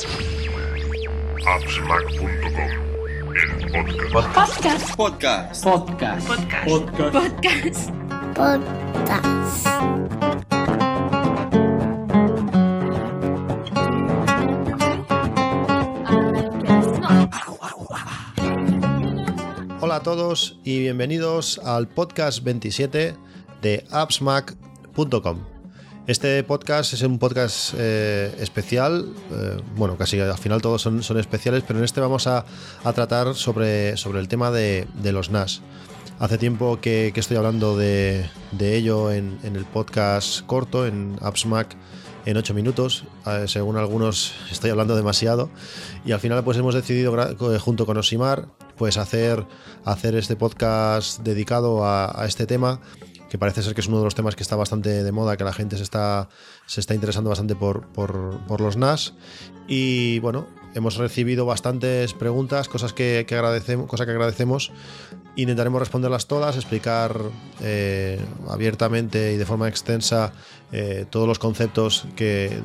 Appsmac.com, el Podcast. podcast. Podcast. Podcast. Podcast. Podcast. Hola a todos y bienvenidos al podcast 27 de appsmac.com. Este podcast es un podcast eh, especial, eh, bueno, casi al final todos son, especiales, pero en este vamos a, tratar sobre, el tema de, los NAS. Hace tiempo que, estoy hablando de, ello en, el podcast corto, en AppsMac, en 8 minutos. Eh, según algunos estoy hablando demasiado. Y al final pues hemos decidido, junto con Osimar, pues hacer, este podcast dedicado a este tema que parece ser que es uno de los temas que está bastante de moda, que la gente se está, se está interesando bastante por, por, por los NAS. Y bueno, hemos recibido bastantes preguntas, cosas que, que agradecemos, cosa que agradecemos. Intentaremos responderlas todas, explicar eh, abiertamente y de forma extensa eh, todos los conceptos que,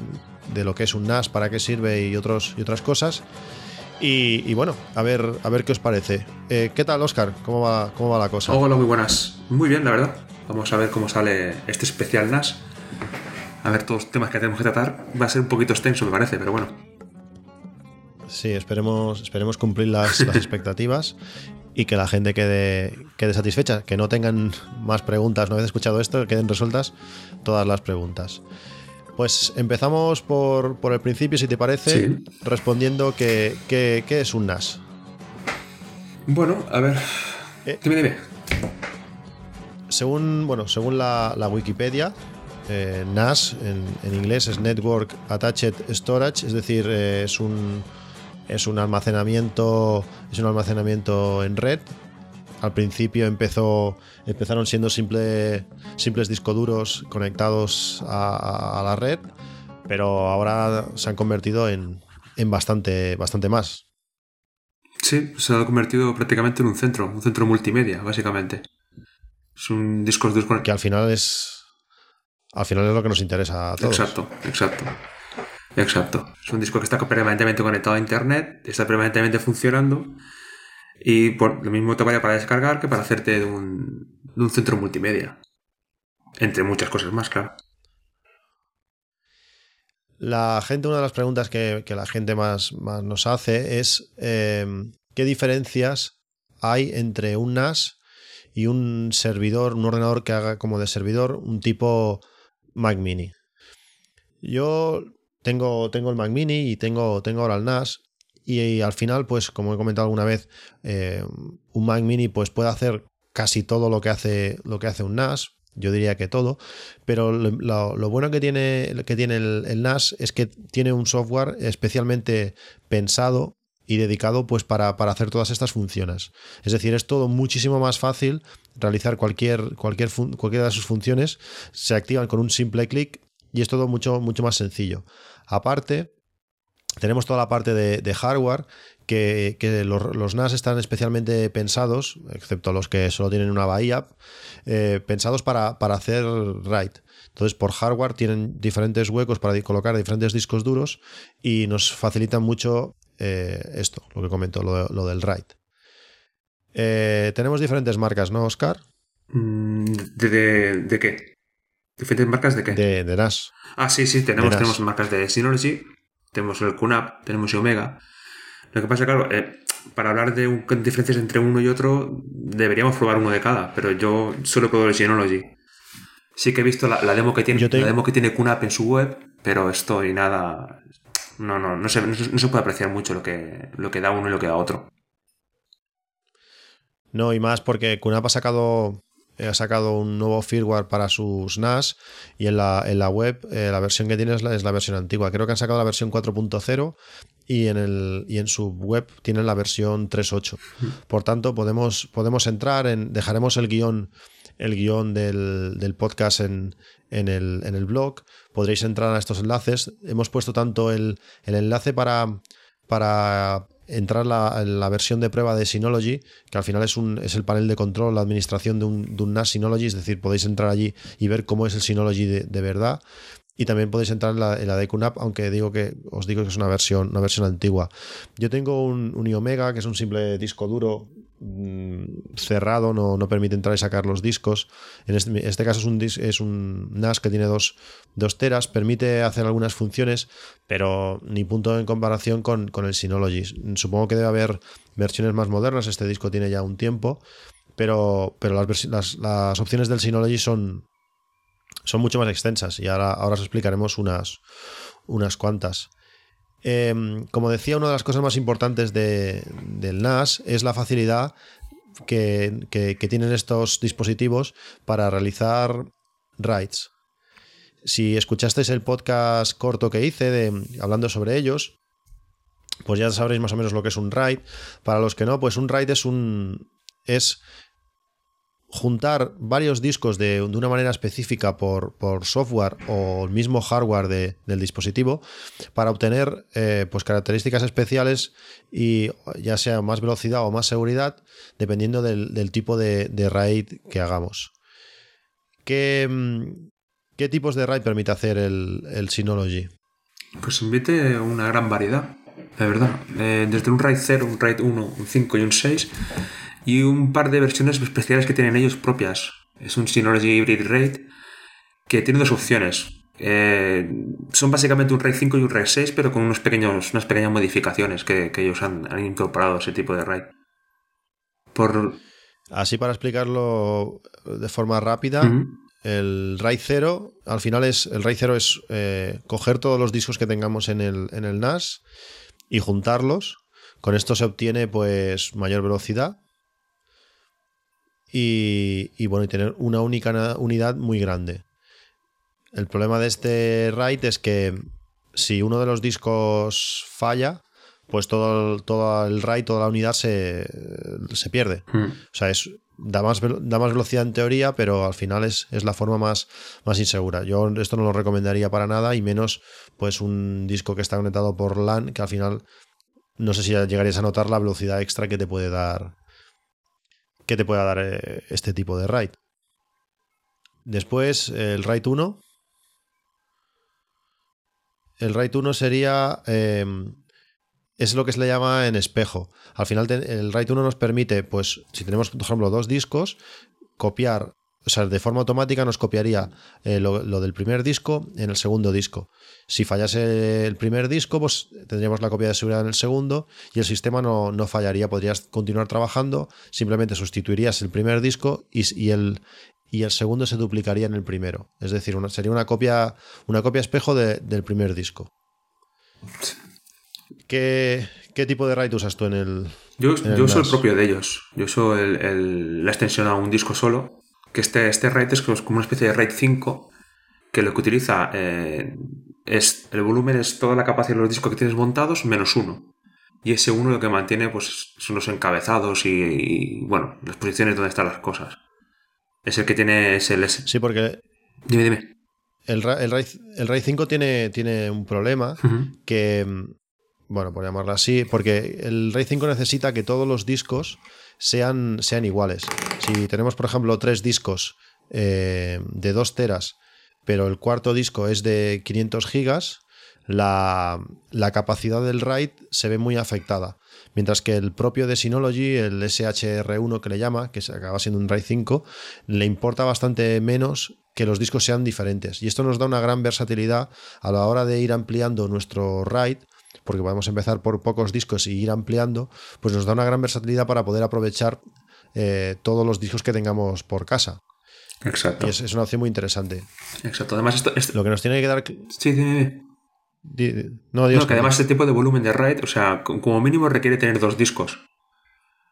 de lo que es un NAS, para qué sirve y, otros, y otras cosas. Y, y bueno, a ver, a ver qué os parece. Eh, ¿Qué tal, Oscar? ¿Cómo va, ¿Cómo va la cosa? Hola, muy buenas. Muy bien, la verdad. Vamos a ver cómo sale este especial NAS. A ver todos los temas que tenemos que tratar. Va a ser un poquito extenso, me parece, pero bueno. Sí, esperemos, esperemos cumplir las, las expectativas y que la gente quede, quede satisfecha, que no tengan más preguntas. Una vez escuchado esto, que queden resueltas todas las preguntas. Pues empezamos por, por el principio, si te parece, Sí. respondiendo que, es un NAS. Bueno, a ver. Eh. Dime, dime. Según, bueno, según la, la Wikipedia, eh, NAS en, en inglés es Network Attached Storage, es decir, eh, es un es un almacenamiento es un almacenamiento en red. Al principio empezó empezaron siendo simple, simples discos duros conectados a, la red, pero ahora se han convertido en, en bastante bastante más. Sí, se ha convertido prácticamente en un centro, un centro multimedia, básicamente. Es un discos duros con- Que al final es al final es lo que nos interesa a todos. Exacto, exacto. Exacto. Es un disco que está permanentemente conectado a internet, está permanentemente funcionando y por lo mismo te vale para descargar que para hacerte de un, de un centro multimedia. Entre muchas cosas más, claro. La gente, una de las preguntas que, que la gente más, más nos hace es eh, ¿qué diferencias hay entre un NAS y un servidor, un ordenador que haga como de servidor, un tipo Mac Mini? Yo tengo, tengo el Mac Mini y tengo, tengo ahora el NAS y, al final, pues como he comentado alguna vez, eh, un Mac Mini pues puede hacer casi todo lo que hace, lo que hace un NAS, yo diría que todo, pero lo, bueno que tiene, que tiene el, el NAS es que tiene un software especialmente pensado y dedicado pues para, para hacer todas estas funciones. Es decir, es todo muchísimo más fácil realizar cualquier, cualquier cualquiera de sus funciones, se activan con un simple clic y es todo mucho, mucho más sencillo. Aparte, tenemos toda la parte de, de hardware que, que los, los NAS están especialmente pensados, excepto los que solo tienen una bahía, eh, pensados para, para hacer write. Entonces, por hardware tienen diferentes huecos para colocar diferentes discos duros y nos facilitan mucho eh, esto, lo que comento, lo, lo del write. Eh, tenemos diferentes marcas, ¿no, Oscar? Mm, ¿De, de, de qué? ¿Diferentes marcas de qué? De, de NAS. Ah, sí, sí, tenemos, tenemos marcas de Synology, tenemos el QNAP, tenemos Omega. Lo que pasa, claro, eh, para hablar de un- diferencias entre uno y otro, deberíamos probar uno de cada, pero yo solo pruebo el Synology. Sí que he visto la, la demo que tiene, te- la demo que tiene QNAP en su web, pero esto y nada. No, no, no se, no se- no se puede apreciar mucho lo que, lo que da uno y lo que da otro. No, y más porque QNAP ha sacado, ha sacado un nuevo firmware para sus NAS y en la, en la web eh, la versión que tiene es la, versión antigua. Creo que han sacado la versión 4.0 y en, y en su web tienen la versión 3.8. Por tanto, podemos, podemos entrar en. Dejaremos el guion, el guion del, del podcast en, en, el, en el blog. Podréis entrar a estos enlaces. Hemos puesto tanto el, el enlace para, para entrar la, la versión de prueba de Synology, que al final es, un, es el panel de control, la administración de un, de un NAS Synology, es decir, podéis entrar allí y ver cómo es el Synology de, verdad. Y también podéis entrar en la, en la de QNAP, aunque digo que os digo que es una versión, una versión antigua. Yo tengo un, un iOmega, que es un simple disco duro cerrado, no, no permite entrar y sacar los discos. En este, este caso es un, es un NAS que tiene dos, dos teras, permite hacer algunas funciones, pero ni punto en comparación con, con el Synology. Supongo que debe haber versiones más modernas, este disco tiene ya un tiempo, pero, pero las, las, las opciones del Synology son, son mucho más extensas y ahora, ahora os explicaremos unas, unas cuantas. Em, como decía, una de las cosas más importantes de- del NAS es la facilidad que, tienen estos dispositivos para realizar writes. Si escuchasteis el podcast corto que hice hablando sobre ellos, pues ya sabréis más o menos lo que es un write. Para los que no, pues un write es un es juntar varios discos de, de una manera específica por, por software o el mismo hardware de- del dispositivo para obtener eh, pues características especiales y ya sea más velocidad o más seguridad dependiendo del, tipo de, de RAID que hagamos. ¿Qué, mm, qué tipos de RAID permite hacer el, el Synology? Pues invite una gran variedad, de verdad. Eh, desde un RAID 0, un RAID 1, un 5 y un 6. Y un par de versiones especiales que tienen ellos propias. Es un Synology Hybrid RAID que tiene dos opciones. Eh, son básicamente un RAID 5 y un RAID 6, pero con unos pequeños, unas pequeñas modificaciones que, que ellos han, han incorporado a ese tipo de RAID. Por, Así para explicarlo de forma rápida, el RAID 0, al final es, el RAID 0 es eh, coger todos los discos que tengamos en el, en el NAS y juntarlos. Con esto se obtiene pues mayor velocidad y, y, bueno, y tener una única unidad muy grande. El problema de este RAID es que si uno de los discos falla, pues todo el, todo el RAID, toda la unidad se, se pierde. Mm. O sea, es, da, más, da más velocidad en teoría, pero al final es, es la forma más, más insegura. Yo esto no lo recomendaría para nada y menos pues un disco que está conectado por LAN, que al final no sé si llegarías a notar la velocidad extra que te puede dar que te pueda dar eh, este tipo de RAID. Después el RAID 1. El RAID 1 sería eh, es lo que se le llama en espejo. Al final el RAID 1 nos permite, pues, si tenemos, por ejemplo, dos discos, copiar, o sea, de forma automática nos copiaría eh, lo, lo del primer disco en el segundo disco. Si fallase el primer disco, pues tendríamos la copia de seguridad en el segundo y el sistema no, no fallaría, podrías continuar trabajando, simplemente sustituirías el primer disco y, y el, y el segundo se duplicaría en el primero. Es decir, una- sería una copia, una copia espejo de- del primer disco. ¿Qué, qué tipo de RAID usas tú en el, Yo, en el yo uso el propio de ellos. Yo uso el- el- la extensión a un disco solo. Que este, este RAID es como una especie de RAID 5 que lo que utiliza eh, es el volumen es toda la capacidad de los discos que tienes montados menos uno. Y ese uno lo que mantiene pues son los encabezados y, y, bueno, las posiciones donde están las cosas. Es el que tiene es el S. Sí, porque Dime, dime. el, Ra- el, RAID, el RAID 5 tiene, tiene un problema que, mm, bueno, por llamarlo así, porque el RAID 5 necesita que todos los discos sean, sean iguales. Si tenemos, por ejemplo, tres discos eh, de 2 teras, pero el cuarto disco es de 500 gigas, la, la capacidad del RAID se ve muy afectada. Mientras que el propio de Synology, el SHR1 que le llama, que se acaba siendo un RAID 5, le importa bastante menos que los discos sean diferentes. Y esto nos da una gran versatilidad a la hora de ir ampliando nuestro RAID, porque podemos empezar por pocos discos y ir ampliando, pues nos da una gran versatilidad para poder aprovechar eh, todos los discos que tengamos por casa. Exacto. Y es, es una opción muy interesante. Exacto. Además, esto, esto- Lo que nos tiene que dar... Sí, di- di- No, Dios, No, que además este tipo de volumen de RAID, o sea, co- como mínimo requiere tener dos discos.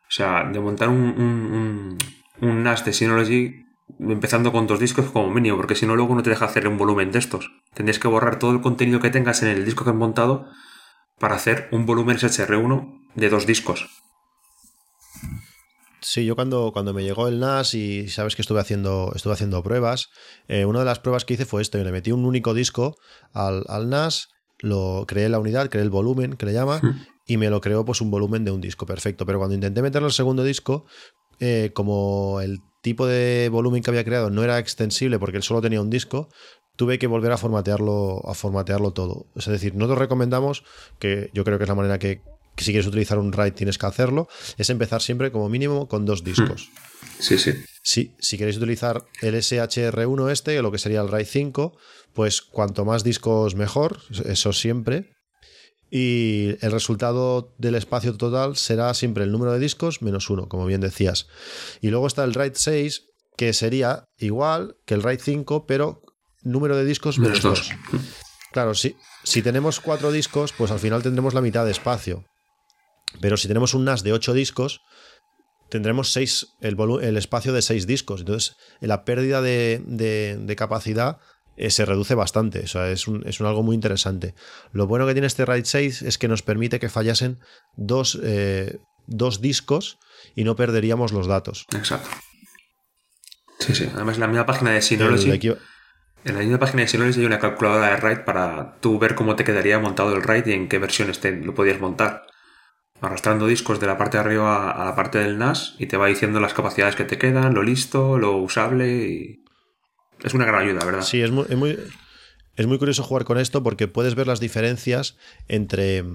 O sea, de montar un, un, un- un NAS de Synology empezando con dos discos como mínimo, porque si no luego no te deja hacer un volumen de estos. Tendrías que borrar todo el contenido que tengas en el disco que has montado para hacer un volumen SHR1 de dos discos. Sí, yo cuando, cuando me llegó el NAS y sabes que estuve haciendo, estuve haciendo pruebas, eh, una de las pruebas que hice fue esto, yo le metí un único disco al, al NAS, lo creé la unidad, creé el volumen que le llama, y me lo creó pues un volumen de un disco, perfecto. Pero cuando intenté meterlo al segundo disco, eh, como el tipo de volumen que había creado no era extensible porque él solo tenía un disco, tuve que volver a formatearlo, a formatearlo todo. Es decir, nosotros recomendamos, que yo creo que es la manera que, que si quieres utilizar un RAID tienes que hacerlo, es empezar siempre como mínimo con dos discos. Sí, sí. Si, si queréis utilizar el SHR1 este, lo que sería el RAID 5, pues cuanto más discos mejor, eso siempre. Y el resultado del espacio total será siempre el número de discos menos uno, como bien decías. Y luego está el RAID 6, que sería igual que el RAID 5, pero número de discos menos Menos 2. dos. Claro, si, si tenemos cuatro discos, pues al final tendremos la mitad de espacio. Pero si tenemos un NAS de ocho discos, tendremos seis, el, el espacio de seis discos. Entonces, la pérdida de, de- de capacidad eh, se reduce bastante. O sea, es, un, es un algo muy interesante. Lo bueno que tiene este RAID 6 es que nos permite que fallasen dos, eh, dos discos y no perderíamos los datos. Exacto. Sí, sí. Además, en la misma página de Synology, en la misma página de Synology hay una calculadora de RAID para tú ver cómo te quedaría montado el RAID y en qué versiones te lo podías montar. Arrastrando discos de la parte de arriba a la parte del NAS y te va diciendo las capacidades que te quedan, lo listo, lo usable y... Es una gran ayuda, ¿verdad? Sí, es muy, es muy curioso jugar con esto porque puedes ver las diferencias entre,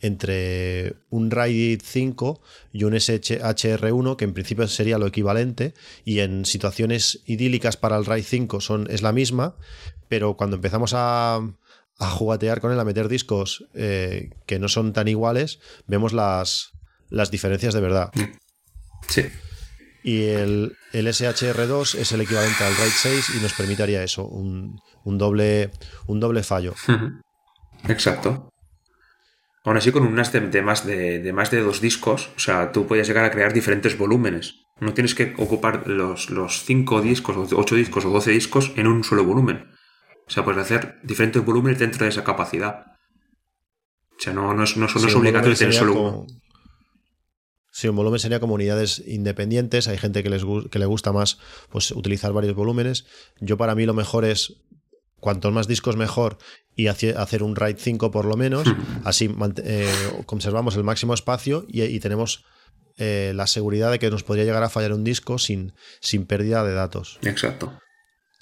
entre un RAID 5 y un SHR1, que en principio sería lo equivalente, y en situaciones idílicas para el RAID 5 son, es la misma, pero cuando empezamos a, a jugatear con él, a meter discos eh, que no son tan iguales, vemos las, las diferencias de verdad. Sí. Y el, el SHR2 es el equivalente al RAID 6 y nos permitiría eso, un, un doble, un doble fallo. Exacto. Aún así, con un NAS de, de más de, de más de dos discos, o sea, tú puedes llegar a crear diferentes volúmenes. No tienes que ocupar los, los cinco discos, o ocho discos o doce discos en un solo volumen. O sea, puedes hacer diferentes volúmenes dentro de esa capacidad. O sea, no, no es, no, no Sí, es un obligatorio volumen tener solo uno. Sí, un volumen sería como unidades independientes. Hay gente que, les, que le gusta más pues, utilizar varios volúmenes. Yo para mí lo mejor es cuantos más discos mejor y hace- hacer un RAID 5 por lo menos. Así eh, conservamos el máximo espacio y, y tenemos eh, la seguridad de que nos podría llegar a fallar un disco sin, sin pérdida de datos. Exacto.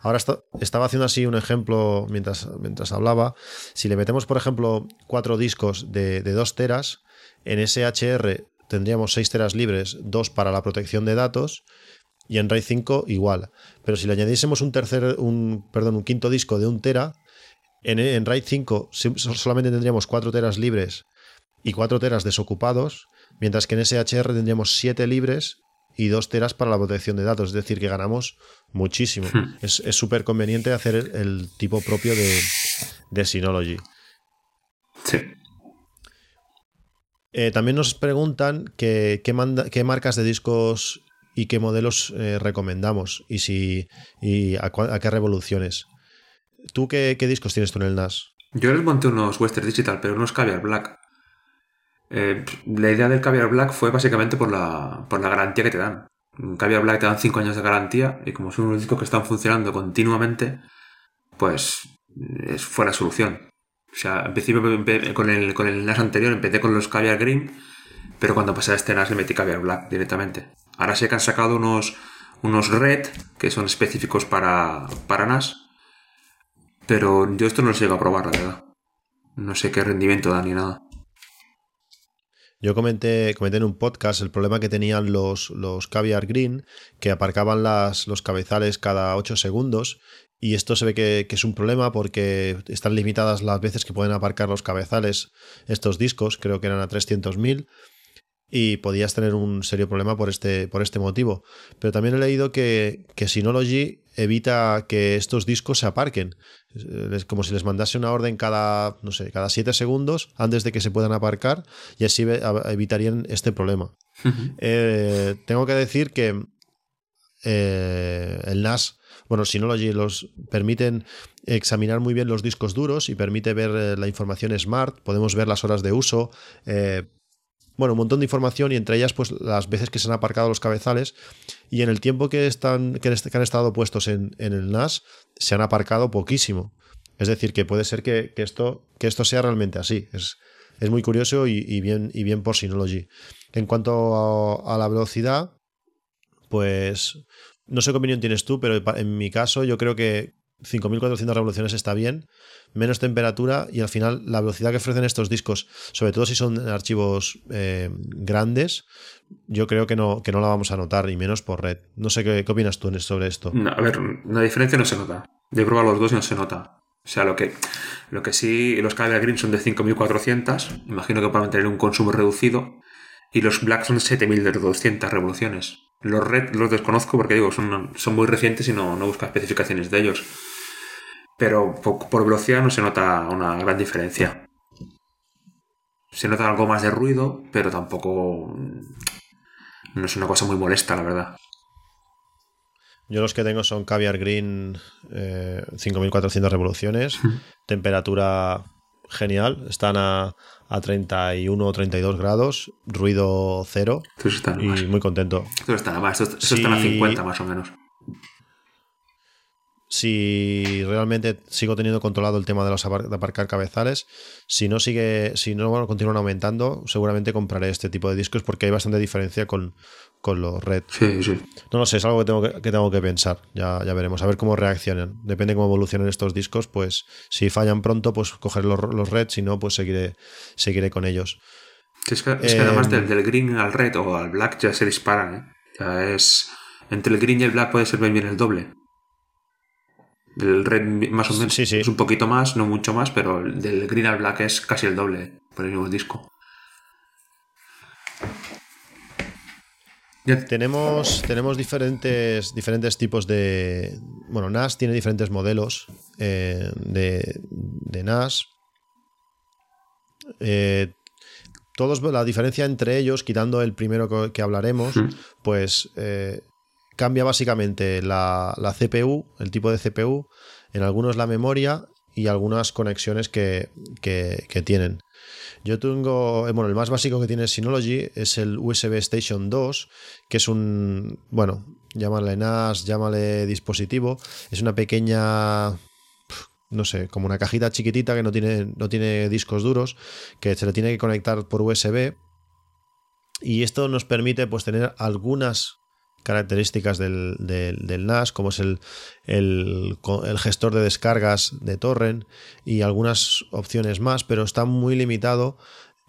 Ahora esta- estaba haciendo así un ejemplo mientras, mientras hablaba. Si le metemos, por ejemplo, cuatro discos de, de 2 teras, en SHR tendríamos 6 teras libres, 2 para la protección de datos, y en RAID 5 igual. Pero si le añadiésemos un tercer, un, perdón, un quinto disco de 1 tera, en, en RAID 5 sim- solamente tendríamos 4 teras libres y 4 teras desocupados, mientras que en SHR tendríamos 7 libres y 2 teras para la protección de datos. Es decir, que ganamos muchísimo. Hmm. Es súper conveniente hacer el, el tipo propio de, de Synology. Sí. Eh, también nos preguntan que- qué, manda- qué marcas de discos y qué modelos eh, recomendamos y, si, y a, qué revoluciones. ¿Tú qué, qué discos tienes tú en el NAS? Yo les monté unos Western Digital, pero unos Caviar Black. Eh, la idea del Caviar Black fue básicamente por la, por la garantía que te dan. Caviar Black te dan 5 años de garantía y como son unos discos que están funcionando continuamente, pues es, fue la solución. O sea, en principio empe- con el, con el NAS anterior empecé con los Caviar Green, pero cuando pasé a este NAS le metí Caviar Black directamente. Ahora sé que han sacado unos, unos Red, que son específicos para, para NAS, pero yo esto no lo llego a probar, la verdad. No sé qué rendimiento da ni nada. Yo comenté, comenté en un podcast el problema que tenían los, los Caviar Green, que aparcaban las, los cabezales cada 8 segundos. Y esto se ve que, que es un problema porque están limitadas las veces que pueden aparcar los cabezales estos discos, creo que eran a 300.000. Y podías tener un serio problema por este, por este motivo. Pero también he leído que, que Synology evita que estos discos se aparquen. Es como si les mandase una orden cada, no sé, cada 7 segundos antes de que se puedan aparcar y así evitarían este problema. Eh, tengo que decir que eh, el NAS, bueno, Synology los permiten examinar muy bien los discos duros y permite ver eh, la información smart, podemos ver las horas de uso, eh, bueno, un montón de información y entre ellas pues las veces que se han aparcado los cabezales y en el tiempo que, están, que, han estado puestos en, el NAS se han aparcado poquísimo. Es decir, que puede ser que, que esto, que esto sea realmente así. Es, es muy curioso y, bien, y bien por Synology. En cuanto a, a la velocidad, pues no sé qué opinión tienes tú, pero en mi caso yo creo que 5400 revoluciones está bien, menos temperatura y al final la velocidad que ofrecen estos discos, sobre todo si son archivos eh, grandes, yo creo que no, que no la vamos a notar, y menos por red. No sé qué, qué opinas tú sobre esto. No, a ver, la diferencia no se nota. Yo he probado los dos y no se nota. O sea, lo que, lo que sí, los Caviar Green son de 5400, imagino que para mantener un consumo reducido, y los Black son de 7200 revoluciones. Los Red los desconozco porque digo, son, son muy recientes y no, no especificaciones de ellos. Pero por, por velocidad no se nota una gran diferencia. Se nota algo más de ruido, pero tampoco. No es una cosa muy molesta, la verdad. Yo los que tengo son Caviar Green eh, 5400 revoluciones, temperatura genial, están a, a 31 o 32 grados, ruido cero están y más. muy contento. Estos están a más. Sí. están a 50 más o menos. Si realmente sigo teniendo controlado el tema de los apar- de aparcar cabezales, si no sigue, si no bueno, continúan aumentando, seguramente compraré este tipo de discos porque hay bastante diferencia con, con los red. Sí, sí. No lo sé, es algo que tengo que, que tengo que pensar. Ya, ya veremos, a ver cómo reaccionan. Depende cómo evolucionen estos discos, pues si fallan pronto, pues coger los, los red, si no, pues seguiré, seguiré con ellos. Sí, es que, es que además Em, del, del green al red o al black ya se disparan, ¿eh? Ya es. Entre el green y el black puede ser bien el doble. El red más o menos Sí, sí. es un poquito más, no mucho más, pero el del green al black es casi el doble por el mismo disco. Tenemos, tenemos diferentes, diferentes tipos de. Bueno, NAS tiene diferentes modelos eh, de, de NAS. Eh, todos, la diferencia entre ellos, quitando el primero que, que hablaremos, Mm. pues eh, cambia básicamente la, la CPU, el tipo de CPU, en algunos la memoria y algunas conexiones que, que- tienen. Yo tengo, eh, bueno, el más básico que tiene Synology es el USB Station 2, que es un, bueno, llámale NAS, llámale dispositivo, es una pequeña, no sé, como una cajita chiquitita que no tiene, no tiene discos duros, que se le tiene que conectar por USB. Y esto nos permite pues tener algunas características del, del- NAS, como es el, el gestor de descargas de torrent y algunas opciones más, pero está muy limitado.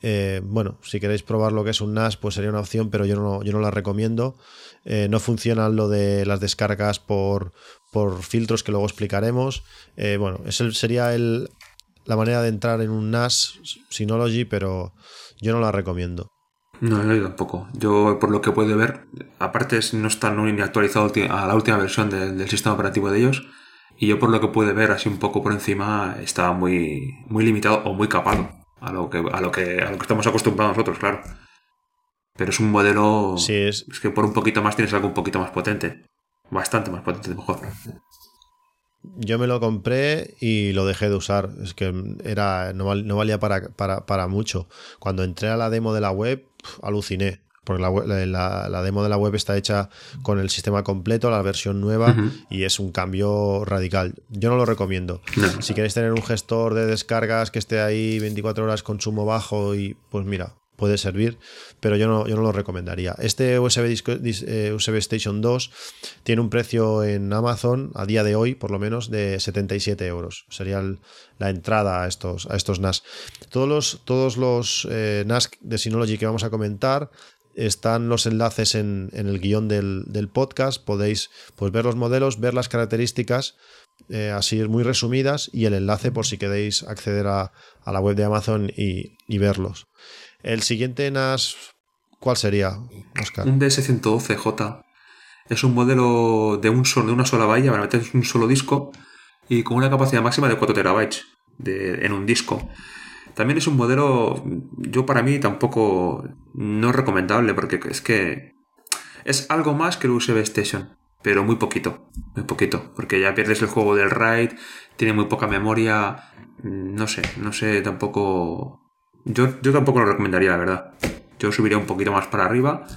Eh, bueno, si queréis probar lo que es un NAS, pues sería una opción, pero yo no, yo no la recomiendo. Eh, no funciona lo de las descargas por, por filtros que luego explicaremos. Eh, bueno, ese sería el, la manera de entrar en un NAS Synology, pero yo no la recomiendo. No, yo tampoco. Yo, por lo que puedo ver, aparte no está ni actualizado a la última versión de- del sistema operativo de ellos. Y yo, por lo que pude ver, así un poco por encima, está muy, muy limitado o muy capado a lo, que, a, lo que, a lo que estamos acostumbrados nosotros, claro. Pero es un modelo. Sí, es, Es que por un poquito más tienes algo un poquito más potente. Bastante más potente, mejor. Yo me lo compré y lo dejé de usar. Es que era, no, no valía para, para, para mucho. Cuando entré a la demo de la web, aluciné. Porque la, web- la- la- demo de la web está hecha con el sistema completo, la versión nueva, y es un cambio radical. Yo no lo recomiendo. No. Si queréis tener un gestor de descargas que esté ahí 24 horas consumo bajo y pues mira, puede servir, pero yo no, yo no lo recomendaría. Este USB, disco- dis- eh, USB Station 2 tiene un precio en Amazon a día de hoy, por lo menos, de 77 euros. Sería la entrada a estos, a estos NAS. Todos los, todos los eh, NAS de Synology que vamos a comentar están los enlaces en, en el guion del, del podcast. Podéis pues, ver los modelos, ver las características, eh, así muy resumidas, y el enlace por si queréis acceder a, a la web de Amazon y, y verlos. El siguiente NAS, ¿cuál sería, Oscar? Un DS112J es un modelo de, un solo, de una sola valla para meter un solo disco y con una capacidad máxima de 4 terabytes de- en un disco. También es un modelo, yo para mí tampoco no recomendable porque es que es algo más que el USB Station, pero muy poquito, muy poquito, porque ya pierdes el juego del RAID, tiene muy poca memoria, no sé, no sé tampoco... Yo, yo tampoco lo recomendaría, la verdad. Yo subiría un poquito más para arriba,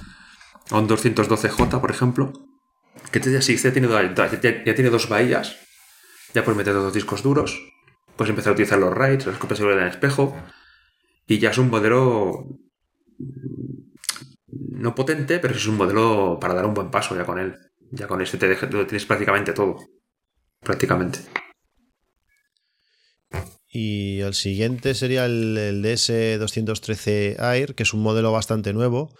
a un 212J, por ejemplo, que este ya sí, este ya tiene, ya, tiene dos bahías, ya puedes meter dos discos duros, puedes empezar a utilizar los RAIDs, las copias seguras en espejo, y ya es un modelo no potente, pero es un modelo para dar un buen paso ya con él. Ya con este te lo tienes prácticamente todo. Prácticamente. Y el siguiente sería el, el DS213 Air, que es un modelo bastante nuevo,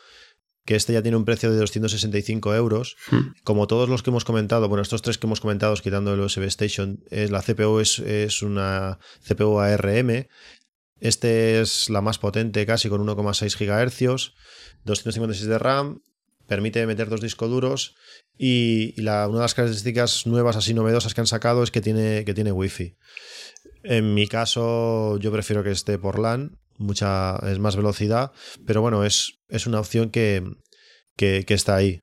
que este ya tiene un precio de 265 euros. Hmm. Como todos los que hemos comentado, bueno, estos tres que hemos comentado, quitando el USB Station, es, la CPU es, es una CPU ARM. Este es la más potente, casi con 1,6 GHz, 256 de RAM, permite meter dos discos duros y, y la, una de las características nuevas, así novedosas que han sacado es que tiene, que tiene Wi-Fi. En mi caso, yo prefiero que esté por LAN, mucha, es más velocidad, pero bueno, es, es una opción que, que, que está ahí.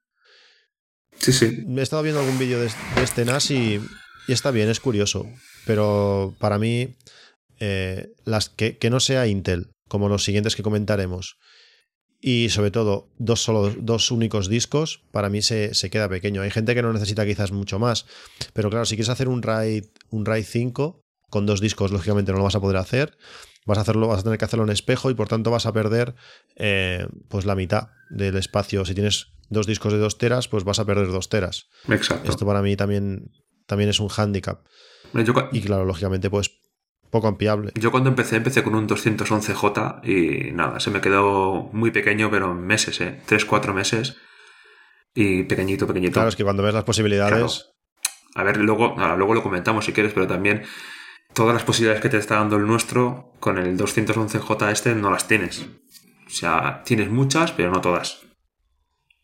Sí, sí. He estado viendo algún vídeo de, de este NAS y, y está bien, es curioso, pero para mí, eh, las que, que no sea Intel, como los siguientes que comentaremos, y sobre todo dos, solo, dos únicos discos, para mí se, se, queda pequeño. Hay gente que no necesita quizás mucho más, pero claro, si quieres hacer un RAID, un RAID 5 con dos discos, lógicamente no lo vas a poder hacer. Vas a, hacerlo, vas a tener que hacerlo en espejo y por tanto vas a perder eh, pues la mitad del espacio. Si tienes dos discos de dos teras, pues vas a perder dos teras. Exacto. Esto para mí también, también es un hándicap. Yo, y claro, lógicamente, pues poco ampliable. Yo cuando empecé, empecé con un 211J y nada, se me quedó muy pequeño, pero en meses, ¿eh? 3-4 meses. Y pequeñito, pequeñito. Claro, es que cuando ves las posibilidades. Claro. A ver, luego, nada, luego lo comentamos si quieres, pero también todas las posibilidades que te está dando el nuestro con el 211J este no las tienes. O sea, tienes muchas, pero no todas.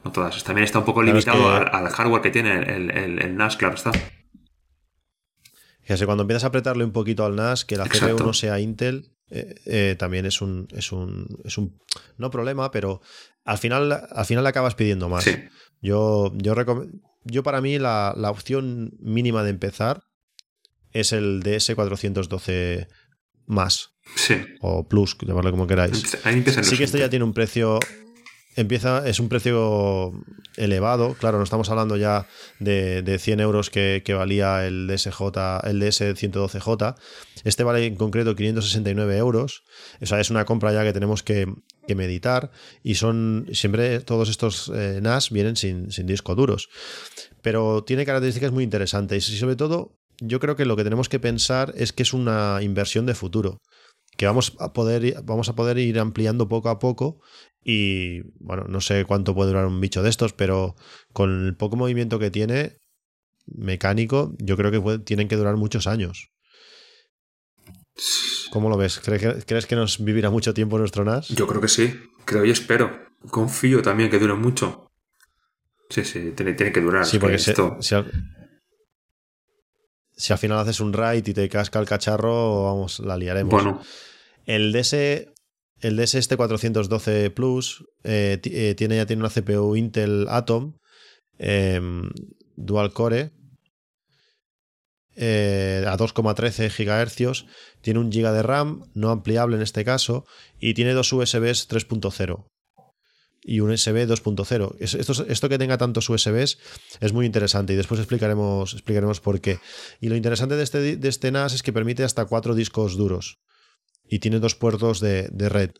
No todas. También está un poco Claro, es limitado que- al, al hardware que tiene el, el- el NAS, claro está. Fíjate, cuando empiezas a apretarle un poquito al NAS, que la Exacto. CPU no sea Intel, eh, eh, también es un, es un. es un. no problema, pero al final, al final le acabas pidiendo más. Sí. Yo, yo, yo para mí la, la opción mínima de empezar es el DS412 más Sí. o plus, llamarlo como queráis. Ahí Sí que esto ya tiene un precio. Empieza, es un precio elevado. Claro, no estamos hablando ya de, de 100 euros que, que valía el DSJ, el DS112J. Este vale en concreto 569 euros. O sea, es una compra ya que tenemos que, que meditar. Y son siempre todos estos eh, NAS vienen sin, sin disco duros. Pero tiene características muy interesantes. Y sobre todo, yo creo que lo que tenemos que pensar es que es una inversión de futuro que vamos a poder vamos a poder ir ampliando poco a poco y bueno, no sé cuánto puede durar un bicho de estos, pero con el poco movimiento que tiene mecánico, yo creo que puede- tienen que durar muchos años. ¿Cómo lo ves? ¿Crees que, crees que nos vivirá mucho tiempo nuestro NAS? Yo creo que sí. Creo y espero. Confío también que dure mucho. Sí, sí, tiene, tiene que durar. Sí, porque esto... si al final haces un raid y te casca el cacharro, vamos, la liaremos. Bueno, El DS, el DS este 412 Plus eh, eh, tiene, ya tiene una CPU Intel Atom em, Dual Core eh, a 2,13 GHz, tiene un GB de RAM, no ampliable en este caso, y tiene dos USBs 3.0 y un USB 2.0. Es- Esto, esto que tenga tantos USBs es muy interesante y después explicaremos, explicaremos por qué. Y lo interesante de este, de este NAS es que permite hasta cuatro discos duros y tiene dos puertos de, de red,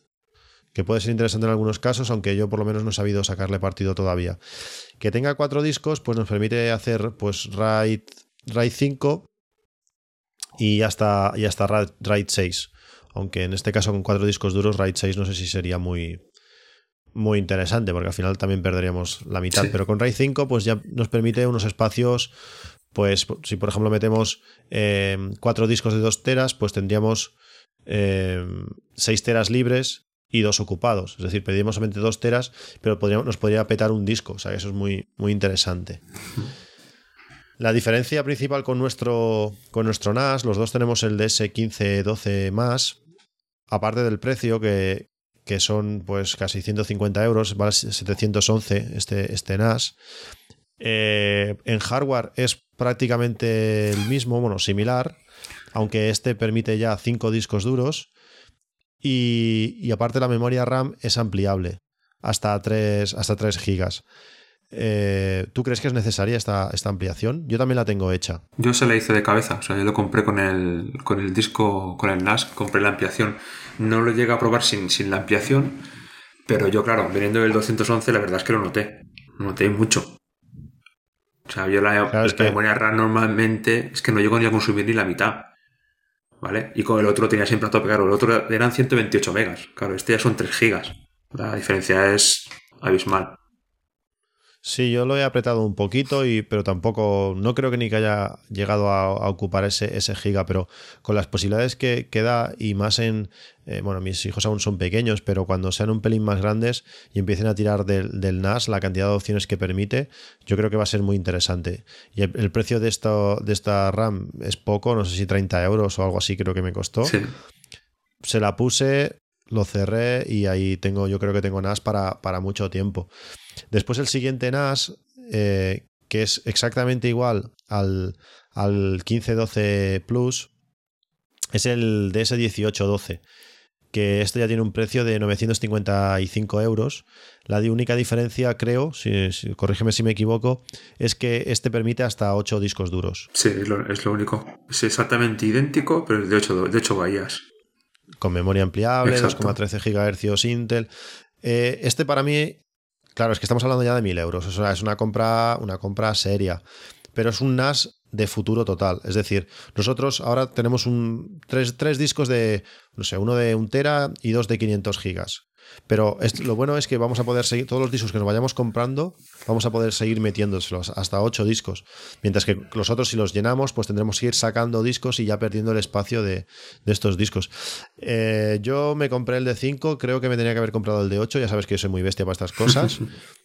que puede ser interesante en algunos casos, aunque yo por lo menos no he sabido sacarle partido todavía. Que tenga cuatro discos, pues nos permite hacer pues RAID, RAID 5 y hasta, y hasta RAID 6. Aunque en este caso con cuatro discos duros, RAID 6 no sé si sería muy, muy interesante, porque al final también perderíamos la mitad. Sí. Pero con RAID 5, pues ya nos permite unos espacios. Pues si por ejemplo metemos eh, cuatro discos de 2 teras, pues tendríamos eh, 6 teras libres y dos ocupados. Es decir, pediríamos solamente 2 teras, pero podríamos- nos podría petar un disco. O sea, eso es muy, muy interesante. La diferencia principal con nuestro, con nuestro NAS, los dos tenemos el DS1512 más, aparte del precio que, que son pues casi 150 euros, vale 711 este, este NAS. Eh, en hardware es prácticamente el mismo, bueno, similar, aunque este permite ya 5 discos duros y, aparte la memoria RAM es ampliable hasta 3, hasta 3 gigas. Eh, ¿Tú crees que es necesaria esta, esta ampliación? Yo también la tengo hecha. yo se la hice de cabeza. O sea, yo lo compré con el, con el disco, con el NAS, compré la ampliación. No lo llegué a probar sin, sin la ampliación, pero yo, claro, viniendo del 211, la verdad es que lo noté. Lo noté mucho. O sea, yo la, Claro, es que- memoria RAM normalmente es que no llego ni a consumir ni la mitad. ¿vale? Y con el otro tenía siempre a tope, claro, el otro eran 128 megas, claro, este ya son 3 gigas. La diferencia es abismal. Sí, yo lo he apretado un poquito, y, pero tampoco, no creo que ni que haya llegado a, a ocupar ese, ese, giga, pero con las posibilidades que, que da y más en, eh, bueno, mis hijos aún son pequeños, pero cuando sean un pelín más grandes y empiecen a tirar del, del NAS, la cantidad de opciones que permite, yo creo que va a ser muy interesante. Y el, el precio de, esto, de esta RAM es poco, no sé si 30 euros o algo así creo que me costó. Sí. Se la puse, lo cerré y ahí tengo, yo creo que tengo NAS para, para mucho tiempo. Después el siguiente NAS, eh, que es exactamente igual al, al 1512 Plus, es el DS1812, que este ya tiene un precio de 955 euros. La única diferencia, creo, si, corrígeme si me equivoco, es que este permite hasta 8 discos duros. Sí, es lo, es único. Es exactamente idéntico, pero de 8, de 8 bahías con memoria ampliable, 2,13 GHz Intel. Eh, este para mí, claro, es que estamos hablando ya de 1000 euros. O sea, es una compra, una compra seria. Pero es un NAS de futuro total. Es decir, nosotros ahora tenemos un, tres, tres discos de, no sé, uno de un tera y dos de 500 gigas. Pero lo bueno es que vamos a poder seguir todos los discos que nos vayamos comprando, vamos a poder seguir metiéndoselos hasta 8 discos. Mientras que los otros, si los llenamos, pues tendremos que ir sacando discos y ya perdiendo el espacio de, de estos discos. Eh, yo me compré el de 5, creo que me tenía que haber comprado el de 8, ya sabes que yo soy muy bestia para estas cosas.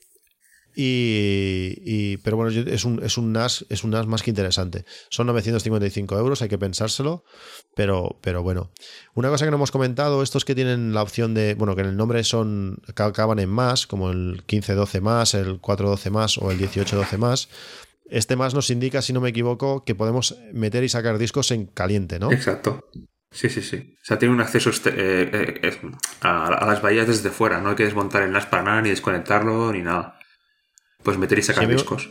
Y, pero bueno, es un, es, un NAS, es un NAS más que interesante. Son 955 euros, hay que pensárselo, pero, pero bueno. Una cosa que no hemos comentado, estos que tienen la opción de, bueno, que en el nombre son, acaban en más, como el 1512 más, el 412 más o el 1812 más. Este más nos indica, si no me equivoco, que podemos meter y sacar discos en caliente, ¿no? Exacto. Sí, sí, sí. O sea, tiene un acceso este, eh, eh, a, a, las bahías desde fuera. No hay que desmontar el NAS para nada, ni desconectarlo, ni nada pues meter y sacar sí, discos.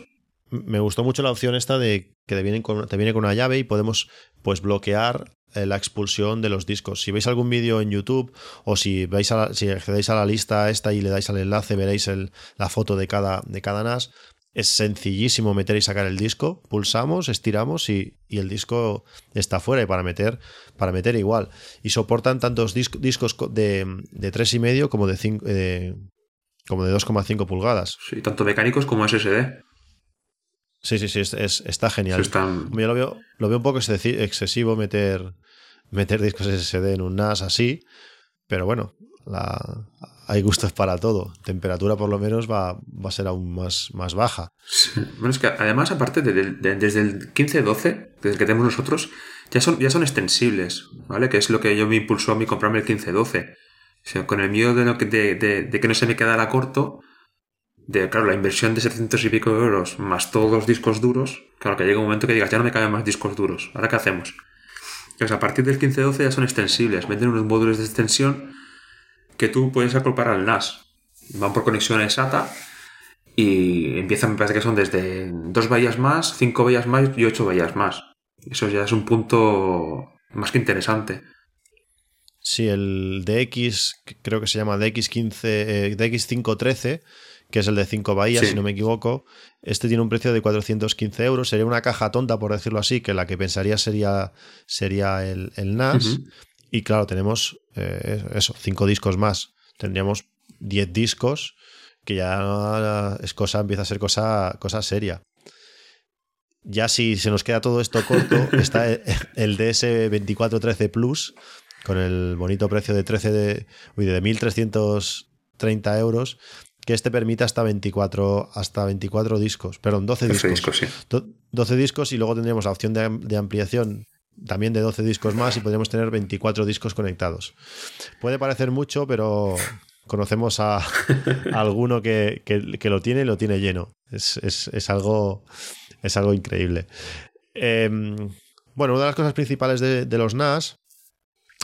Me gustó mucho la opción esta de que te viene con, te viene con una llave y podemos pues bloquear eh, la expulsión de los discos. Si veis algún vídeo en YouTube o si veis a la, si accedéis a la lista esta y le dais al enlace, veréis el, la foto de cada, de cada NAS. Es sencillísimo meter y sacar el disco. Pulsamos, estiramos y, y el disco está fuera. Y para meter, para meter igual. Y soportan tantos disc, discos de, de 3,5 como de 5, eh, como de 2,5 pulgadas. Sí, tanto mecánicos como SSD. Sí, sí, sí, es, es, está genial. Sí, están... Yo lo veo, lo veo un poco excesivo meter, meter discos SSD en un NAS así, pero bueno, la, hay gustos para todo. Temperatura por lo menos va, va a ser aún más, más baja. Sí. Bueno, es que además, aparte, de, de, de, desde el 15-12, desde el que tenemos nosotros, ya son, ya son extensibles, ¿vale? Que es lo que yo me impulsó a mí comprarme el 15-12. O sea, con el miedo de, que, no se me quedara corto, de, claro, la inversión de 700 y pico euros más todos los discos duros, claro, que llega un momento que digas, ya no me caben más discos duros, ¿ahora qué hacemos? Pues a partir del 15-12 ya son extensibles, venden unos módulos de extensión que tú puedes acoplar al NAS. Van por conexiones SATA y empiezan, me parece que son desde dos bahías más, cinco bahías más y ocho bahías más. Eso ya es un punto más que interesante. Sí, el DX, creo que se llama DX15, eh, DX513, que es el de 5 bahías, sí. si no me equivoco. Este tiene un precio de 415 euros. Sería una caja tonta, por decirlo así, que la que pensaría sería, sería el, el NAS. Uh -huh. Y claro, tenemos eh, eso, 5 discos más. Tendríamos 10 discos, que ya es cosa, empieza a ser cosa, cosa seria. Ya si se nos queda todo esto corto, está el DS2413 Plus, con el bonito precio de 13 de, uy, de 1.330 euros, que este permite hasta 24, hasta 24 discos, perdón, 12 discos. discos sí. 12 discos y luego tendríamos la opción de, de, ampliación también de 12 discos más y podríamos tener 24 discos conectados. Puede parecer mucho, pero conocemos a, a alguno que, que, que, lo tiene y lo tiene lleno. Es, es, es algo, es algo increíble. Eh, bueno, una de las cosas principales de, de los NAS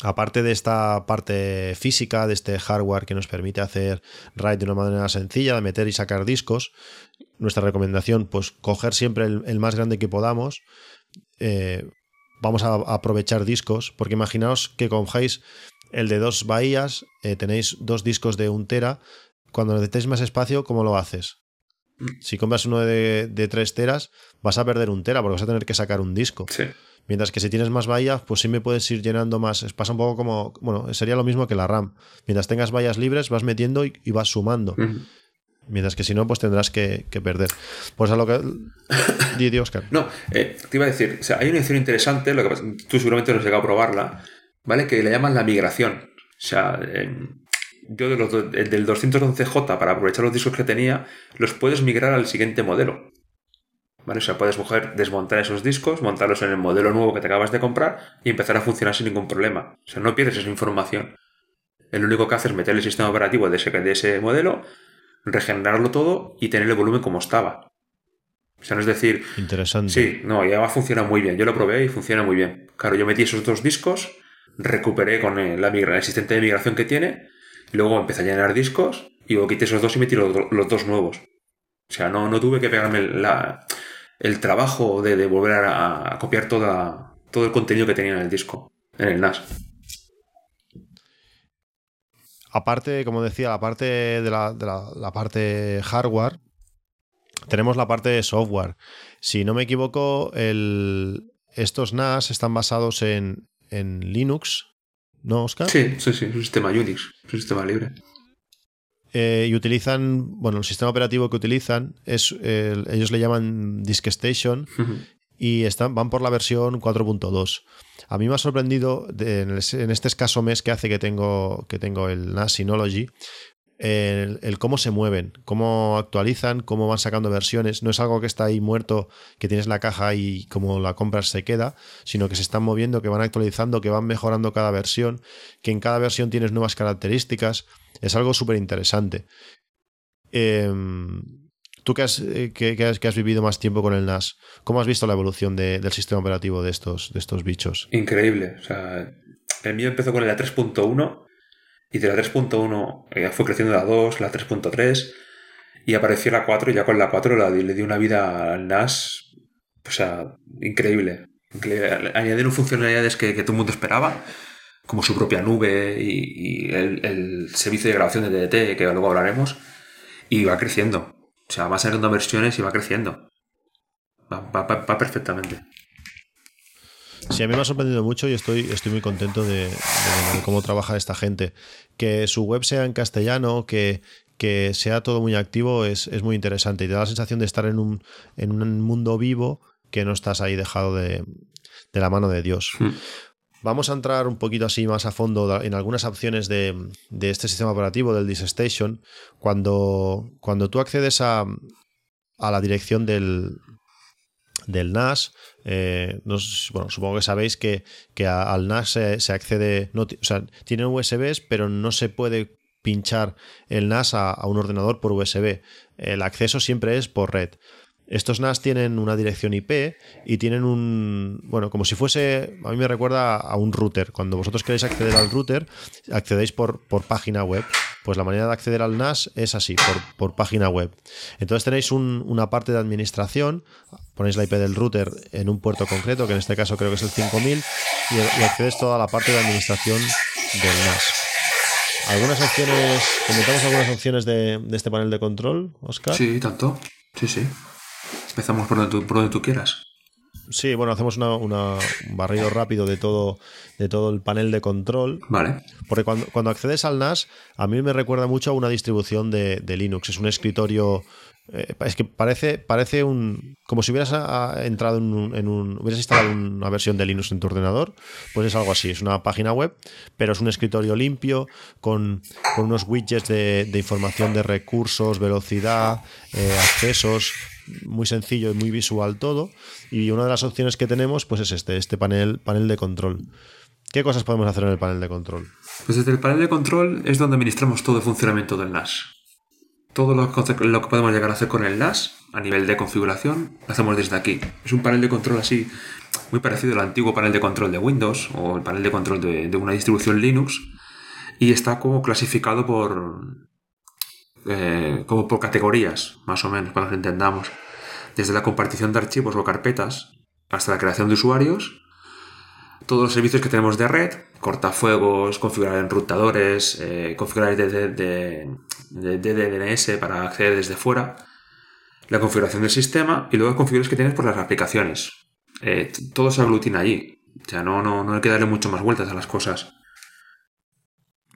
aparte de esta parte física, de este hardware que nos permite hacer RAID de una manera sencilla, de meter y sacar discos, nuestra recomendación, pues coger siempre el, el más grande que podamos. Eh, vamos a aprovechar discos, porque imaginaos que cojáis el de dos bahías, eh, tenéis dos discos de un tera, cuando necesitéis más espacio, ¿cómo lo haces? Si compras uno de, de 3 teras, vas a perder un tera porque vas a tener que sacar un disco. Sí. Mientras que si tienes más bahías, pues sí me puedes ir llenando más. Pasa un poco como, bueno, sería lo mismo que la RAM. Mientras tengas bahías libres, vas metiendo y, y vas sumando. Mientras que si no, pues tendrás que, que perder. Pues a lo que... Di, di, Oscar. No, eh, te iba a decir, o sea, hay una opción interesante, lo que pasa, tú seguramente no has llegado a probarla, ¿vale? Que le llaman la migración. O sea, eh, yo de los, del 211J, para aprovechar los discos que tenía, los puedes migrar al siguiente modelo. ¿Vale? O sea, puedes coger, desmontar esos discos, montarlos en el modelo nuevo que te acabas de comprar y empezar a funcionar sin ningún problema. O sea, no pierdes esa información. El único que hace es meter el sistema operativo de ese, de ese modelo, regenerarlo todo y tener el volumen como estaba. O sea, no es decir, Interesante. Sí, no, y además funciona muy bien. Yo lo probé y funciona muy bien. Claro, yo metí esos dos discos, recuperé con el, la migra- el asistente de migración que tiene, y luego empecé a llenar discos, y luego quité esos dos y metí los, los dos nuevos. O sea, no, no tuve que pegarme la- el trabajo de, de volver a, a copiar toda, todo el contenido que tenía en el disco, en el NAS. Aparte, como decía, la parte de la, de la- la parte hardware, tenemos la parte de software. Si no me equivoco, el, estos NAS están basados en, en Linux, ¿no, Oscar? Sí, sí, sí, es un sistema Unix, es un sistema libre. Eh, y utilizan, bueno, el sistema operativo que utilizan es, el- ellos le llaman Disk Station y están, van por la versión 4.2. A mí me ha sorprendido de- en, el- en este escaso mes que hace que tengo, que tengo el NAS Synology, el, el cómo se mueven, cómo actualizan, cómo van sacando versiones. No es algo que está ahí muerto, que tienes la caja y como la compras se queda, sino que se están moviendo, que van actualizando, que van mejorando cada versión, que en cada versión tienes nuevas características. Es algo súper interesante. Em, Tú que has, eh, que, has, que has vivido más tiempo con el NAS, ¿cómo has visto la evolución de- del sistema operativo de estos, de estos bichos? Increíble. O sea, el mío empezó con la 3.1 y de la 3.1 eh, fue creciendo la 2, la 3.3 y apareció la 4 y ya con la 4 la, le dio una vida al NAS, o sea, increíble. Añadieron funcionalidades que, todo el mundo esperaba, como su propia nube y, el, servicio de grabación de DDT, que luego hablaremos, y va creciendo. O sea, va sacando versiones y va creciendo. Va perfectamente. Sí, a mí me ha sorprendido mucho y estoy, estoy muy contento de, de, bueno, de cómo trabaja esta gente. Que su web sea en castellano, que, que sea todo muy activo, es, es muy interesante y te da la sensación de estar en un, en un mundo vivo que no estás ahí dejado de, de la mano de Dios. Hmm. Vamos a entrar un poquito así más a fondo en algunas opciones de, de este sistema operativo del DiskStation. Cuando, cuando tú accedes a, a la dirección del, del NAS, eh, bueno, supongo que sabéis que, que al NAS se, accede, no, o sea, tienen USBs, pero no se puede pinchar el NAS a, a un ordenador por USB. El acceso siempre es por red. Estos NAS tienen una dirección IP y tienen un, bueno, como si fuese, a mí me recuerda a un router. Cuando vosotros queréis acceder al router, accedéis por, por página web. Pues la manera de acceder al NAS es así, por, por página web. Entonces tenéis un- una parte de administración, ponéis la IP del router en un puerto concreto, que en este caso creo que es el 5000, y, y accedes toda la parte de administración del NAS. Algunas opciones, comentamos algunas opciones de, de este panel de control, Oscar. Sí, tanto. Sí, sí. Empezamos por donde tú, por donde tú quieras. Sí, bueno, hacemos una, una- un barrido rápido de todo, de todo el panel de control. Vale. Porque cuando, cuando accedes al NAS, a mí me recuerda mucho a una distribución de, de Linux. Es un escritorio. eh, es que parece, parece un. como si hubieras ah, entrado en un, en un- hubieras instalado una versión de Linux en tu ordenador. Pues es algo así. Es una página web, pero es un escritorio limpio, con, con unos widgets de, de información de recursos, velocidad, eh, accesos. Muy sencillo y muy visual todo. Y una de las opciones que tenemos, pues es este, este panel, panel de control. ¿Qué cosas podemos hacer en el panel de control? Pues desde el panel de control es donde administramos todo el funcionamiento del NAS. Todo lo lo que podemos llegar a hacer con el NAS a nivel de configuración lo hacemos desde aquí. Es un panel de control así muy parecido al antiguo panel de control de Windows o el panel de control de, de una distribución Linux y está como clasificado por eh, como por categorías, más o menos, lo entendamos. Desde la compartición de archivos o carpetas hasta la creación de usuarios, todos los servicios que tenemos de red, cortafuegos, configurar enrutadores, eh, configurar de, de, de- de- de DNS para acceder desde fuera, la configuración del sistema y luego las configuraciones que tienes por las aplicaciones. eh, todo se aglutina allí. O sea, no, no, no hay que darle mucho más vueltas a las cosas.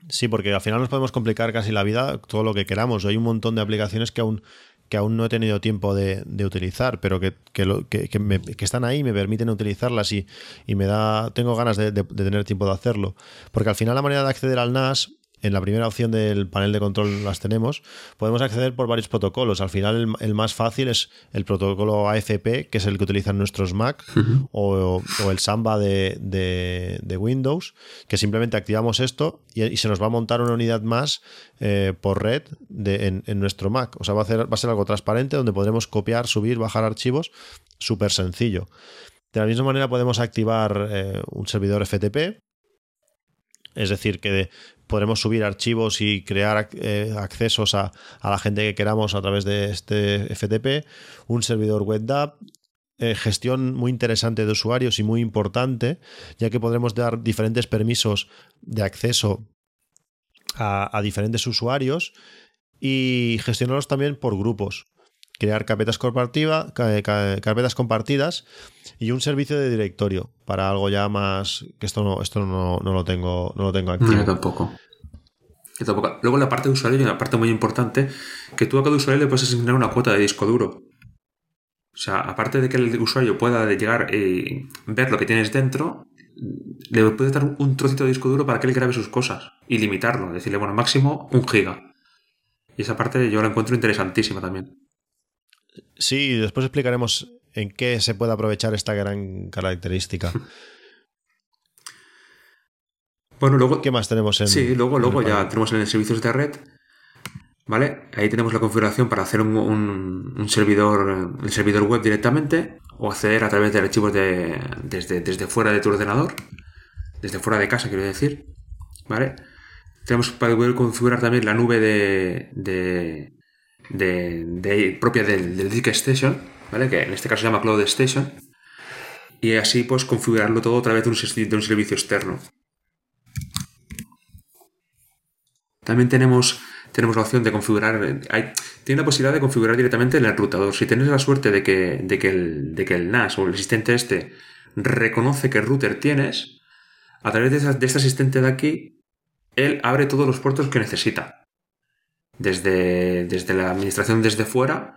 Sí, porque al final nos podemos complicar casi la vida todo lo que queramos. Hay un montón de aplicaciones que aún, que aún no he tenido tiempo de, utilizar, pero que, que, lo- que- me- que están ahí y me permiten utilizarlas y, y me da, tengo ganas de tener tiempo de hacerlo. Porque al final la manera de acceder al NAS, en la primera opción del panel de control las tenemos, podemos acceder por varios protocolos. Al final el, el más fácil es el protocolo AFP, que es el que utilizan nuestros Mac, o, o el Samba de, de- de Windows, que simplemente activamos esto y, y se nos va a montar una unidad más eh, por red de- en, en nuestro Mac. O sea, va a, hacer- va a ser algo transparente donde podremos copiar, subir, bajar archivos, súper sencillo. De la misma manera podemos activar eh, un servidor FTP, es decir, que podremos subir archivos y crear eh, accesos a, a la gente que queramos a través de este FTP, un servidor web DAP, eh, gestión muy interesante de usuarios y muy importante, ya que podremos dar diferentes permisos de acceso a diferentes usuarios y gestionarlos también por grupos. Crear carpetas, corporativa, ca- ca- carpetas compartidas y un servicio de directorio para algo ya más que esto no esto no, no lo tengo no lo tengo No, activo. yo tampoco. Yo tampoco. Luego la parte de usuario hay una parte muy importante que tú a cada usuario le puedes asignar una cuota de disco duro. O sea, aparte de que el usuario pueda llegar y ver lo que tienes dentro, le puedes dar un trocito de disco duro para que él grabe sus cosas y limitarlo. Decirle, bueno, máximo un giga. Y esa parte yo la encuentro interesantísima también. Sí, después explicaremos en qué se puede aprovechar esta gran característica. Bueno, luego. ¿Qué más tenemos en Sí, luego, luego el ya panel? tenemos en servicios de red. ¿Vale? Ahí tenemos la configuración para hacer un, un- un servidor, el servidor web directamente o acceder a través de archivos de, desde, desde fuera de tu ordenador, desde fuera de casa, quiero decir. ¿Vale? Tenemos para poder configurar también la nube de, de, de- propia del, del Station, ¿vale? Que en este caso se llama Cloud Station. Y así pues configurarlo todo a través de un, servicio externo. También tenemos, tenemos la opción de configurar. Hay, tiene la posibilidad de configurar directamente en el enrutador. Si tienes la suerte de que, de que, el, de que el NAS o el asistente este reconoce qué router tienes, a través de, esa- de este asistente de aquí, él abre todos los puertos que necesita. Desde, desde la administración desde fuera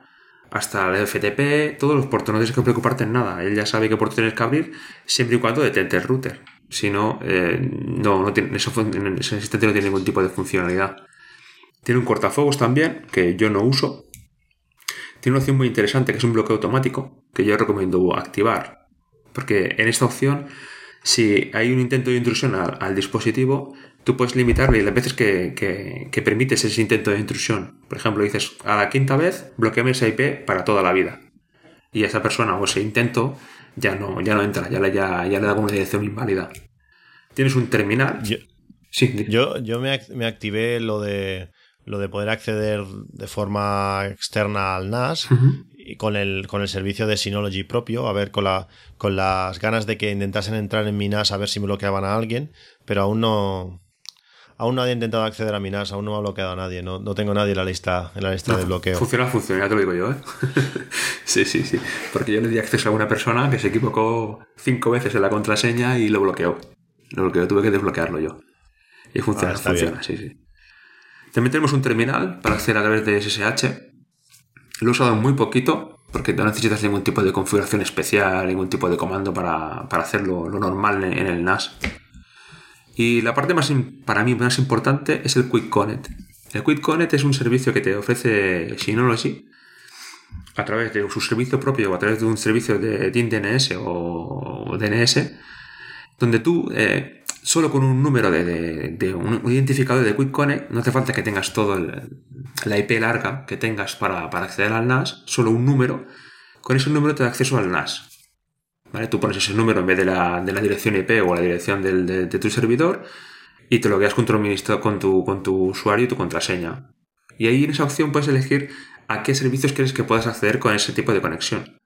hasta el FTP, todos los puertos. No tienes que preocuparte en nada. Él ya sabe qué puerto tienes que abrir siempre y cuando detente el router. Si no, eh, no, tiene, ese asistente no tiene ningún tipo de funcionalidad. Tiene un cortafuegos también, que yo no uso. Tiene una opción muy interesante, que es un bloqueo automático, que yo recomiendo activar. Porque en esta opción, si hay un intento de intrusión al, al dispositivo, tú puedes limitarle las veces que, que- que permites ese intento de intrusión. Por ejemplo, dices, a la quinta vez, bloqueame esa IP para toda la vida. Y esa persona o ese intento ya no, ya no entra, ya le, ya, ya le da una dirección inválida. Tienes un terminal. Yo, Sí, yo, yo me, me activé lo de lo de poder acceder de forma externa al NAS. Y con el, con el servicio de Synology propio, a ver, con, la, con las ganas de que intentasen entrar en mi NAS a ver si me bloqueaban a alguien, pero aún no. Aún nadie ha intentado acceder a mi NAS, aún no me ha bloqueado a nadie, no, no tengo nadie en la lista, en la lista de bloqueo. Funciona, funciona, ya te lo digo yo, ¿eh? sí, sí, sí. Porque yo le di acceso a una persona que se equivocó cinco veces en la contraseña y lo bloqueó. Lo bloqueó, tuve que desbloquearlo yo. Y funciona, Ah, funciona, sí, sí. También tenemos un terminal para acceder a través de SSH. Lo he usado muy poquito, porque no necesitas ningún tipo de configuración especial, ningún tipo de comando para, para hacerlo lo normal en, el NAS. Y la parte más para mí más importante es el Quick Connect. El Quick Connect es un servicio que te ofrece Synology a través de su servicio propio o a través de un servicio de DIN DNS o DNS, donde tú eh, solo con un número de, de- un identificador de Quick Connect, no hace falta que tengas todo el- la IP larga que tengas para, para acceder al NAS, solo un número, con ese número te da acceso al NAS. ¿Vale? Tú pones ese número en vez de la, de la dirección IP o la dirección del- de, tu servidor y te lo quedas con tu, con, tu, con tu usuario y tu contraseña. Y ahí en esa opción puedes elegir a qué servicios quieres que puedas acceder con ese tipo de conexión.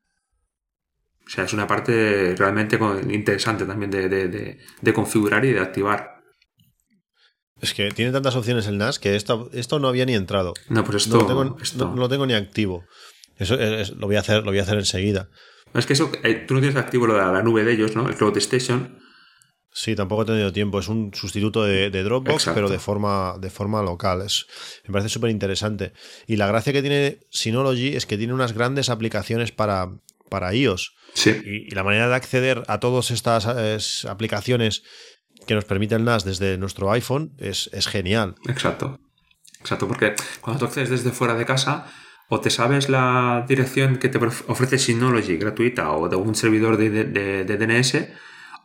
O sea, es una parte realmente interesante también de, de- de- de configurar y de activar. Es que tiene tantas opciones el NAS que esto, esto no había ni entrado. No, pues esto... no, lo tengo, esto- no- no lo tengo ni activo. Eso es- lo, voy a hacer, lo voy a hacer enseguida. Es que eso, eh, tú no tienes activo lo de la nube de ellos, ¿no? El Cloud Station. Sí, tampoco he tenido tiempo. Es un sustituto de, de Dropbox, Exacto. pero de forma, de forma local. Es, me parece súper interesante. Y la gracia que tiene Synology es que tiene unas grandes aplicaciones para, para iOS. Sí. Y, y la manera de acceder a todas estas aplicaciones que nos permite el NAS desde nuestro iPhone es, es genial. Exacto. Exacto, porque cuando tú accedes desde fuera de casa, o te sabes la dirección que te ofrece Synology gratuita o de un servidor de, de- de DNS,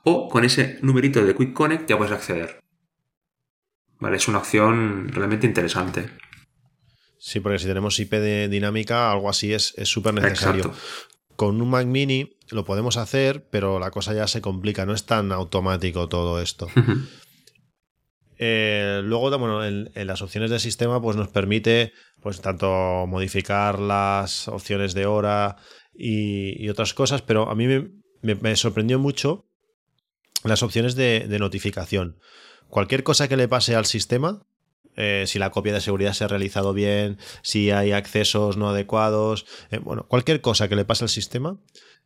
o con ese numerito de Quick Connect ya puedes acceder. Vale, es una opción realmente interesante. Sí, porque si tenemos IP de dinámica, algo así es es súper necesario. Exacto. Con un Mac Mini lo podemos hacer, pero la cosa ya se complica. No es tan automático todo esto. Eh, luego, bueno, en, en las opciones de sistema, pues nos permite, pues, tanto modificar las opciones de hora y, y otras cosas, pero a mí me, me- me sorprendió mucho las opciones de, de notificación. Cualquier cosa que le pase al sistema, eh, si la copia de seguridad se ha realizado bien, si hay accesos no adecuados, eh, bueno, cualquier cosa que le pase al sistema,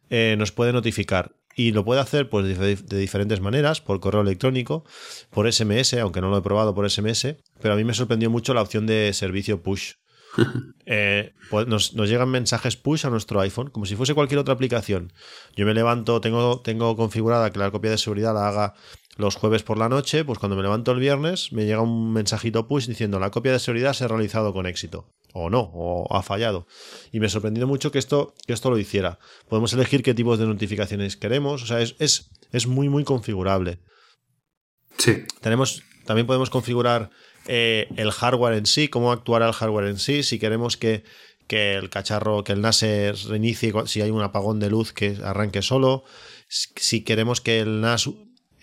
eh, nos puede notificar. Y lo puede hacer pues, de, diferentes maneras, por correo electrónico, por SMS, aunque no lo he probado por SMS, pero a mí me sorprendió mucho la opción de servicio push. Eh, pues nos, nos llegan mensajes push a nuestro iPhone, como si fuese cualquier otra aplicación. Yo me levanto, tengo, tengo configurada que la copia de seguridad la haga los jueves por la noche, pues cuando me levanto el viernes me llega un mensajito push diciendo la copia de seguridad se ha realizado con éxito. O no, o ha fallado. Y me sorprendió mucho que esto, que esto lo hiciera. Podemos elegir qué tipos de notificaciones queremos. O sea, es, es, es muy, muy configurable. Sí. Tenemos, también podemos configurar eh, el hardware en sí, cómo actuará el hardware en sí, si queremos que, que el cacharro, que el NAS se reinicie, si hay un apagón de luz que arranque solo, si si queremos que el NAS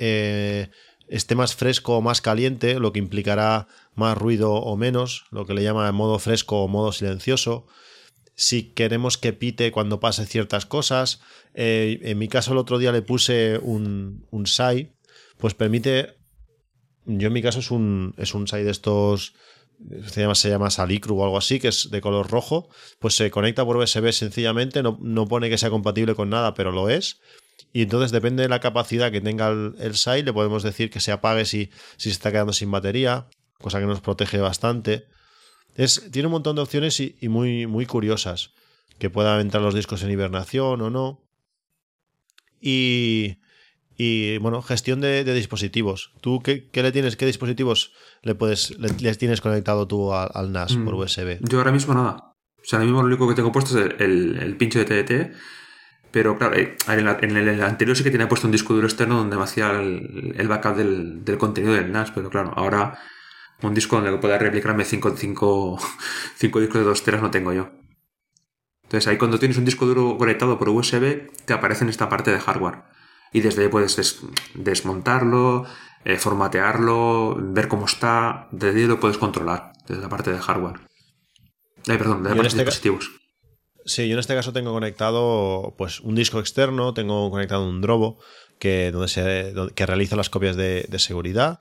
eh, esté más fresco o más caliente, lo que implicará más ruido o menos, lo que le llama modo fresco o modo silencioso. Si queremos que pite cuando pase ciertas cosas. Eh, en mi caso, el otro día le puse un, un SAI, pues permite yo en mi caso es un, es un SAI de estos, se llama, se llama Salicru o algo así, que es de color rojo, pues se conecta por USB sencillamente, no, no pone que sea compatible con nada, pero lo es. Y entonces depende de la capacidad que tenga el, el SAI, le podemos decir que se apague si, si se está quedando sin batería, cosa que nos protege bastante. Es, tiene un montón de opciones y, y muy, muy curiosas, que puedan entrar los discos en hibernación o no. Y, y bueno, gestión de, de dispositivos. ¿Tú qué, qué le tienes? ¿Qué dispositivos le puedes le, les tienes conectado tú al, al NAS por Mm, USB? Yo ahora mismo nada. O sea, ahora mismo lo único que tengo puesto es el, el- el pincho de TDT. Pero claro, eh, en, la- en el, anterior sí que tenía puesto un disco duro externo donde me hacía el, el backup del, del contenido del NAS. Pero claro, ahora un disco donde pueda replicarme 5 cinco, cinco discos de 2 teras no tengo yo. Entonces ahí cuando tienes un disco duro conectado por USB, te aparece en esta parte de hardware. Y desde ahí puedes des- desmontarlo, eh, formatearlo, ver cómo está. Desde ahí lo puedes controlar, desde la parte de hardware. Eh, perdón, de la parte de este dispositivos. Sí, yo en este caso tengo conectado pues un disco externo, tengo conectado un Drobo que, donde se, que realiza las copias de, seguridad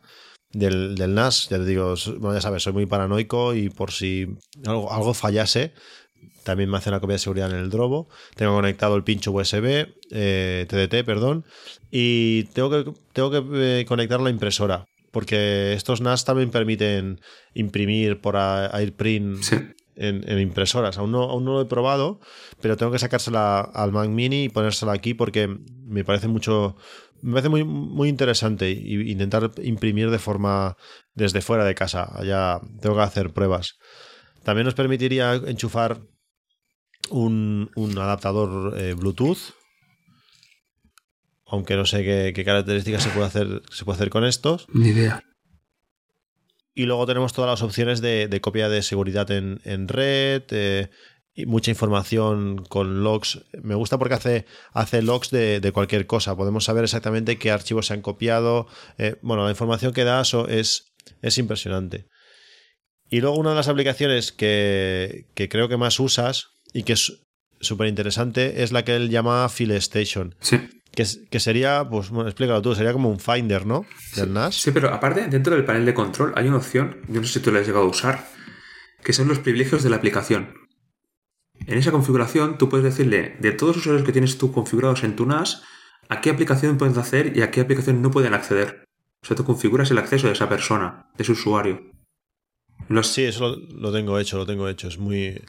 del, NAS. Ya te digo, ya sabes, soy muy paranoico y por si algo, fallase, también me hace una copia de seguridad en el Drobo. Tengo conectado el pincho USB, eh, TDT, perdón, y tengo que, tengo que eh, conectar la impresora. Porque estos NAS también permiten imprimir por AirPrint Sí. En, impresoras. Aún no, aún no lo he probado, pero tengo que sacársela al Mac Mini y ponérsela aquí porque me parece mucho. Me parece muy, muy interesante intentar imprimir de forma desde fuera de casa. Allá tengo que hacer pruebas. También nos permitiría enchufar un, un adaptador eh, Bluetooth. Aunque no sé qué, qué características se puede hacer, se puede hacer con estos. Ni idea. Y luego tenemos todas las opciones de, de copia de seguridad en, en red, eh, y mucha información con logs. Me gusta porque hace, hace logs de, de cualquier cosa. Podemos saber exactamente qué archivos se han copiado. Eh, bueno, la información que da eso es, es impresionante. Y luego una de las aplicaciones que, que creo que más usas y que es súper interesante es la que él llama File Station. Sí. Que, sería, pues bueno, explícalo tú, sería como un Finder, ¿no? Del NAS. Sí, pero aparte, dentro del panel de control hay una opción, yo no sé si tú la has llegado a usar, que son los privilegios de la aplicación. En esa configuración tú puedes decirle de todos los usuarios que tienes tú configurados en tu NAS, a qué aplicación pueden hacer y a qué aplicación no pueden acceder. O sea, tú configuras el acceso de esa persona, de ese usuario. Los... Sí, eso lo, lo, tengo hecho, lo tengo hecho. Es muy.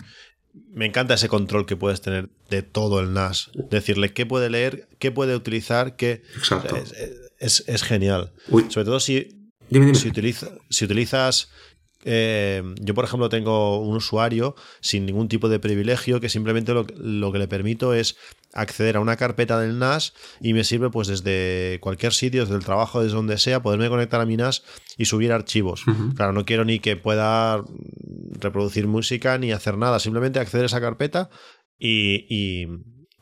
Me encanta ese control que puedes tener de todo el NAS. Decirle qué puede leer, qué puede utilizar, qué. Exacto. Es, es, es genial. Uy. Sobre todo si, Dime, dime. si, utiliza, si utilizas. Eh, yo, por ejemplo, tengo un usuario sin ningún tipo de privilegio que simplemente lo, lo, que le permito es acceder a una carpeta del NAS y me sirve pues desde cualquier sitio, desde el trabajo, desde donde sea, poderme conectar a mi NAS y subir archivos. Uh -huh. Claro, no quiero ni que pueda reproducir música ni hacer nada, simplemente acceder a esa carpeta y, y,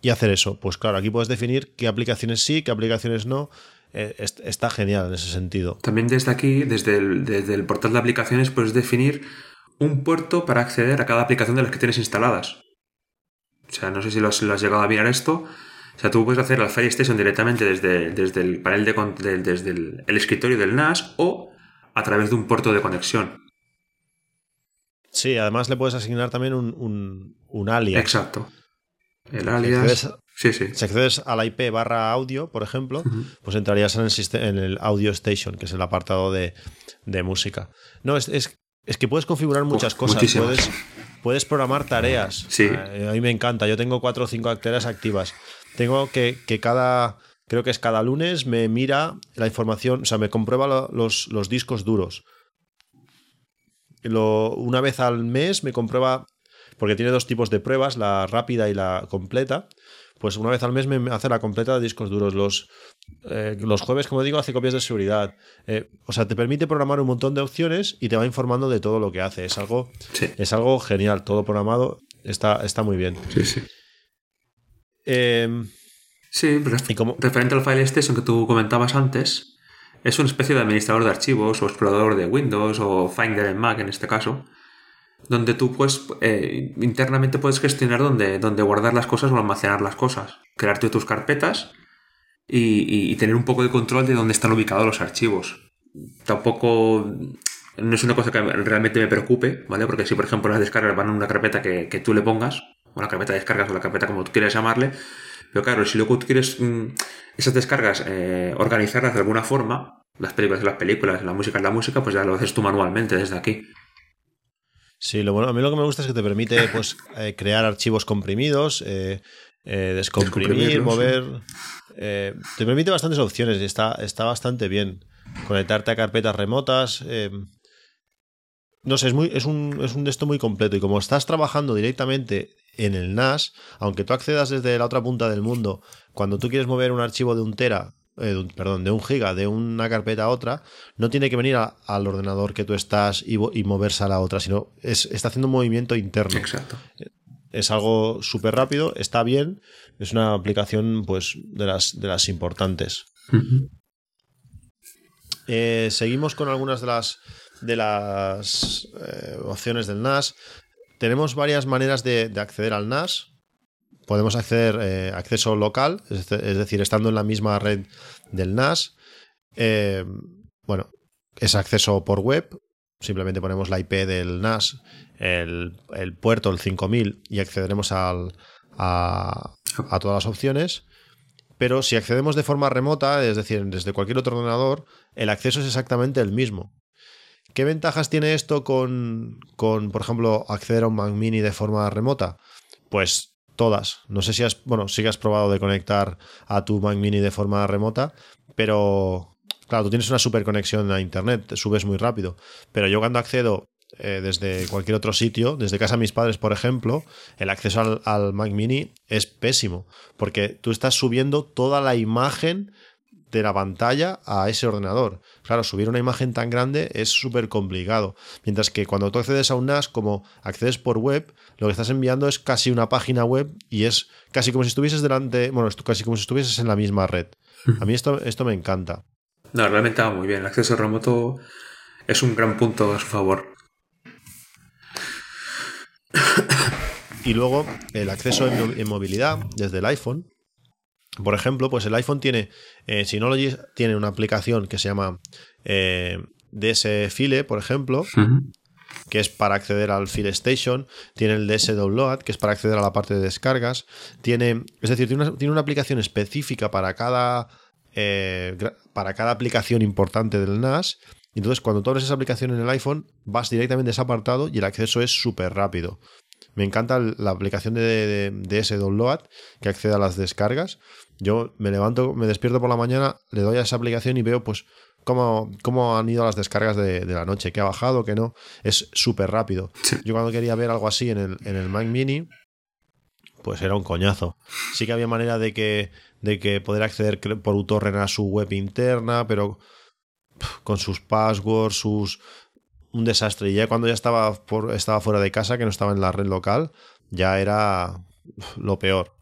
y hacer eso. Pues claro, aquí puedes definir qué aplicaciones sí, qué aplicaciones no. Eh, está genial en ese sentido. También desde aquí, desde el, desde el portal de aplicaciones, puedes definir un puerto para acceder a cada aplicación de las que tienes instaladas. O sea, no sé si lo has, lo has llegado a mirar esto. O sea, tú puedes hacer la Fire Station directamente desde, desde el panel de, de desde el, el, escritorio del NAS o a través de un puerto de conexión. Sí, además le puedes asignar también un, un, un alias. Exacto. El alias. Sí, sí. Si accedes a la IP barra audio, por ejemplo, uh -huh. pues entrarías en el, en el Audio Station, que es el apartado de, de música. No, es, es, es, que puedes configurar muchas Uf, cosas. Muchísimas. Puedes, puedes programar tareas. Sí. A mí me encanta. Yo tengo cuatro o cinco tareas activas. Tengo que, que cada. Creo que es cada lunes me mira la información, o sea, me comprueba los, los discos duros. Lo, una vez al mes me comprueba, porque tiene dos tipos de pruebas, la rápida y la completa pues una vez al mes me hace la completa de discos duros. Los, eh, los jueves, como digo, hace copias de seguridad. Eh, o sea, te permite programar un montón de opciones y te va informando de todo lo que hace. Es algo, sí. es algo genial. Todo programado está, está muy bien. Sí, sí. Eh, sí, y como, referente al File Station que tú comentabas antes, es una especie de administrador de archivos o explorador de Windows o Finder en Mac en este caso donde tú pues eh, internamente puedes gestionar dónde, dónde guardar las cosas o almacenar las cosas, crearte tus carpetas y, y, tener un poco de control de dónde están ubicados los archivos. Tampoco no es una cosa que realmente me preocupe, ¿vale? Porque si por ejemplo las descargas van a una carpeta que, que tú le pongas, o la carpeta de descargas o la carpeta como tú quieras llamarle, pero claro, si luego tú quieres mmm, esas descargas eh, organizarlas de alguna forma, las películas las películas, la música es la música, pues ya lo haces tú manualmente desde aquí. Sí, lo bueno, a mí lo que me gusta es que te permite pues, eh, crear archivos comprimidos, eh, eh, descomprimir, mover. Te permite bastantes opciones y está, está bastante bien. Conectarte a carpetas remotas. eh, no sé, es, muy, es, un, es un esto muy completo. Y como estás trabajando directamente en el NAS, aunque tú accedas desde la otra punta del mundo, cuando tú quieres mover un archivo de un tera eh, de un, perdón, de un giga de una carpeta a otra, no tiene que venir a, al ordenador que tú estás y, y, moverse a la otra, sino es, está haciendo un movimiento interno. Exacto. Es algo súper rápido, está bien, es una aplicación pues de las, de las importantes. Uh -huh. eh, seguimos con algunas de las, de las eh, opciones del NAS. Tenemos varias maneras de, de acceder al NAS podemos acceder eh, acceso local, es, decir, estando en la misma red del NAS. Eh, bueno, es acceso por web. Simplemente ponemos la IP del NAS, el, puerto, el 5000, y accederemos a, a, todas las opciones. Pero si accedemos de forma remota, es decir, desde cualquier otro ordenador, el acceso es exactamente el mismo. ¿Qué ventajas tiene esto con, con por ejemplo, acceder a un Mac Mini de forma remota? Pues todas. No sé si has, bueno, sí que has probado de conectar a tu Mac Mini de forma remota, pero claro, tú tienes una super conexión a internet, te subes muy rápido. Pero yo cuando accedo eh, desde cualquier otro sitio, desde casa de mis padres, por ejemplo, el acceso al, al Mac Mini es pésimo, porque tú estás subiendo toda la imagen de la pantalla a ese ordenador. Claro, subir una imagen tan grande es súper complicado. Mientras que cuando tú accedes a un NAS, como accedes por web, lo que estás enviando es casi una página web y es casi como si estuvieses delante, bueno, casi como si estuvieses en la misma red. A mí esto, esto me encanta. No, realmente va muy bien. El acceso remoto es un gran punto a su favor. Y luego el acceso en, en movilidad desde el iPhone. Por ejemplo, pues el iPhone tiene, eh, Synology tiene una aplicación que se llama eh, DS File, por ejemplo, uh -huh. que es para acceder al File Station, tiene el DS Download, que es para acceder a la parte de descargas, tiene, es decir, tiene una, tiene una aplicación específica para cada, eh, para cada aplicación importante del NAS. Y Entonces, cuando tú abres esa aplicación en el iPhone, vas directamente a ese apartado y el acceso es súper rápido. Me encanta la aplicación de, de, de ese download que accede a las descargas. Yo me levanto, me despierto por la mañana, le doy a esa aplicación y veo pues cómo, cómo han ido las descargas de, de la noche, qué ha bajado, qué no. Es súper rápido. Yo cuando quería ver algo así en el, en el Mac Mini, pues era un coñazo. Sí que había manera de que, de que poder acceder por uTorrent a su web interna, pero con sus passwords, sus un desastre. Y ya cuando ya estaba, por, estaba fuera de casa, que no estaba en la red local, ya era lo peor.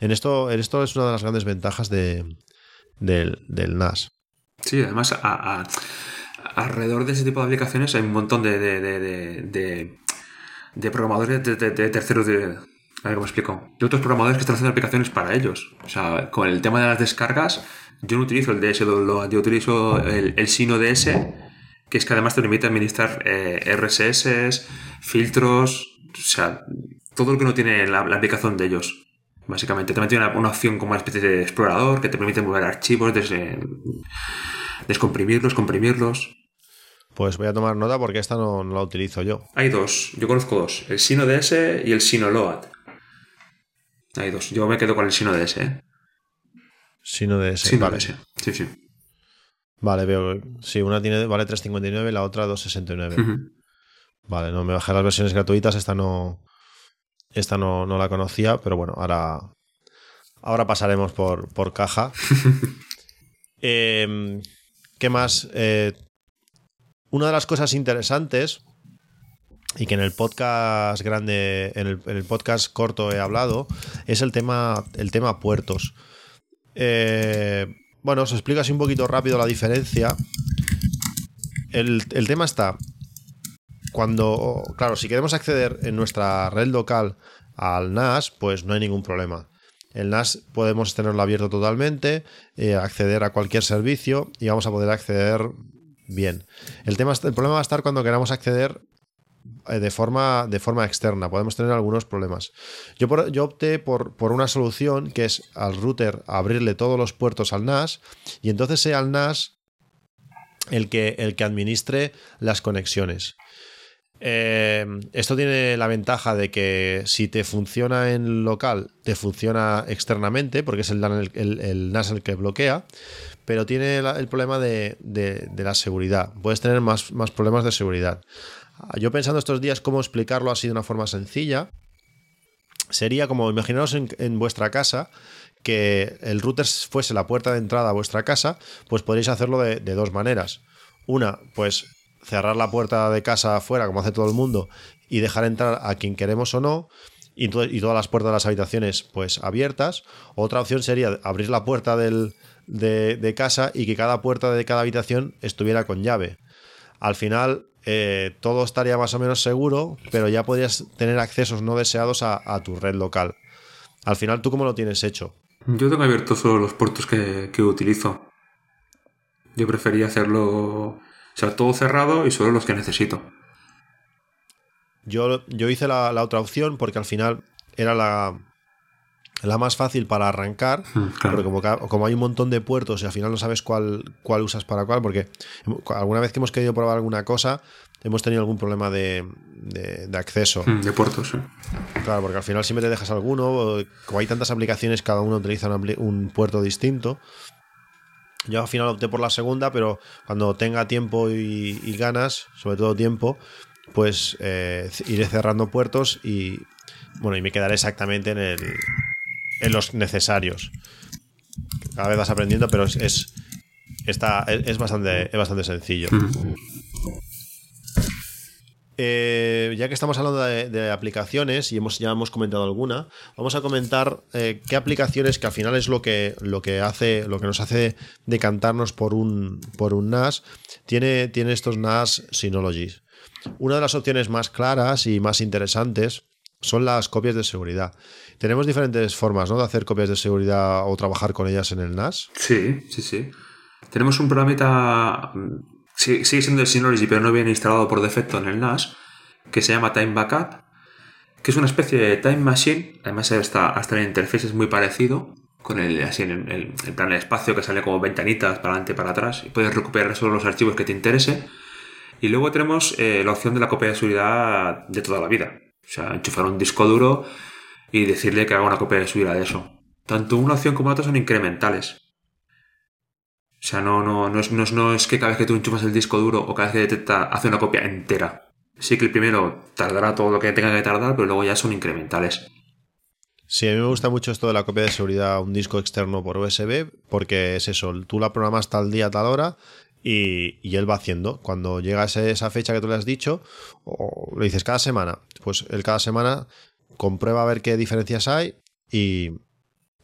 En esto, en esto es una de las grandes ventajas de, del, NAS. Sí, además, a- alrededor de ese tipo de aplicaciones hay un montón de, de, programadores de, terceros de. A ver cómo explico. De otros programadores que están haciendo aplicaciones para ellos. O sea, con el tema de las descargas, yo no utilizo el DS Download, yo utilizo el Sino DS, que es que además te permite administrar eh, RSS, filtros, o sea, todo lo que no tiene la, la aplicación de ellos. Básicamente, también tiene una, una opción como una especie de explorador que te permite mover archivos, desde, descomprimirlos, comprimirlos. Pues voy a tomar nota porque esta no, no la utilizo yo. Hay dos, yo conozco dos, el Sino DS y el Sino Load. Hay dos, yo me quedo con el Sino DS. ¿eh? Sino ese. Sino vale. DS, sí, sí. Vale, veo. Sí, una tiene, vale 3.59 y la otra 2.69. Ujú. Vale, no me bajé las versiones gratuitas, esta no. Esta no, no la conocía, pero bueno, ahora. Ahora pasaremos por, por caja. Em, ¿Qué más? Eh, una de las cosas interesantes y que en el podcast grande, en el, en el podcast corto he hablado, es el tema, el tema puertos. Eh, bueno, os explico así un poquito rápido la diferencia. El, el tema está cuando, claro, si queremos acceder en nuestra red local al NAS, pues no hay ningún problema. El NAS podemos tenerlo abierto totalmente, eh, acceder a cualquier servicio y vamos a poder acceder bien. El, tema, el problema va a estar cuando queramos acceder de forma, de forma externa. Podemos tener algunos problemas. Yo, yo opté por, por una solución que es al router abrirle todos los puertos al NAS y entonces sea el NAS el que, el que administre las conexiones. Eh, esto tiene la ventaja de que si te funciona en local, te funciona externamente, porque es el, el- NAS el que bloquea, pero tiene el problema de, de- de la seguridad. Puedes tener más, más problemas de seguridad. Yo pensando estos días cómo explicarlo así de una forma sencilla, sería como imaginaros en, vuestra casa que el router fuese la puerta de entrada a vuestra casa, pues podréis hacerlo de, dos maneras. Una, pues cerrar la puerta de casa afuera, como hace todo el mundo, y dejar entrar a quien queremos o no, y todas las puertas de las habitaciones pues abiertas. Otra opción sería abrir la puerta del- de, de casa y que cada puerta de cada habitación estuviera con llave. Al final eh, todo estaría más o menos seguro, pero ya podrías tener accesos no deseados a, a tu red local. Al final, ¿tú cómo lo tienes hecho? Yo tengo abiertos solo los puertos que, que utilizo. Yo prefería hacerlo, o sea, todo cerrado y solo los que necesito. Yo, yo hice la, la otra opción porque al final era la, la más fácil para arrancar, Mm, claro. porque como, hay un montón de puertos y al final no sabes cuál, cuál usas para cuál, porque alguna vez que hemos querido probar alguna cosa, hemos tenido algún problema de, de- de acceso. Mm, De puertos, sí. Claro, porque al final siempre te dejas alguno, como hay tantas aplicaciones, cada uno utiliza un, puerto distinto. Yo al final opté por la segunda, pero cuando tenga tiempo y, y ganas, sobre todo tiempo, pues eh, iré cerrando puertos y bueno, y me quedaré exactamente en el en los necesarios. Cada vez vas aprendiendo, pero es, es está, es, bastante, es bastante sencillo. Eh, ya que estamos hablando de, de aplicaciones y hemos, ya hemos comentado alguna, vamos a comentar eh, qué aplicaciones, que al final es lo que, lo que hace, lo que nos hace decantarnos por un, por un NAS, tiene, tiene estos NAS Synologies. Una de las opciones más claras y más interesantes son las copias de seguridad. Tenemos diferentes formas ¿no? de hacer copias de seguridad o trabajar con ellas en el NAS. Sí, sí, sí. Tenemos un programita. mm, Sigue siendo el Synology, pero no viene instalado por defecto en el NAS. que se llama Time Backup, que es una especie de Time Machine. Además, hasta, hasta el interfaz es muy parecido, con el, así en el, el plan de espacio que sale como ventanitas para adelante y para atrás, y puedes recuperar solo los archivos que te interese. Y luego tenemos eh, la opción de la copia de seguridad de toda la vida. O sea, enchufar un disco duro y decirle que haga una copia de seguridad de eso. Tanto una opción como otra son incrementales. O sea, no, no, no, es, no, es, que cada vez que tú enchufas el disco duro o cada vez que detecta hace una copia entera. Sí que el primero tardará todo lo que tenga que tardar, pero luego ya son incrementales. Sí, a mí me gusta mucho esto de la copia de seguridad a un disco externo por USB, porque es eso, tú la programas tal día, tal hora, y, y él va haciendo. Cuando llega esa fecha que tú le has dicho, o le dices cada semana, pues él cada semana comprueba a ver qué diferencias hay y,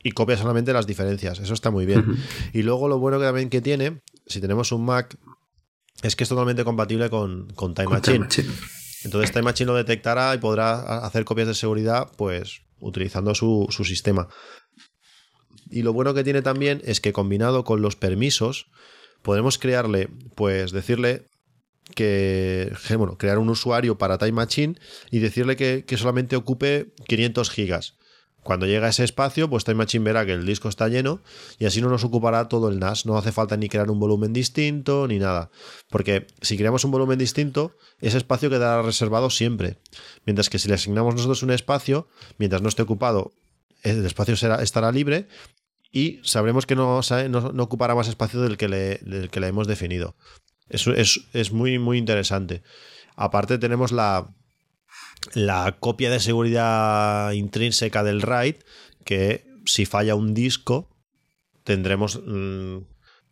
y copia solamente las diferencias. Eso está muy bien. Y luego lo bueno que también que tiene, si tenemos un Mac, es que es totalmente compatible con, con Time Con Machine. Time Machine. Entonces Time Machine lo detectará y podrá hacer copias de seguridad, pues utilizando su, su sistema. Y lo bueno que tiene también es que combinado con los permisos, podemos crearle, pues decirle que, bueno, crear un usuario para Time Machine y decirle que, que solamente ocupe 500 gigas. Cuando llega a ese espacio, pues Time Machine verá que el disco está lleno y así no nos ocupará todo el NAS. No hace falta ni crear un volumen distinto ni nada. Porque si creamos un volumen distinto, ese espacio quedará reservado siempre. Mientras que si le asignamos nosotros un espacio, mientras no esté ocupado, el espacio será, estará libre y sabremos que no, no- no ocupará más espacio del que le, del que le hemos definido. Eso es, es muy, muy interesante. Aparte tenemos la, la copia de seguridad intrínseca del RAID, que si falla un disco, tendremos mm,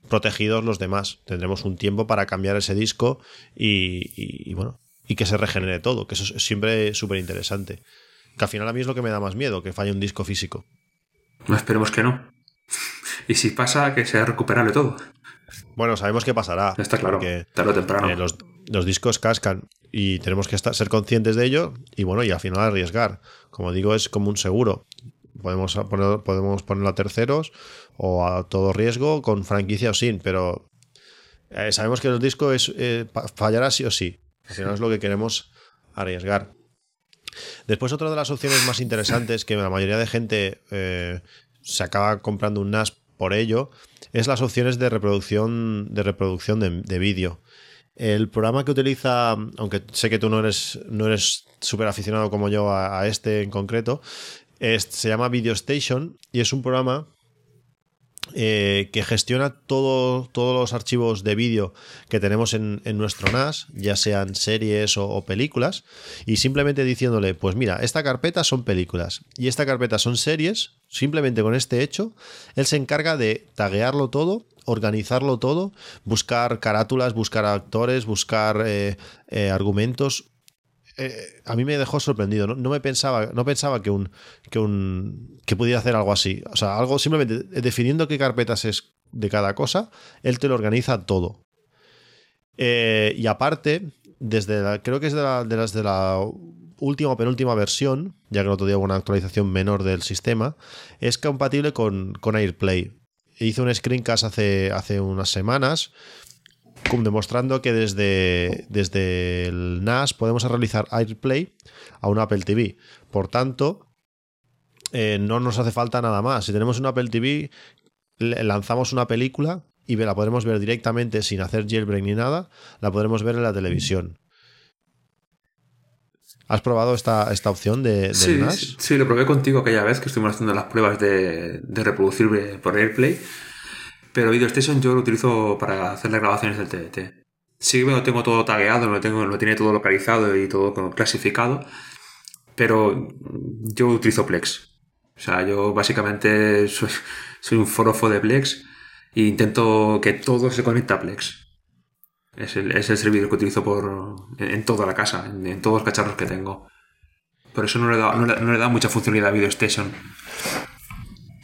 protegidos los demás. Tendremos un tiempo para cambiar ese disco y, bueno, y que se regenere todo, que eso es siempre súper interesante. Que al final a mí es lo que me da más miedo, que falle un disco físico. No esperemos que no. Y si pasa, que sea recuperable todo. Bueno, sabemos que pasará. Está claro. Tarde o temprano. eh, los, los discos cascan y tenemos que estar, ser conscientes de ello y bueno, y al final arriesgar. Como digo, es como un seguro. Podemos poner, podemos ponerlo a terceros o a todo riesgo con franquicia o sin, pero eh, sabemos que el disco es, eh, fallará sí o sí. Al final es lo que queremos arriesgar. Después, otra de las opciones más interesantes que la mayoría de gente eh, se acaba comprando un NAS por ello es las opciones de reproducción de reproducción de, de vídeo. El programa que utiliza, aunque sé que tú no eres no eres súper aficionado como yo a, a este en concreto, es- se llama Video Station y es un programa eh, que gestiona todo, todos los archivos de vídeo que tenemos en, en nuestro NAS, ya sean series o, o películas, y simplemente diciéndole, pues mira, esta carpeta son películas y esta carpeta son series, simplemente con este hecho, él se encarga de taguearlo todo, organizarlo todo, buscar carátulas, buscar actores, buscar eh, eh, argumentos, eh, a mí me dejó sorprendido. No, me pensaba, no pensaba que un, que un que pudiera hacer algo así. O sea, algo simplemente definiendo qué carpetas es de cada cosa, él te lo organiza todo. Eh, y aparte, desde la- creo que es de, la- de las de la última o penúltima versión, ya que el otro día hubo una actualización menor del sistema, es compatible con, con AirPlay. Hice un screencast hace, hace unas semanas demostrando que desde, desde el NAS podemos realizar AirPlay a un Apple TV. Por tanto, eh, no nos hace falta nada más. Si tenemos un Apple TV, lanzamos una película y la podremos ver directamente sin hacer jailbreak ni nada, la podremos ver en la televisión. ¿Has probado esta, esta opción de, Sí, NAS? sí, sí, lo probé contigo aquella vez que estuvimos haciendo las pruebas de, de reproducir por AirPlay. Pero Video Station yo lo utilizo para hacer las grabaciones del TDT. Sí que lo tengo todo tagueado, lo, tengo, lo tiene todo localizado y todo clasificado. Pero yo utilizo Plex. O sea, yo básicamente soy, un forofo de Plex e intento que todo se conecte a Plex. Es el, es el servidor que utilizo por, en, toda la casa, en, todos los cacharros que tengo. Por eso no le da, no le da mucha funcionalidad a Video Station.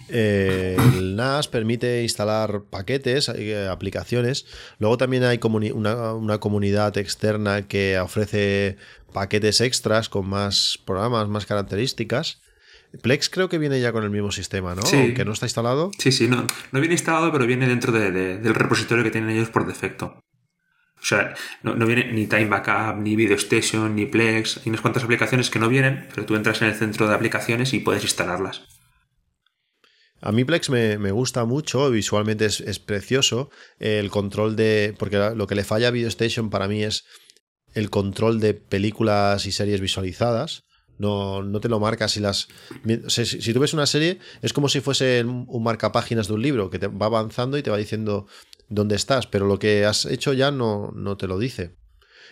Eh, el NAS permite instalar paquetes, eh, aplicaciones. Luego también hay comuni- una, una comunidad externa que ofrece paquetes extras con más programas, más características. Plex creo que viene ya con el mismo sistema, ¿no? Sí. Aunque no está instalado. Sí, sí, no, no viene instalado, pero viene dentro de- de- del repositorio que tienen ellos por defecto. O sea, no, no viene ni Time Backup, ni Video Station, ni Plex. Hay unas cuantas aplicaciones que no vienen, pero tú entras en el centro de aplicaciones y puedes instalarlas. A mí Plex me, gusta mucho, visualmente es, precioso. El control de. Porque lo que le falla a Video Station para mí es el control de películas y series visualizadas. No, no te lo marca si las. si tú ves una serie, es como si fuese un marcapáginas de un libro que te va avanzando y te va diciendo dónde estás, pero lo que has hecho ya no, no te lo dice.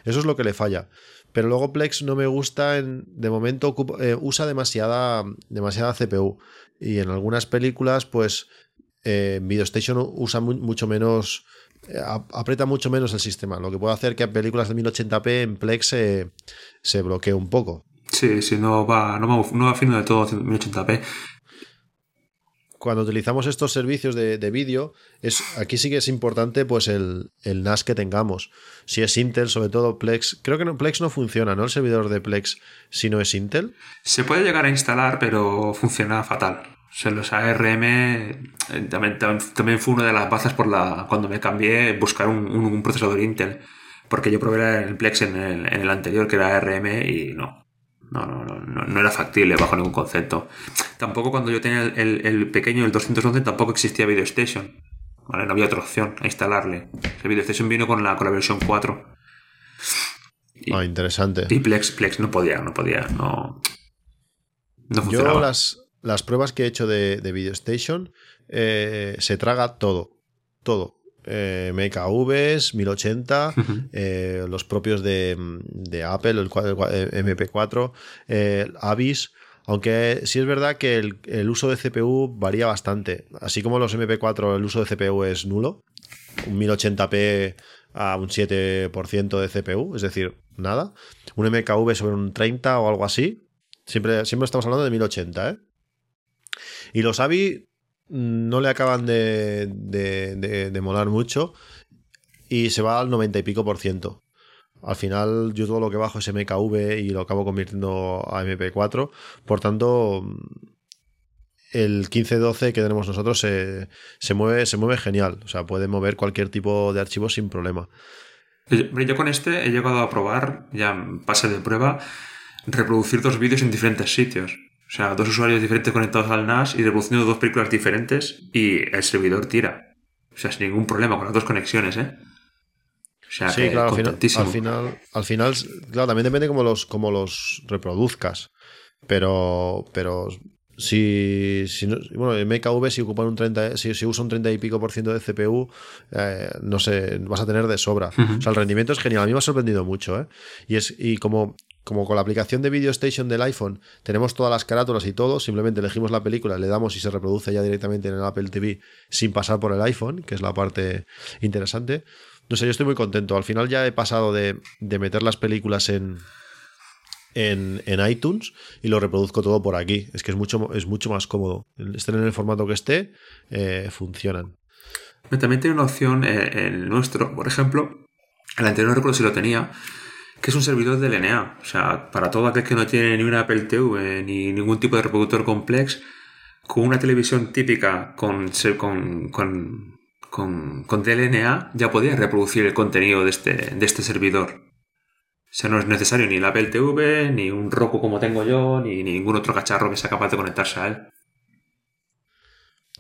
Eso es lo que le falla. Pero luego Plex no me gusta, en, de momento eh, usa demasiada, demasiada CPU. Y en algunas películas, pues eh, Video Station usa mu- mucho menos, eh, ap- aprieta mucho menos el sistema. Lo que puede hacer que películas de 1080p en Plex se, se bloquee un poco. Sí, sí, no va, no va, no va fino de todo 1080p. Cuando utilizamos estos servicios de, de vídeo, es, aquí sí que es importante pues el, el NAS que tengamos. Si es Intel, sobre todo Plex. Creo que no, Plex no funciona, ¿no? El servidor de Plex si no es Intel. Se puede llegar a instalar, pero funciona fatal. O sea, los ARM eh, también, también, fue una de las bazas por la cuando me cambié buscar un, un- un procesador Intel. Porque yo probé el Plex en el, en el anterior, que era ARM, y no. No, no, no, no, era factible bajo ningún concepto. Tampoco cuando yo tenía el, pequeño, el 211, tampoco existía Video Station. ¿Vale? No había otra opción a instalarle. El Video Station vino con la, con la versión 4. Y, Ah, interesante. y Plex, Plex no podía, no podía, no. No Yo funcionaba. las, las pruebas que he hecho de, de Video Station eh, se traga todo. Todo. Eh, MKVs, 1080, Ujú. eh, los propios de, de Apple, el, eh, MP4, eh, Avis. Aunque sí es verdad que el, el uso de CPU varía bastante. Así como los MP4, el uso de CPU es nulo. Un 1080p a un 7% de CPU, es decir, nada. Un MKV sobre un 30 o algo así. Siempre, siempre estamos hablando de 1080, ¿eh? Y los AVI no le acaban de, de, de- molar mucho y se va al 90 y pico por ciento. Al final yo todo lo que bajo es MKV y lo acabo convirtiendo a MP4. Por tanto, el 1512 que tenemos nosotros se, se mueve, se mueve genial. O sea, puede mover cualquier tipo de archivo sin problema. Yo, yo con este he llegado a probar, ya pase de prueba, reproducir dos vídeos en diferentes sitios. O sea, dos usuarios diferentes conectados al NAS y reproduciendo dos películas diferentes y el servidor tira. O sea, sin ningún problema con las dos conexiones, ¿eh? O sea, Sí, que claro, al final, al final, al final, claro, también depende cómo los, cómo los reproduzcas. Pero, pero si, si no- bueno, el MKV si ocupan un 30, si, si usa un 30 y pico por ciento de CPU, eh, no sé, vas a tener de sobra. O sea, el rendimiento es genial. A mí me ha sorprendido mucho, ¿eh? Y es, y como, como con la aplicación de Video Station del iPhone tenemos todas las carátulas y todo, simplemente elegimos la película, le damos y se reproduce ya directamente en el Apple TV sin pasar por el iPhone, que es la parte interesante. No sé, yo estoy muy contento. Al final ya he pasado de, de meter las películas en, en, en iTunes y lo reproduzco todo por aquí. Es que es mucho, es mucho más cómodo. Estén en el formato que esté, eh, funcionan. También tiene una opción, eh, el nuestro, por ejemplo, el anterior no recuerdo si lo tenía, que es un servidor de. O sea, para todo aquel que no tiene ni una Apple TV ni ningún tipo de reproductor complex, con una televisión típica con, con, con, con, con DLNA ya podía reproducir el contenido de este, de este servidor. O sea, no es necesario ni el Apple TV, ni un Roku como tengo yo, ni, ni ningún otro cacharro que sea capaz de conectarse a él.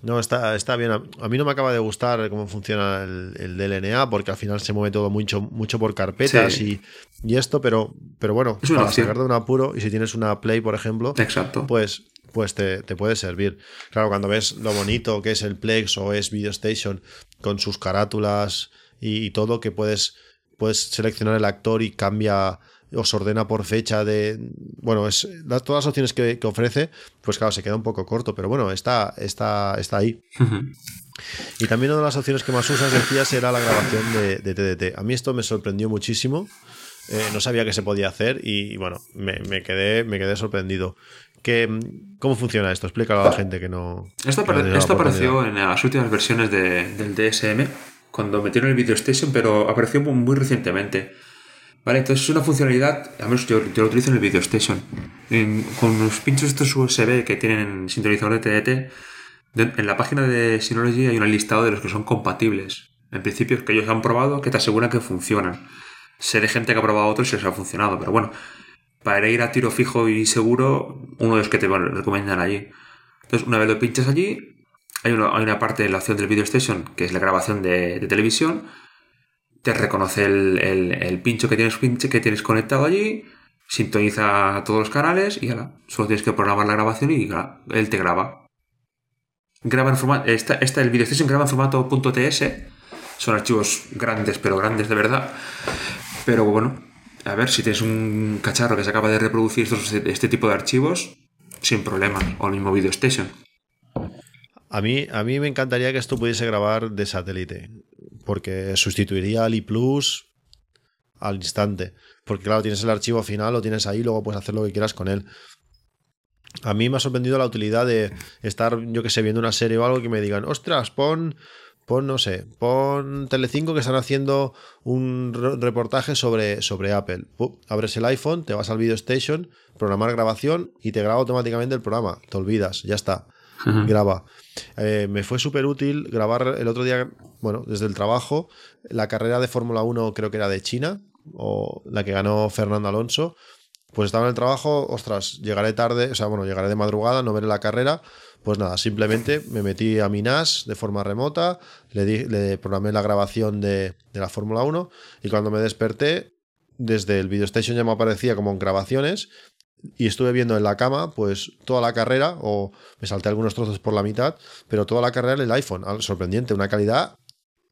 No, está, está bien. A, mí no me acaba de gustar cómo funciona el, el DLNA, porque al final se mueve todo mucho, mucho por carpetas Sí. y, y esto, pero, pero bueno, Es para sacar de un apuro, y si tienes una Play, por ejemplo, Exacto. pues, pues te, te puede servir. Claro, cuando ves lo bonito que es el Plex o es Video Station con sus carátulas y, y todo, que puedes, puedes seleccionar el actor y cambia, os ordena por fecha de. Bueno, es las- todas las opciones que, que ofrece, pues claro, se queda un poco corto, pero bueno, está, está, está ahí. Y también una de las opciones que más usas, decías, era la grabación de, de TDT. A mí esto me sorprendió muchísimo. Eh, no sabía que se podía hacer y, bueno, me, me quedé, me quedé sorprendido. Que, mm, ¿Cómo funciona esto? Explícalo a la gente que no. Esto, que no apareció en las últimas versiones de- del DSM, cuando metieron el Video Station, pero apareció muy, muy recientemente. Vale, entonces es una funcionalidad, al menos yo, lo utilizo en el Video Station. Con los pinchos estos USB que tienen sintonizador de TDT, en la página de Synology hay un listado de los que son compatibles. En principio es que ellos han probado que te aseguran que funcionan. Sé de gente que ha probado otros y les ha funcionado, pero bueno, para ir a tiro fijo y seguro, uno de los que te recomiendan allí. Entonces, una vez lo pinchas allí, hay una, hay una parte de la opción del Video Station que es la grabación de televisión. Te reconoce el, pincho que tienes, pinche que tienes conectado allí, sintoniza todos los canales y ya, solo tienes que programar la grabación y gra- él te graba. Graba en formato, esta, el Video Station graba en formato .ts, son archivos grandes, pero grandes de verdad. Pero bueno, a ver si tienes un cacharro que se acaba de reproducir este tipo de archivos, sin problemas, o el mismo Video Station. A mí, a mí me encantaría que esto pudiese grabar de satélite, porque sustituiría al iPlus al instante. Porque claro, tienes el archivo final, lo tienes ahí, luego puedes hacer lo que quieras con él. A mí me ha sorprendido la utilidad de estar, yo que sé, viendo una serie o algo que me digan, ostras, pon, pon, no sé, pon Telecinco que están haciendo un re- reportaje sobre, sobre Apple. Abres el iPhone, te vas al Video Station, programar grabación y te graba automáticamente el programa. Te olvidas, ya está. Graba. Eh, me fue súper útil grabar el otro día, bueno, desde el trabajo, la carrera de Fórmula 1 creo que era de China, o la que ganó Fernando Alonso. Pues estaba en el trabajo, ostras, llegaré tarde, o sea, bueno, llegaré de madrugada, no veré la carrera. Pues nada, simplemente me metí a mi NAS de forma remota, le, di- le programé la grabación de, la Fórmula 1 y cuando me desperté, desde el Video Station ya me aparecía como en grabaciones y estuve viendo en la cama pues toda la carrera o me salté algunos trozos por la mitad, pero toda la carrera en el iPhone, al- sorprendente, una calidad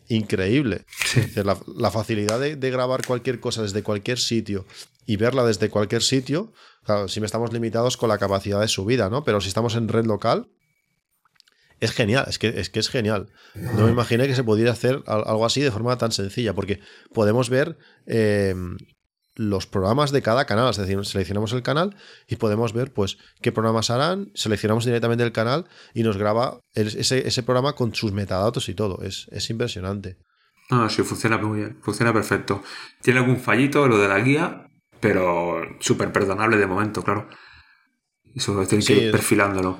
increíble. Es decir, La, la facilidad de, de grabar cualquier cosa desde cualquier sitio y verla desde cualquier sitio, claro, si me estamos limitados con la capacidad de subida, ¿no? Pero si estamos en red local, es genial, es que es, que es genial. No me imaginé que se pudiera hacer al- algo así de forma tan sencilla, porque podemos ver eh, los programas de cada canal, es decir, seleccionamos el canal y podemos ver pues qué programas harán, seleccionamos directamente el canal y nos graba ese, ese programa con sus metadatos y todo. Es, es impresionante. No, sí, funciona muy bien, funciona perfecto. Tiene algún fallito lo de la guía, pero súper perdonable de momento, claro. Y solo tienes que Sí, ir perfilándolo.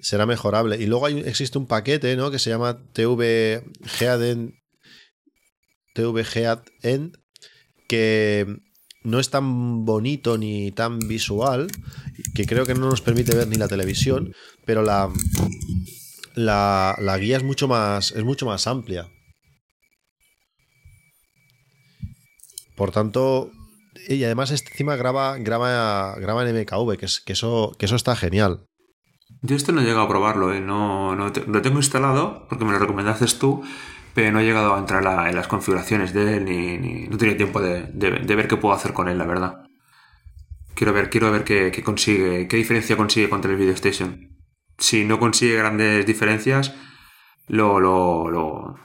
será mejorable. Y luego hay, existe un paquete, ¿no? Que se llama TV Headen TV Head que no es tan bonito ni tan visual, que creo que no nos permite ver ni la televisión, pero la, la, la guía es mucho más es mucho más amplia. Por tanto, y además este encima graba, graba, graba en MKV, que, es, que, eso, que eso está genial. Yo este no he llegado a probarlo, ¿eh? no, no lo tengo instalado porque me lo recomendaste tú, pero no he llegado a entrar a- en las configuraciones de él ni, ni- no he tenido tiempo de, de- de ver qué puedo hacer con él, la verdad. Quiero ver, quiero ver qué, qué consigue, qué diferencia consigue contra el Video Station. Si no consigue grandes diferencias, lo, lo, lo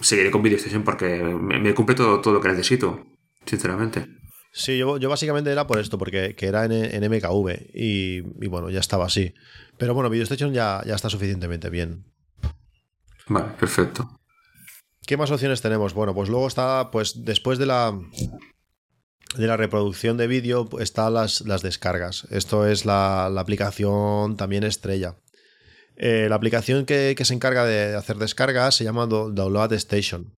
seguiré con Video Station porque me, me cumple todo, todo lo que necesito, sinceramente. Sí, yo, yo básicamente era por esto, porque que era en, en MKV y, y bueno, ya estaba así. Pero bueno, VideoStation ya, ya está suficientemente bien. Vale, perfecto. ¿Qué más opciones tenemos? Bueno, pues luego está, pues después de la de la reproducción de vídeo están las, las descargas. Esto es la, la aplicación también estrella. Eh, la aplicación que, que se encarga de hacer descargas se llama Do- Download Station.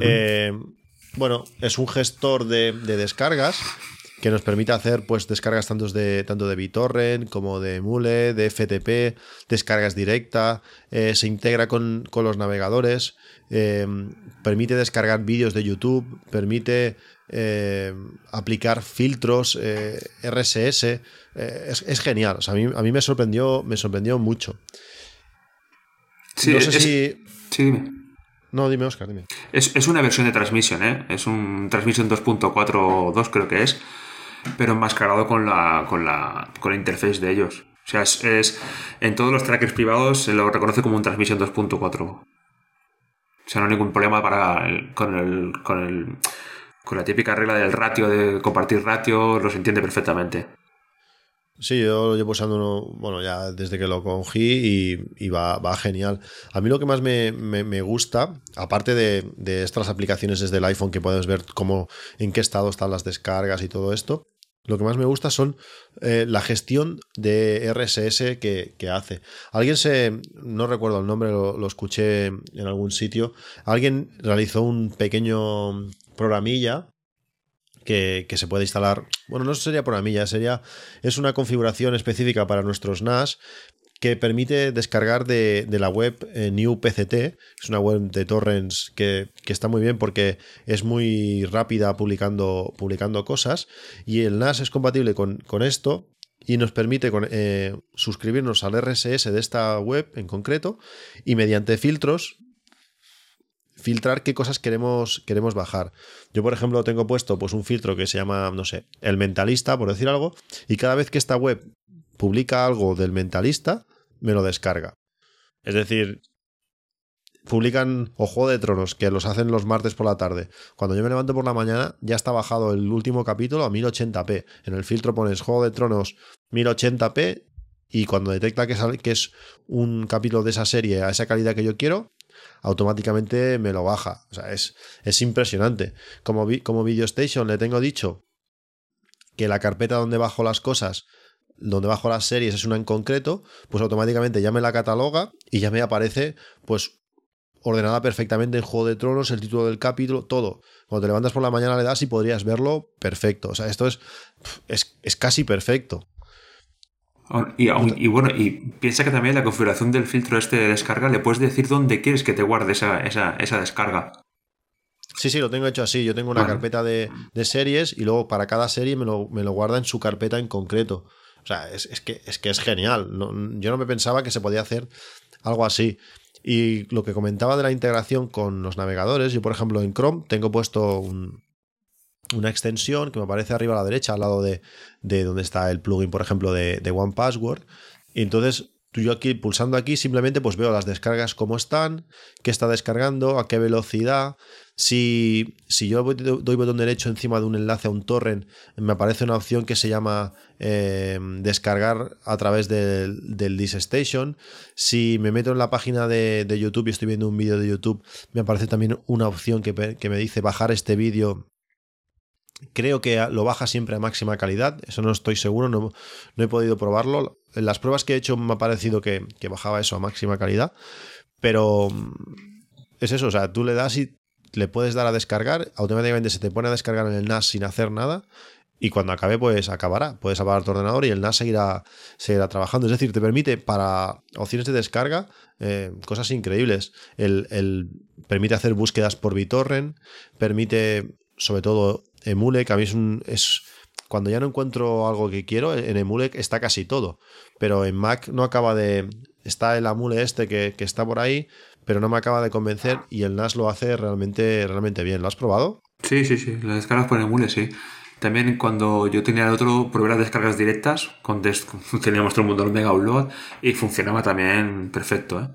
Eh, bueno, es un gestor de, de descargas que nos permite hacer pues descargas tanto de, tanto de BitTorrent como de Mule, de FTP, descargas directa, eh, se integra con, con los navegadores, eh, permite descargar vídeos de YouTube, permite eh, aplicar filtros eh, RSS, eh, es, es genial, o sea, a, mí, a mí me sorprendió, me sorprendió mucho. Sí, no sé es- si... Sí, dime. No, dime, Oscar, dime. Es, es una versión de Transmission, ¿eh? Es un Transmission 2.42 creo que es, pero enmascarado con la, con la, con la interface de ellos. O sea, es, es- en todos los trackers privados se lo reconoce como un Transmission 2.4. O sea, no hay ningún problema para con, el, con, el, con la típica regla del ratio, de compartir ratio, los entiende perfectamente. Sí, yo lo llevo usando uno, bueno, ya desde que lo cogí y, va, va genial. A mí lo que más me, me- me gusta, aparte de, de estas aplicaciones desde el iPhone que puedes ver cómo, en qué estado están las descargas y todo esto, Lo que más me gusta son eh, la gestión de RSS que, hace. Alguien se, no recuerdo el nombre, lo, lo, escuché en algún sitio, alguien realizó un pequeño programilla que, que, se puede instalar. Bueno, no sería programilla, sería. Es una configuración específica para nuestros NAS que permite descargar de, de la web eh, NewPCT. Es una web de torrents que, que, está muy bien porque es muy rápida publicando, publicando cosas. Y el NAS es compatible con, con esto y nos permite eh, suscribirnos al RSS de esta web en concreto y mediante filtros filtrar qué cosas queremos, queremos bajar. Yo, por ejemplo, tengo puesto pues, un filtro que se llama, no sé, el mentalista, por decir algo, y cada vez que esta web publica algo del mentalista, me lo descarga. Es decir, publican o Juego de Tronos, que los hacen los martes por la tarde. Cuando yo me levanto por la mañana, ya está bajado el último capítulo a 1080p. En el filtro pones Juego de Tronos 1080p y cuando detecta que es, un capítulo de esa serie a esa calidad que yo quiero, automáticamente me lo baja. O sea, es, es impresionante. Como, vi, como Video Station le tengo dicho que la carpeta donde bajo las cosas, donde bajo las series es una en concreto, pues automáticamente ya me la cataloga y ya me aparece pues ordenada perfectamente en Juego de Tronos, el título del capítulo, todo. Cuando te levantas por la mañana le das y podrías verlo perfecto. O sea, esto es, es, es casi perfecto. Y, y, bueno, y piensa que también la configuración del filtro este de descarga le puedes decir dónde quieres que te guarde esa, esa, esa descarga. Sí, sí, lo tengo hecho así. Yo tengo una vale. carpeta de, de, series y luego para cada serie me lo, me lo, guarda en su carpeta en concreto. O sea, es, es, que, es que es genial. Yo no me pensaba que se podía hacer algo así. Y lo que comentaba de la integración con los navegadores, yo por ejemplo en Chrome tengo puesto un, una extensión que me aparece arriba a la derecha, al lado de, de donde está el plugin, por ejemplo, de, de One Password. Y entonces, yo aquí, pulsando aquí, simplemente pues veo las descargas cómo están, qué está descargando, a qué velocidad. Si, si yo doy botón derecho encima de un enlace a un torrent, me aparece una opción que se llama eh, descargar a través del, del Disk Station. Si me meto en la página de, de YouTube y estoy viendo un vídeo de YouTube, me aparece también una opción que, que me dice bajar este vídeo Creo que lo baja siempre a máxima calidad, eso no estoy seguro, no, no, he podido probarlo. En las pruebas que he hecho me ha parecido que, bajaba eso a máxima calidad, pero es eso, o sea, tú le das y le puedes dar a descargar, automáticamente se te pone a descargar en el NAS sin hacer nada y cuando acabe pues acabará, puedes apagar tu ordenador y el NAS seguirá, seguirá trabajando, es decir, te permite para opciones de descarga eh, cosas increíbles, el, el, permite hacer búsquedas por BitTorrent, permite sobre todo Emule, que a mí es un. Es, cuando ya no encuentro algo que quiero, en Emule está casi todo. Pero en Mac no acaba de. Está el Emule este que, que está por ahí, pero no me acaba de convencer y el NAS lo hace realmente, realmente bien. ¿Lo has probado? Sí, sí, sí. Las descargas por Emule, sí. También cuando yo tenía el otro, probé las descargas directas, con des teníamos todo el mundo el Mega Upload y funcionaba también perfecto, ¿eh?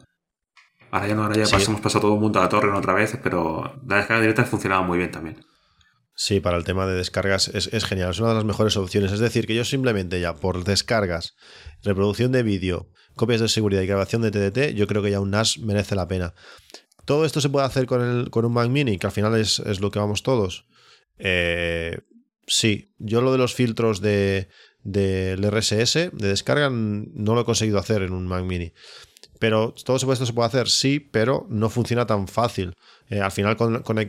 Ahora ya no, ahora ya sí. hemos pasado todo el mundo a la torre otra vez, pero las descargas directas funcionaban muy bien también. Sí, para el tema de descargas es, es, genial, es una de las mejores opciones. Es decir, que yo simplemente ya por descargas, reproducción de vídeo, copias de seguridad y grabación de TDT, yo creo que ya un NAS merece la pena. ¿Todo esto se puede hacer con, el, con un Mac Mini, que al final es, es lo que vamos todos? Eh, sí, yo lo de los filtros de, del de RSS de descarga no lo he conseguido hacer en un Mac Mini. Pero todo esto se puede hacer, sí, pero no funciona tan fácil. Eh, al final,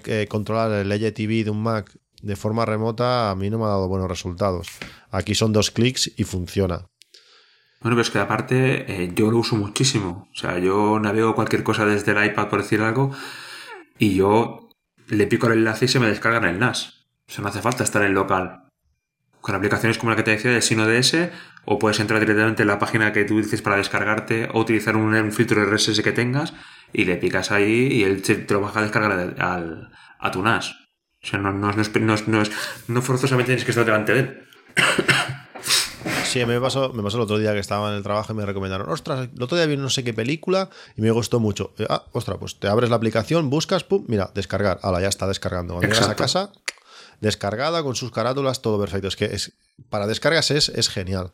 eh, controlar el LG de un Mac de forma remota a mí no me ha dado buenos resultados. Aquí son dos clics y funciona. Bueno, pero es que aparte eh, yo lo uso muchísimo. O sea, yo navego cualquier cosa desde el iPad, por decir algo, y yo le pico el enlace y se me descarga en el NAS. O sea, no hace falta estar en local. Con aplicaciones como la que te decía de SinoDS, o puedes entrar directamente en la página que tú dices para descargarte, o utilizar un, un filtro RSS que tengas, y le picas ahí y él te, lo baja a descargar al, a tu NAS. O sea, no, no, no, no, no, no forzosamente tienes que estar delante de él. Sí, me pasó, me pasó el otro día que estaba en el trabajo y me recomendaron, ostras, el otro día vi no sé qué película y me gustó mucho. Ah, ostras, pues te abres la aplicación, buscas, pum, mira, descargar. Ahora ya está descargando. Cuando Exacto. llegas a casa, descargada con sus carátulas, todo perfecto. Es que es, para descargas es, es genial.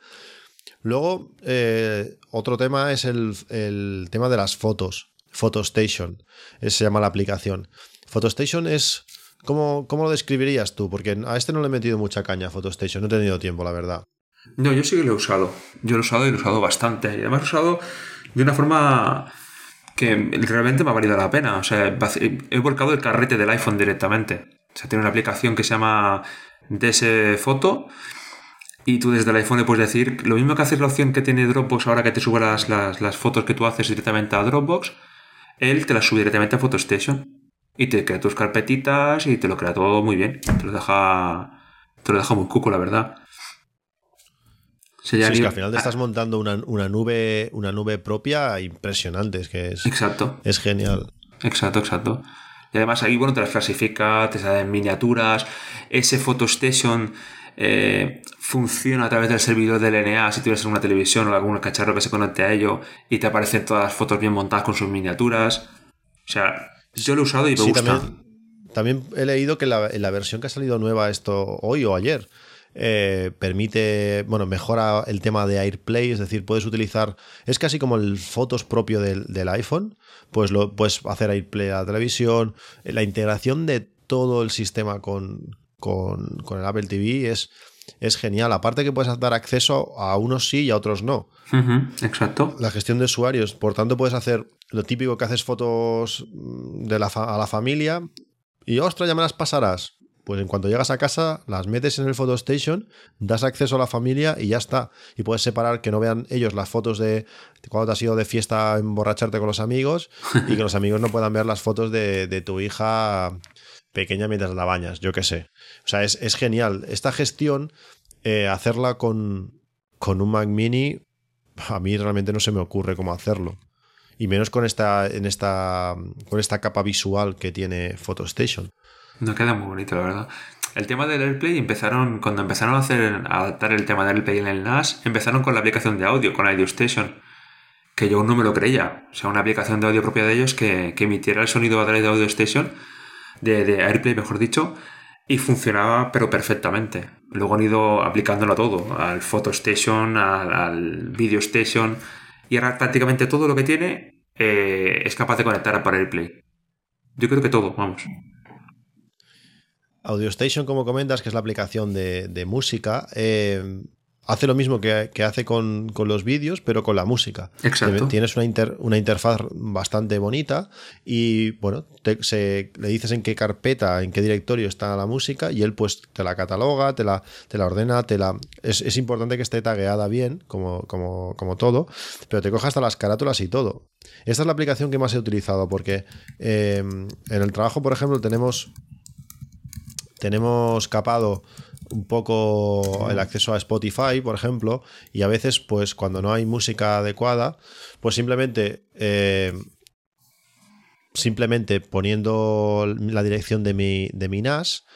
Luego, eh, otro tema es el, el, tema de las fotos. PhotoStation, se llama la aplicación. PhotoStation es ¿Cómo, ¿Cómo lo describirías tú? Porque a este no le he metido mucha caña a PhotoStation, no he tenido tiempo, la verdad. No, yo sí que lo he usado. Yo lo he usado y lo he usado bastante. Y además lo he usado de una forma que realmente me ha valido la pena. O sea, he volcado el carrete del iPhone directamente. O sea, tiene una aplicación que se llama DS Photo y tú desde el iPhone le puedes decir lo mismo que haces la opción que tiene Dropbox ahora que te sube las, las, fotos que tú haces directamente a Dropbox, él te las sube directamente a PhotoStation y te crea tus carpetitas y te lo crea todo muy bien. Te lo deja, te lo deja muy cuco, la verdad. Sí, es que al final te estás montando una, nube, una nube propia impresionante, es que es, exacto. es genial. Exacto, exacto. Y además ahí, bueno, te las clasifica, te salen miniaturas. Ese PhotoStation eh, funciona a través del servidor del NA si tuvieras una televisión o algún cacharro que se conecte a ello y te aparecen todas las fotos bien montadas con sus miniaturas. O sea, yo lo he usado y me gusta. También, he leído que la, la versión que ha salido nueva esto hoy o ayer eh, permite, bueno, mejora el tema de AirPlay, es decir, puedes utilizar, es casi como el fotos propio del, iPhone, pues lo puedes hacer AirPlay a la televisión, la integración de todo el sistema con, con, el Apple TV es, es genial. Aparte que puedes dar acceso a unos sí y a otros no. exacto. La gestión de usuarios. Por tanto, puedes hacer lo típico que haces fotos de la a la familia y, ostras, ya me las pasarás. Pues en cuanto llegas a casa, las metes en el Photo Station, das acceso a la familia y ya está. Y puedes separar que no vean ellos las fotos de cuando te has ido de fiesta a emborracharte con los amigos y que los amigos no puedan ver las fotos de, tu hija pequeña mientras la bañas, yo qué sé. O sea, es, genial. Esta gestión, eh, hacerla con, con un Mac Mini, a mí realmente no se me ocurre cómo hacerlo. Y menos con esta, en esta, con esta capa visual que tiene PhotoStation. No queda muy bonito, la verdad. El tema del AirPlay empezaron, cuando empezaron a hacer, a adaptar el tema del AirPlay en el NAS, empezaron con la aplicación de audio, con Audio Station. Que yo no me lo creía. O sea, una aplicación de audio propia de ellos que, emitiera el sonido a través de Audio Station, de, AirPlay, mejor dicho, y funcionaba pero perfectamente. Luego han ido aplicándolo a todo, al Photo Station, al, Video Station, y ahora prácticamente todo lo que tiene eh, es capaz de conectar para AirPlay. Yo creo que todo, vamos. AudioStation, como comentas, que es la aplicación de, música, eh, hace lo mismo que, hace con, los vídeos, pero con la música. Exacto. Tienes una, una interfaz bastante bonita y, bueno, se, le dices en qué carpeta, en qué directorio está la música y él pues te la cataloga, te la, te la ordena, te la... Es, importante que esté tagueada bien, como, como, como, todo, pero te coja hasta las carátulas y todo. Esta es la aplicación que más he utilizado porque eh, en el trabajo, por ejemplo, tenemos tenemos capado un poco el acceso a Spotify, por ejemplo, y a veces, pues cuando no hay música adecuada, pues simplemente, eh, simplemente poniendo la dirección de mi, de mi NAS,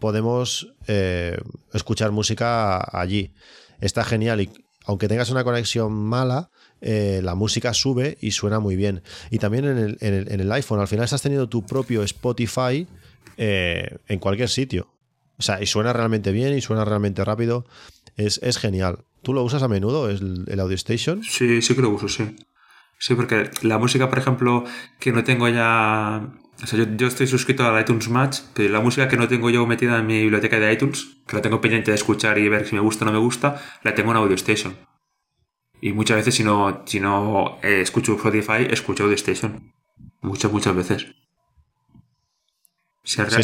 podemos eh, escuchar música allí. Está genial y aunque tengas una conexión mala, eh, la música sube y suena muy bien. Y también en el, en el iPhone, al final estás teniendo tu propio Spotify eh, en cualquier sitio. O sea, y suena realmente bien y suena realmente rápido. Es, genial. ¿Tú lo usas a menudo, el, el Audio Station? Sí, sí que lo uso, sí. Sí, porque la música, por ejemplo, que no tengo ya. O sea, yo, estoy suscrito al iTunes Match, pero la música que no tengo yo metida en mi biblioteca de iTunes, que la tengo pendiente de escuchar y ver si me gusta o no me gusta, la tengo en Audio Station. Y muchas veces, si no, si no eh, escucho Spotify, escucho Audio Station. Muchas, muchas veces.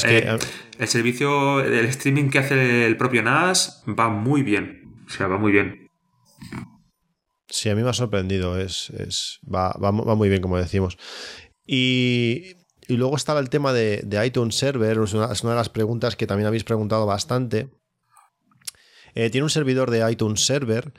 Eh, el servicio del streaming que hace el propio NAS va muy bien. O sea, va muy bien. Sí, a mí me ha sorprendido. Es, va, muy bien, como decimos. Y, luego estaba el tema de, iTunes Server. Es una, de las preguntas que también habéis preguntado bastante. Eh, tiene un servidor de iTunes Server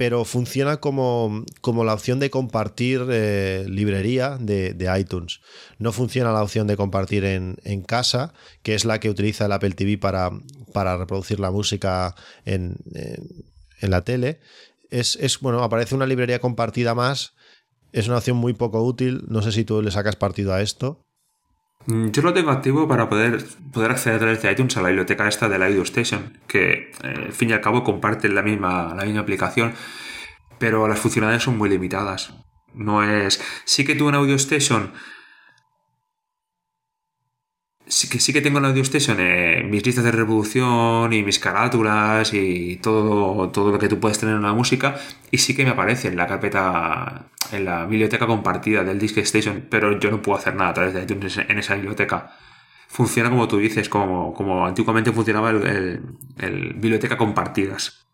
pero funciona como, como la opción de compartir eh, librería de, iTunes. No funciona la opción de compartir en, casa, que es la que utiliza el Apple TV para, para reproducir la música en, la tele. Es, bueno, aparece una librería compartida más. Es una opción muy poco útil. No sé si tú le sacas partido a esto. Mm, yo lo tengo activo para poder, poder acceder a través de iTunes a la biblioteca esta de la Audio Station, que eh, al fin y al cabo comparten la misma, la misma aplicación, pero las funcionalidades son muy limitadas. No es. Sí que tú en Audio Station. Sí que, sí que tengo en Audio Station mis listas de reproducción y mis carátulas y todo, todo lo que tú puedes tener en la música. Y sí que me aparece en la carpeta, en la biblioteca compartida del Disk Station, pero yo no puedo hacer nada a través de iTunes en esa biblioteca. Funciona como tú dices, como, como antiguamente funcionaba el, el- el biblioteca compartidas.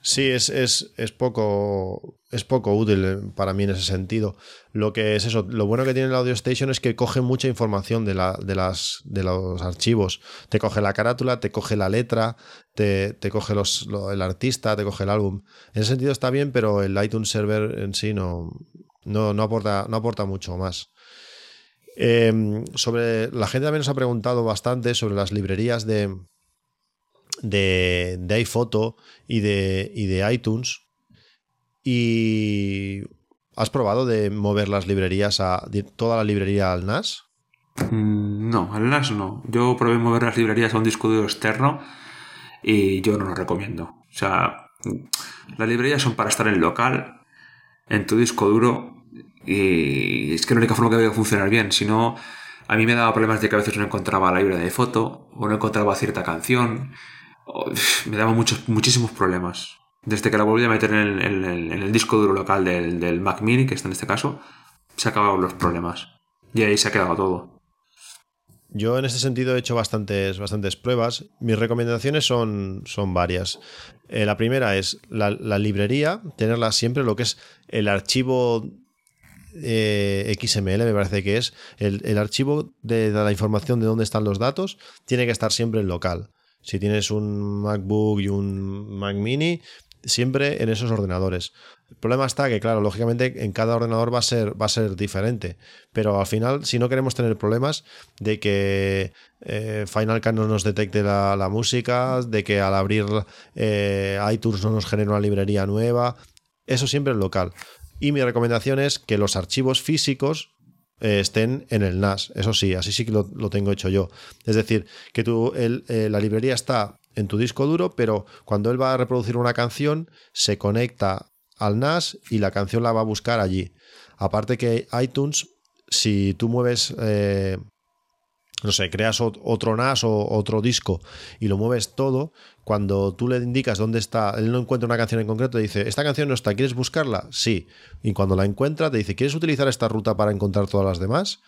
Sí, es, es, es poco es poco útil eh, para mí en ese sentido. Lo que es eso, lo bueno que tiene el Audio Station es que coge mucha información de, la, de, las, de los archivos. Te coge la carátula, te coge la letra, te, te coge los, lo- el artista, te coge el álbum. En ese sentido está bien, pero el iTunes Server en sí no, no, no aporta, no aporta mucho más. Eh, sobre la gente también nos ha preguntado bastante sobre las librerías de, de, de iPhoto y de, y de iTunes. Y ¿has probado de mover las librerías a toda la librería al NAS? Mm, No, al NAS no. Yo probé mover las librerías a un disco duro externo y yo no lo recomiendo. O sea, las librerías son para estar en local, en tu disco duro, y es que la única forma que debe funcionar bien. Si no, a mí me daba problemas de que a veces no encontraba la librería de foto, o no encontraba cierta canción, me daba muchos, muchísimos problemas. Desde que la volví a meter en el, disco duro local del, Mac Mini, que está en este caso, se acabaron los problemas. Y ahí se ha quedado todo. Yo en este sentido he hecho bastantes, bastantes pruebas. Mis recomendaciones son, son varias. Eh, la primera es la, la librería, tenerla siempre, lo que es el archivo eh, XML, me parece que es. El, el archivo de, de la información de dónde están los datos tiene que estar siempre en local. Si tienes un MacBook y un Mac Mini, siempre en esos ordenadores. El problema está que, claro, lógicamente en cada ordenador va a ser, va a ser diferente. Pero al final, si no queremos tener problemas de que eh, Final Cut no nos detecte la, música, de que al abrir eh, iTunes no nos genere una librería nueva, eso siempre en local. Y mi recomendación es que los archivos físicos eh, estén en el NAS. Eso sí, así sí que lo, lo tengo hecho yo. Es decir, que tú, el- eh, la librería está en tu disco duro, pero cuando él va a reproducir una canción, se conecta al NAS y la canción la va a buscar allí. Aparte que iTunes, si tú mueves, eh, no sé, creas ot- otro NAS o otro disco y lo mueves todo, cuando tú le indicas dónde está, él no encuentra una canción en concreto, te dice, esta canción no está, ¿quieres buscarla? Sí. Y cuando la encuentra, te dice, ¿quieres utilizar esta ruta para encontrar todas las demás?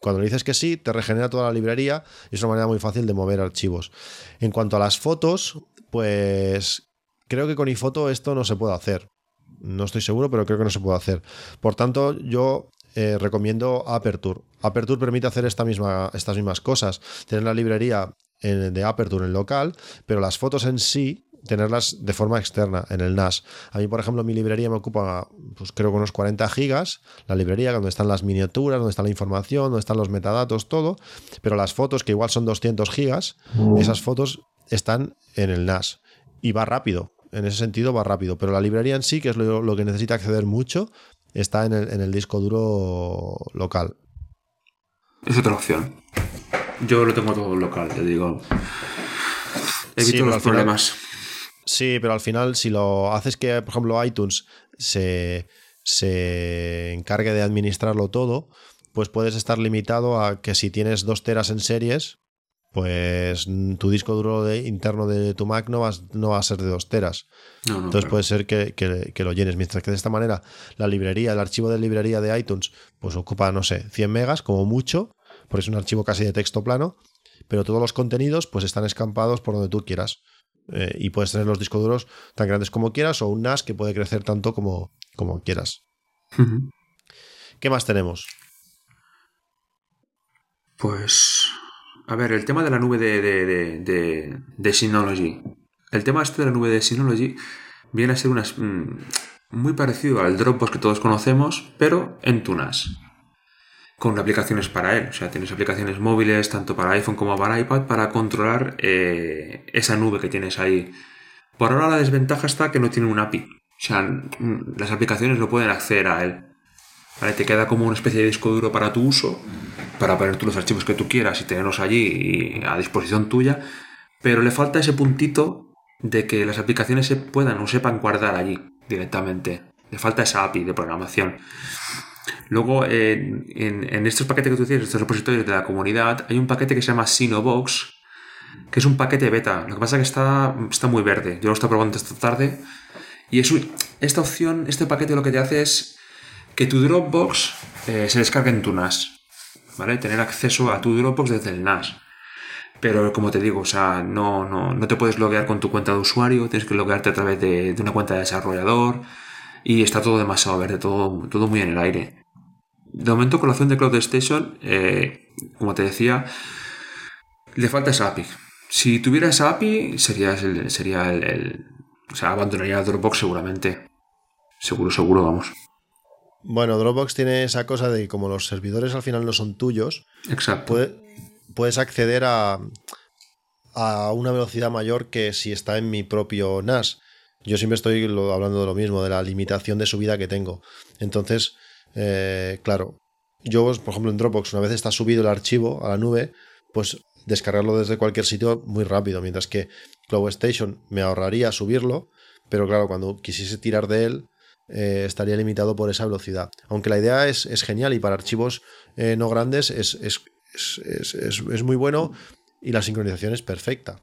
Cuando le dices que sí, te regenera toda la librería y es una manera muy fácil de mover archivos. En cuanto a las fotos, pues creo que con iPhoto esto no se puede hacer. No estoy seguro, pero creo que no se puede hacer. Por tanto, yo eh, recomiendo Aperture. Aperture permite hacer esta misma, estas mismas cosas. Tener la librería en- de Aperture en local, pero las fotos en sí tenerlas de forma externa en el NAS. A mí, por ejemplo, mi librería me ocupa, pues creo que unos 40 gigas, la librería donde están las miniaturas, donde está la información, donde están los metadatos, todo, pero las fotos, que igual son 200 gigas, esas fotos están en el NAS y va rápido. En ese sentido va rápido, pero la librería en sí, que es lo, lo que necesita acceder mucho, está en el, en el disco duro local. Es otra opción. Yo lo tengo todo local, te digo. Evito Sí, los final- problemas. Sí, pero al final, si lo haces que, por ejemplo, iTunes se, se encargue de administrarlo todo, pues puedes estar limitado a que si tienes dos teras en series, pues tu disco duro de- interno de tu Mac no va, no va a ser de dos teras. No, no, Entonces claro. puede ser que, que- que lo llenes. Mientras que de esta manera la librería, el archivo de librería de iTunes, pues ocupa, no sé, 100 megas como mucho, porque es un archivo casi de texto plano, pero todos los contenidos pues están escampados por donde tú quieras. Eh, y puedes tener los discos duros tan grandes como quieras o un NAS que puede crecer tanto como, como quieras. ¿Qué más tenemos? Pues. A ver, el tema de la nube de, Synology. El tema este de la nube de Synology viene a ser unas, mm, muy parecido al Dropbox que todos conocemos, pero en Tunas. Con aplicaciones para él. O sea, tienes aplicaciones móviles tanto para iPhone como para iPad para controlar eh, esa nube que tienes ahí. Por ahora la desventaja está que no tiene un API. O sea, las aplicaciones no pueden acceder a él. ¿Vale? Te queda como una especie de disco duro para tu uso, para poner tú los archivos que tú quieras y tenerlos allí y a disposición tuya, pero le falta ese puntito de que las aplicaciones se puedan o sepan guardar allí directamente. Le falta esa API de programación. Luego, en, en- en estos paquetes que tú tienes, estos repositorios de la comunidad, hay un paquete que se llama Sinobox, que es un paquete beta. Lo que pasa es que está, está muy verde. Yo lo estoy probando esta tarde. Y es esta opción, este paquete lo que te hace es tu Dropbox eh, se descargue en tu NAS. ¿Vale? Tener acceso a tu Dropbox desde el NAS. Pero como te digo, o sea, no, no, no te puedes loguear con tu cuenta de usuario, tienes que loguearte a través de, una cuenta de desarrollador y está todo demasiado verde, todo, todo muy en el aire. De momento con la opción de Cloud Station, eh, como te decía, le falta esa API. Si tuviera esa API, sería el, sería el, el- o sea, abandonaría Dropbox seguramente. Seguro, seguro, vamos. Bueno, Dropbox tiene esa cosa de que como los servidores al final no son tuyos, Exacto. puede- puedes acceder a, a una velocidad mayor que si está en mi propio NAS. Yo siempre estoy lo- hablando de lo mismo, de la limitación de subida que tengo. Entonces, eh, claro, yo, por ejemplo, en Dropbox, una vez está subido el archivo a la nube, pues descargarlo desde cualquier sitio muy rápido, mientras que Cloud Station me ahorraría subirlo, pero claro, cuando quisiese tirar de él, eh, estaría limitado por esa velocidad. Aunque la idea es, es genial y para archivos eh, no grandes es, es, es- muy bueno y la sincronización es perfecta.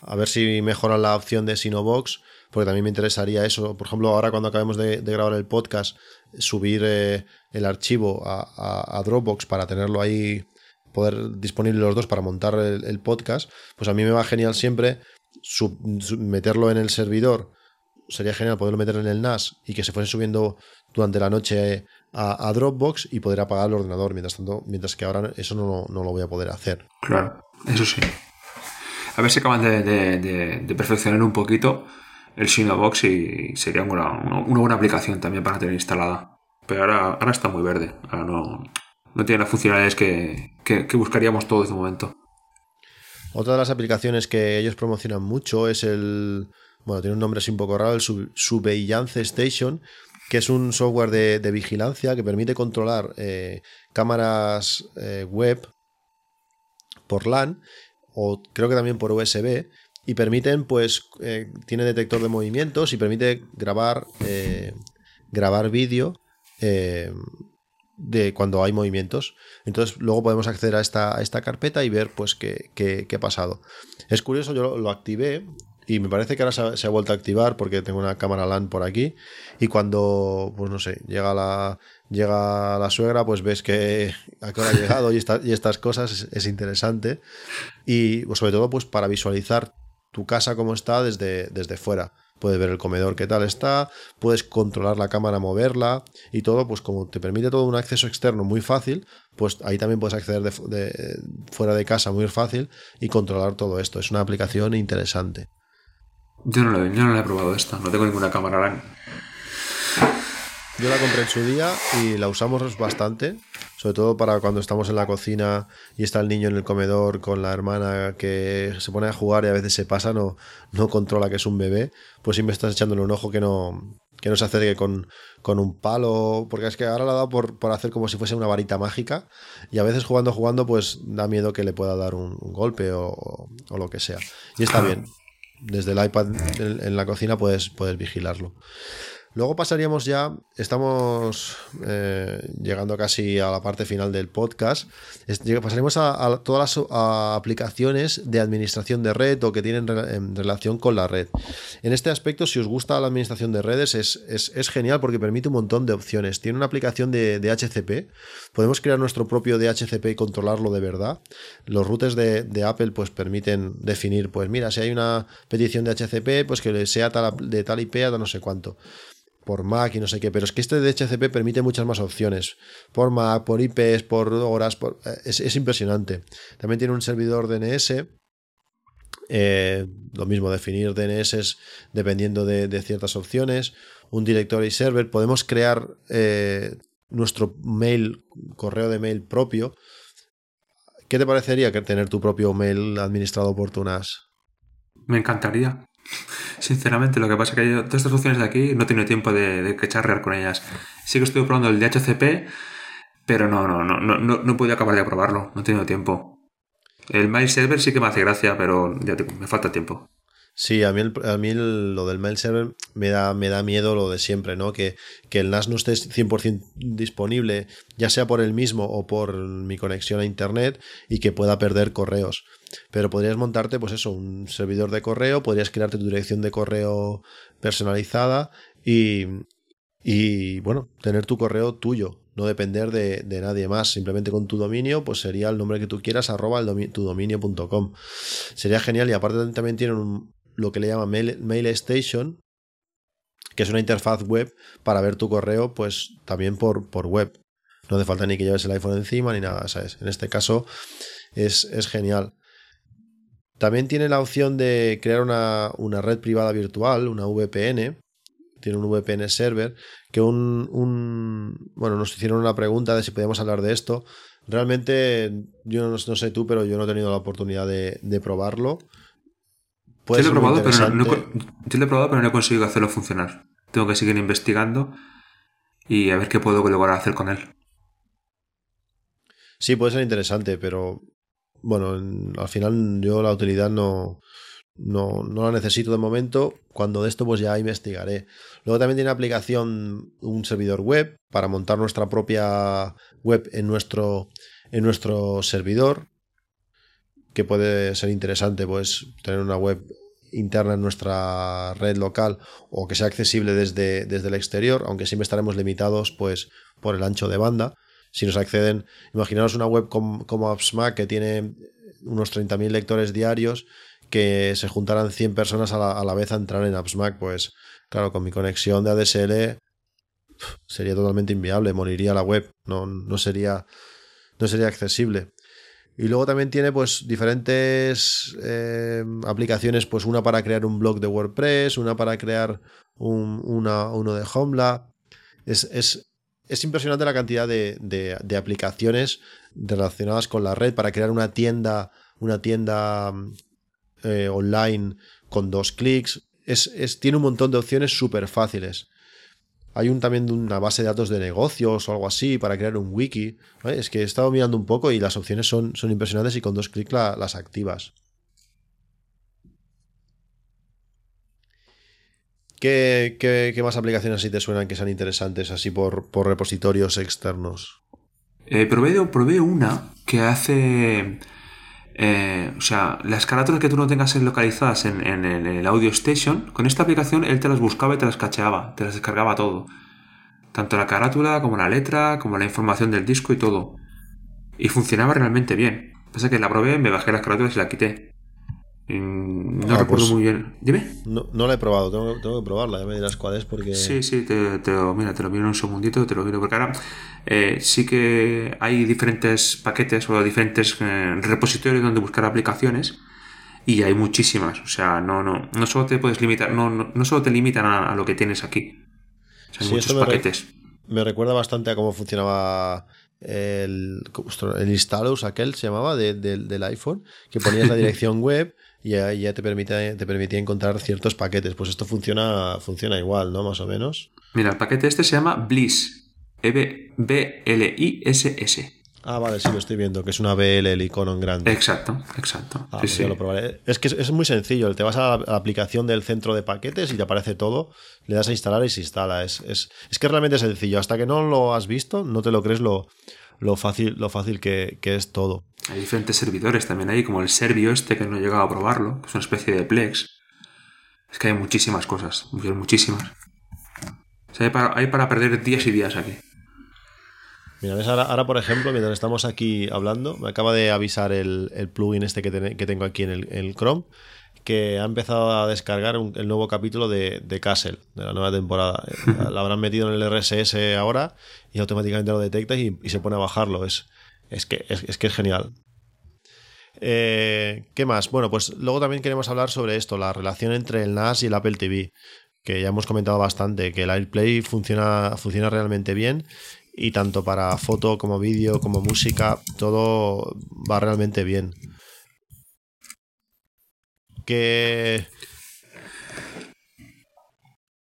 A ver si mejoran la opción de Sinobox, porque también me interesaría eso. Por ejemplo, ahora cuando acabemos de, de grabar el podcast, subir eh, el archivo a, a- a Dropbox para tenerlo ahí, poder disponible los dos para montar el, el podcast, pues a mí me va genial siempre sub- sub- meterlo en el servidor. Sería genial poderlo meter en el NAS y que se fuese subiendo durante la noche a, a Dropbox y poder apagar el ordenador. Mientras tanto, mientras que ahora eso no, no lo voy a poder hacer. Claro, eso sí. A ver si acaban de, de- de- de perfeccionar un poquito el Sinobox y sería una, una- una buena aplicación también para tener instalada. Pero ahora, ahora está muy verde. Ahora no, no tiene las funcionalidades que, que- que buscaríamos todos de momento. Otra de las aplicaciones que ellos promocionan mucho es el. Bueno, tiene un nombre así un poco raro, el Sub- Surveillance Station, que es un software de, vigilancia que permite controlar eh, cámaras eh, web por LAN o creo que también por USB y permiten, pues, eh, tiene detector de movimientos y permite grabar, grabar vídeo de cuando hay movimientos. Entonces luego podemos acceder a esta, a esta carpeta y ver pues qué, qué- qué ha pasado. Es curioso, yo lo activé y me parece que ahora se ha, vuelto a activar porque tengo una cámara LAN por aquí y cuando, pues no sé, llega la, llega la suegra, pues ves que a qué hora ha llegado y, y estas cosas es, es interesante y pues, sobre todo pues para visualizar tu casa como está desde, desde fuera. Puedes ver el comedor qué tal está, puedes controlar la cámara, moverla y todo, pues como te permite todo un acceso externo muy fácil, pues ahí también puedes acceder de- fuera de casa muy fácil y controlar todo esto. Es una aplicación interesante. Yo no, lo, yo no la he probado esta, no tengo ninguna cámara LAN. Yo la compré en su día y la usamos bastante, sobre todo para cuando estamos en la cocina y está el niño en el comedor con la hermana que se pone a jugar y a veces se pasa, no, no controla que es un bebé, pues siempre estás echándole un ojo que no, que no se acerque con, con un palo, porque es que ahora la ha dado por, por hacer como si fuese una varita mágica y a veces jugando, jugando, pues da miedo que le pueda dar un, un golpe o, o lo que sea. Y está bien, desde el iPad en, la cocina puedes, puedes vigilarlo. Luego pasaríamos ya, estamos eh, llegando casi a la parte final del podcast, pasaremos a, todas las aplicaciones de administración de red o que tienen re- en relación con la red. En este aspecto, si os gusta la administración de redes, es, es- genial porque permite un montón de opciones. Tiene una aplicación de, de HCP, podemos crear nuestro propio DHCP y controlarlo de verdad. Los routers de, Apple pues permiten definir, pues mira, si hay una petición de HCP, pues que sea de tal IP a no sé cuánto por Mac y no sé qué, pero es que este DHCP permite muchas más opciones. Por Mac, por IPs, por horas, por- eh, es, es impresionante. También tiene un servidor DNS. eh, lo mismo, definir DNS dependiendo de, de ciertas opciones. Un directory server. Podemos crear eh, nuestro mail, correo de mail propio. ¿Qué te parecería tener tu propio mail administrado por tu NAS? Me encantaría. Sinceramente, lo que pasa es que yo, todas estas opciones de aquí no he tenido tiempo de, de con ellas. Sí que estoy probando el DHCP, pero no, no, no, no, no, no he podido acabar de probarlo. No he tenido tiempo. El mail server sí que me hace gracia, pero ya digo, me falta tiempo. Sí, a mí, a mí lo del mail server me da, me da miedo lo de siempre, ¿no? Que, que el NAS no esté 100% disponible, ya sea por el mismo o por mi conexión a internet, y que pueda perder correos. Pero podrías montarte, pues eso, un servidor de correo, podrías crearte tu dirección de correo personalizada y, y bueno, tener tu correo tuyo, no depender de, de nadie más. Simplemente con tu dominio, pues sería el nombre que tú quieras, arroba domi- tu dominio.com. Sería genial y aparte también tienen lo que le llaman Mail, Mail Station, que es una interfaz web para ver tu correo, pues también por, por web. No hace falta ni que lleves el iPhone encima ni nada, ¿sabes? En este caso es, es genial. También tiene la opción de crear una, una red privada virtual, una VPN. Tiene un VPN server. Que un, un- Bueno, nos hicieron una pregunta de si podíamos hablar de esto. Realmente, yo no, no sé tú, pero yo no he tenido la oportunidad de, de probarlo. Puede Yo lo, he probado, pero no, yo lo he probado, pero no he conseguido hacerlo funcionar. Tengo que seguir investigando y a ver qué puedo lograr hacer con él. Sí, puede ser interesante, pero bueno, en- al final yo la utilidad no, no, no la necesito de momento. Cuando de esto, pues ya investigaré. Luego también tiene aplicación un servidor web para montar nuestra propia web en nuestro, en nuestro servidor, que puede ser interesante, pues tener una web interna en nuestra red local o que sea accesible desde, desde el exterior, aunque siempre estaremos limitados pues por el ancho de banda. Si nos acceden, imaginaos una web com- como AppSmack que tiene unos 30.000 lectores diarios, que se juntaran 100 personas a la, a la vez a entrar en AppSmack, pues claro, con mi conexión de ADSL sería totalmente inviable, moriría la web, no, no sería no sería accesible. Y luego también tiene pues diferentes eh, aplicaciones, pues una para crear un blog de WordPress, una para crear un, una, uno de Homeland. Es, es, es impresionante la cantidad de, de- aplicaciones relacionadas con la red para crear una tienda, una tienda mm, eh, online con dos clics. Es, es- tiene un montón de opciones súper fáciles. Hay un, también una base de datos de negocios o algo así para crear un wiki. Es que he estado mirando un poco y las opciones son, son impresionantes y con dos clics la- las activas. ¿Qué, qué, qué más aplicaciones así te suenan que sean interesantes así por, por repositorios externos? Eh, probé, probé una que hace. eh, o sea, las carátulas que tú no tengas localizadas en, en el, el Audio Station, con esta aplicación él te las buscaba y te las cacheaba, te las descargaba todo. Tanto la carátula como la letra, como la información del disco y todo. Y funcionaba realmente bien. Pasa que la probé, me bajé las carátulas y la quité. No Ah, recuerdo pues- muy bien. Dime. No, no la he probado, tengo, tengo que probarla, ya me dirás cuál es porque... Sí, sí, te, te lo, mira, te lo miro en un segundito, te lo miro, porque ahora eh, sí que hay diferentes paquetes o diferentes eh, repositorios donde buscar aplicaciones y hay muchísimas, o sea, no, no, no solo te puedes limitar, no, no, no solo te limitan a, a lo que tienes aquí, O sea, hay Sí, muchos me re- paquetes. Me recuerda bastante a cómo funcionaba el, el Installus, aquel se llamaba, de- de- del iPhone, que ponías la dirección web ya, ya te, permite, te permitía encontrar ciertos paquetes. Pues esto funciona, funciona igual, ¿no? Más o menos. Mira, el paquete este se llama Bliss, E B-L-I-S-S. Ah, vale, sí, lo estoy viendo, que es una BL, el icono en grande. Exacto, exacto. Ah, sí, pues sí. ya lo probaré. Es que es, es muy sencillo. Te vas a la, a la aplicación del centro de paquetes y te aparece todo. Le das a instalar y se instala. Es, es, es que es realmente sencillo. Hasta que no lo has visto, no te lo crees lo, lo fácil, lo fácil que, que es todo. Hay diferentes servidores también ahí, como el Servio este, que no he llegado a probarlo, que es una especie de Plex. Es que hay muchísimas cosas, muchísimas. O sea, hay para, hay para perder días y días aquí. Mira, ves, ahora, ahora, por ejemplo, mientras estamos aquí hablando, me acaba de avisar el, el plugin este que, ten- que tengo aquí en el, Chrome, que ha empezado a descargar un- el nuevo capítulo de, de Castle, de la nueva temporada. Lo habrán metido en el RSS ahora y automáticamente lo detecta y, y se pone a bajarlo. Es, es, que, es, que es genial. Eh, ¿Qué más? Bueno, pues luego también queremos hablar sobre esto, la relación entre el NAS y el Apple TV, que ya hemos comentado bastante, que el AirPlay funciona, funciona realmente bien y tanto para foto como vídeo como música, todo va realmente bien. ¿Qué,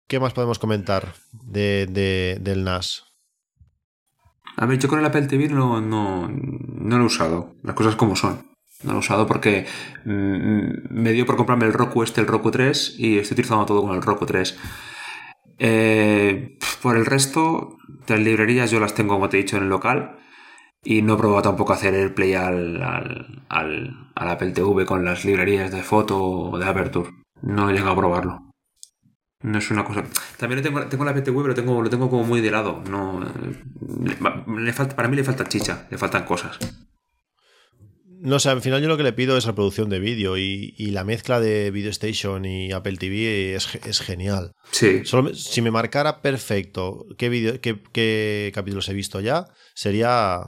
¿Qué más podemos comentar de- del NAS? A ver, yo con el Apple TV no, no, no lo he usado, las cosas como son. No lo he usado porque mm, me dio por comprarme el Roku este, el Roku 3, y estoy utilizando todo con el Roku 3. Eh, por el resto, las librerías yo las tengo, como te he dicho, en el local. Y no he probado tampoco hacer el play al, al, al, al Apple TV con las librerías de foto o de Aperture. No he llegado a probarlo. No es una cosa. También lo tengo, tengo la PTV, pero tengo, lo tengo como muy de lado. No, le- le falta, para mí le falta chicha, le faltan cosas. No sé, al final yo lo que le pido es reproducción de vídeo y, y la mezcla de Video Station y Apple TV es, es genial. Sí, Solo si me marcara perfecto qué, vídeo- qué, qué capítulos he visto ya, sería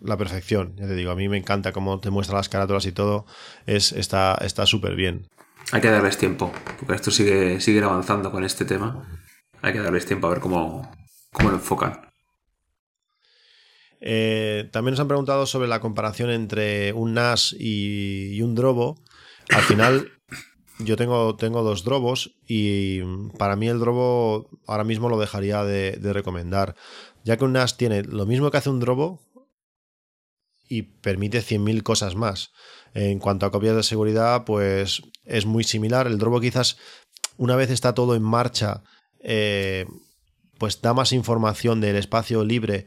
la perfección. Ya te digo, a mí me encanta cómo te muestra las carátulas y todo. Es, está está súper bien. Hay que darles tiempo, porque esto sigue, sigue avanzando con este tema. Hay que darles tiempo a ver cómo, cómo lo enfocan. Eh, también nos han preguntado sobre la comparación entre un NAS y, un Drobo. Al final, yo tengo, tengo dos Drobos y para mí el Drobo ahora mismo lo dejaría de, de recomendar, ya que un NAS tiene lo mismo que hace un Drobo y permite 100.000 cosas más. En cuanto a copias de seguridad, pues es muy similar. El Drobo quizás una vez está todo en marcha, eh, pues da más información del espacio libre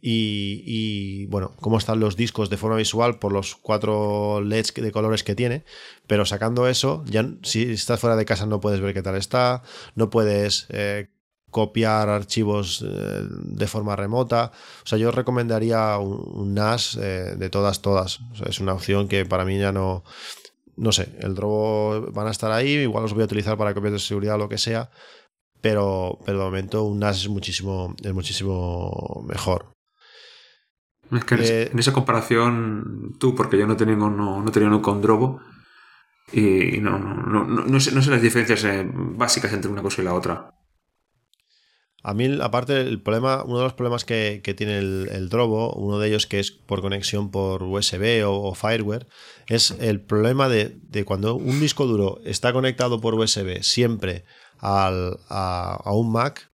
y, bueno, cómo están los discos de forma visual por los cuatro LEDs de colores que tiene, pero sacando eso, ya si estás fuera de casa no puedes ver qué tal está, no puedes eh, copiar archivos eh, de forma remota. O sea, yo recomendaría un, NAS eh, de todas, todas. O sea, es una opción que para mí ya no... No sé, el drobo van a estar ahí, igual los voy a utilizar para copias de seguridad o lo que sea, pero, pero de momento un NAS es muchísimo, es muchísimo mejor. Es que en, Eh, en esa comparación, tú, porque yo no tengo, no, no tenía un Drobo, y no, no, no, no, no sé, no sé las diferencias básicas entre una cosa y la otra. A mí, aparte, el problema, uno de los problemas que, tiene el, Drobo, uno de ellos que es por conexión por USB o, o Fireware, es el problema de, cuando un disco duro está conectado por USB siempre al- a, un Mac,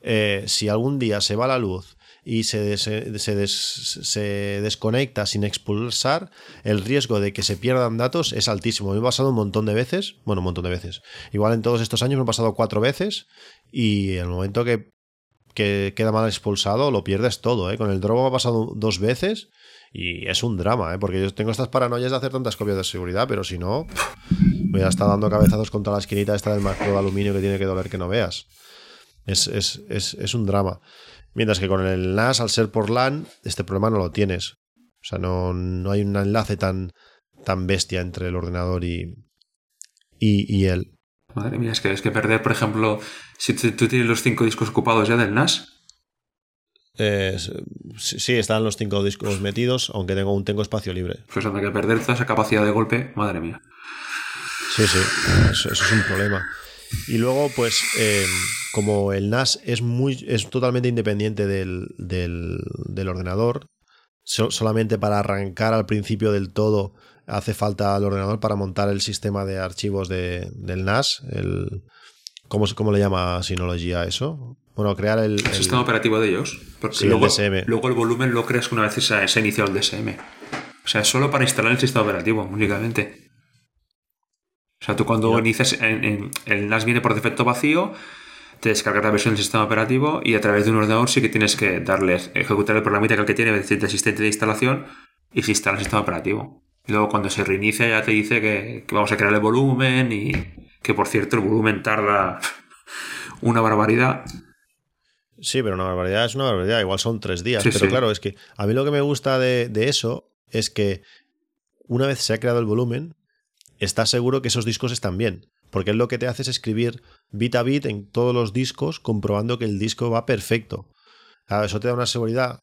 eh, si algún día se va la luz y se, se, des- se desconecta sin expulsar, el riesgo de que se pierdan datos es altísimo. Me ha pasado un montón de veces, bueno, un montón de veces. Igual en todos estos años me ha pasado cuatro veces y en el momento que, que queda mal expulsado lo pierdes todo. ¿eh? Con el Drobo me ha pasado dos veces y es un drama, ¿eh? porque yo tengo estas paranoias de hacer tantas copias de seguridad, pero si no, voy a estar dando cabezazos contra la esquinita esta del macro de aluminio que tiene que doler que no veas. Es, es, es, es un drama. Mientras que con el NAS, al ser por LAN, este problema no lo tienes. O sea, no, no hay un enlace tan, tan bestia entre el ordenador y, y, y él. Madre mía, es que es que perder, por ejemplo, si tú, tienes los cinco discos ocupados ya del NAS, Eh, sí, están los cinco discos metidos, aunque tengo un tengo espacio libre. pues anda que perder toda esa capacidad de golpe, madre mía. Sí, sí, eso, eso es un problema. Y luego, pues, eh, como el NAS es muy, es totalmente independiente del, del, del ordenador, so- solamente para arrancar al principio del todo hace falta el ordenador para montar el sistema de archivos de- del NAS. El, ¿cómo, ¿Cómo le llama Synology a eso? Bueno, crear el, El, el- sistema operativo de ellos. Porque Sí, el luego, DSM. luego el volumen lo creas una vez se, se ha iniciado el DSM. O sea, es solo para instalar el sistema operativo, únicamente. O sea, tú cuando Ya. inicias, en- en- el NAS viene por defecto vacío, te descargas la versión del sistema operativo y a través de un ordenador sí que tienes que darle, ejecutar el programita que el que tiene de asistente de instalación y se instala el sistema operativo. Y luego cuando se reinicia ya te dice que, que vamos a crear el volumen y que por cierto el volumen tarda una barbaridad. Sí, pero una barbaridad es una barbaridad. Igual son tres días. Sí, pero sí. claro, es que a mí lo que me gusta de, de eso es que una vez se ha creado el volumen, estás seguro que esos discos están bien. Porque él lo que te hace es escribir bit a bit en todos los discos, comprobando que el disco va perfecto. Claro, eso te da una seguridad.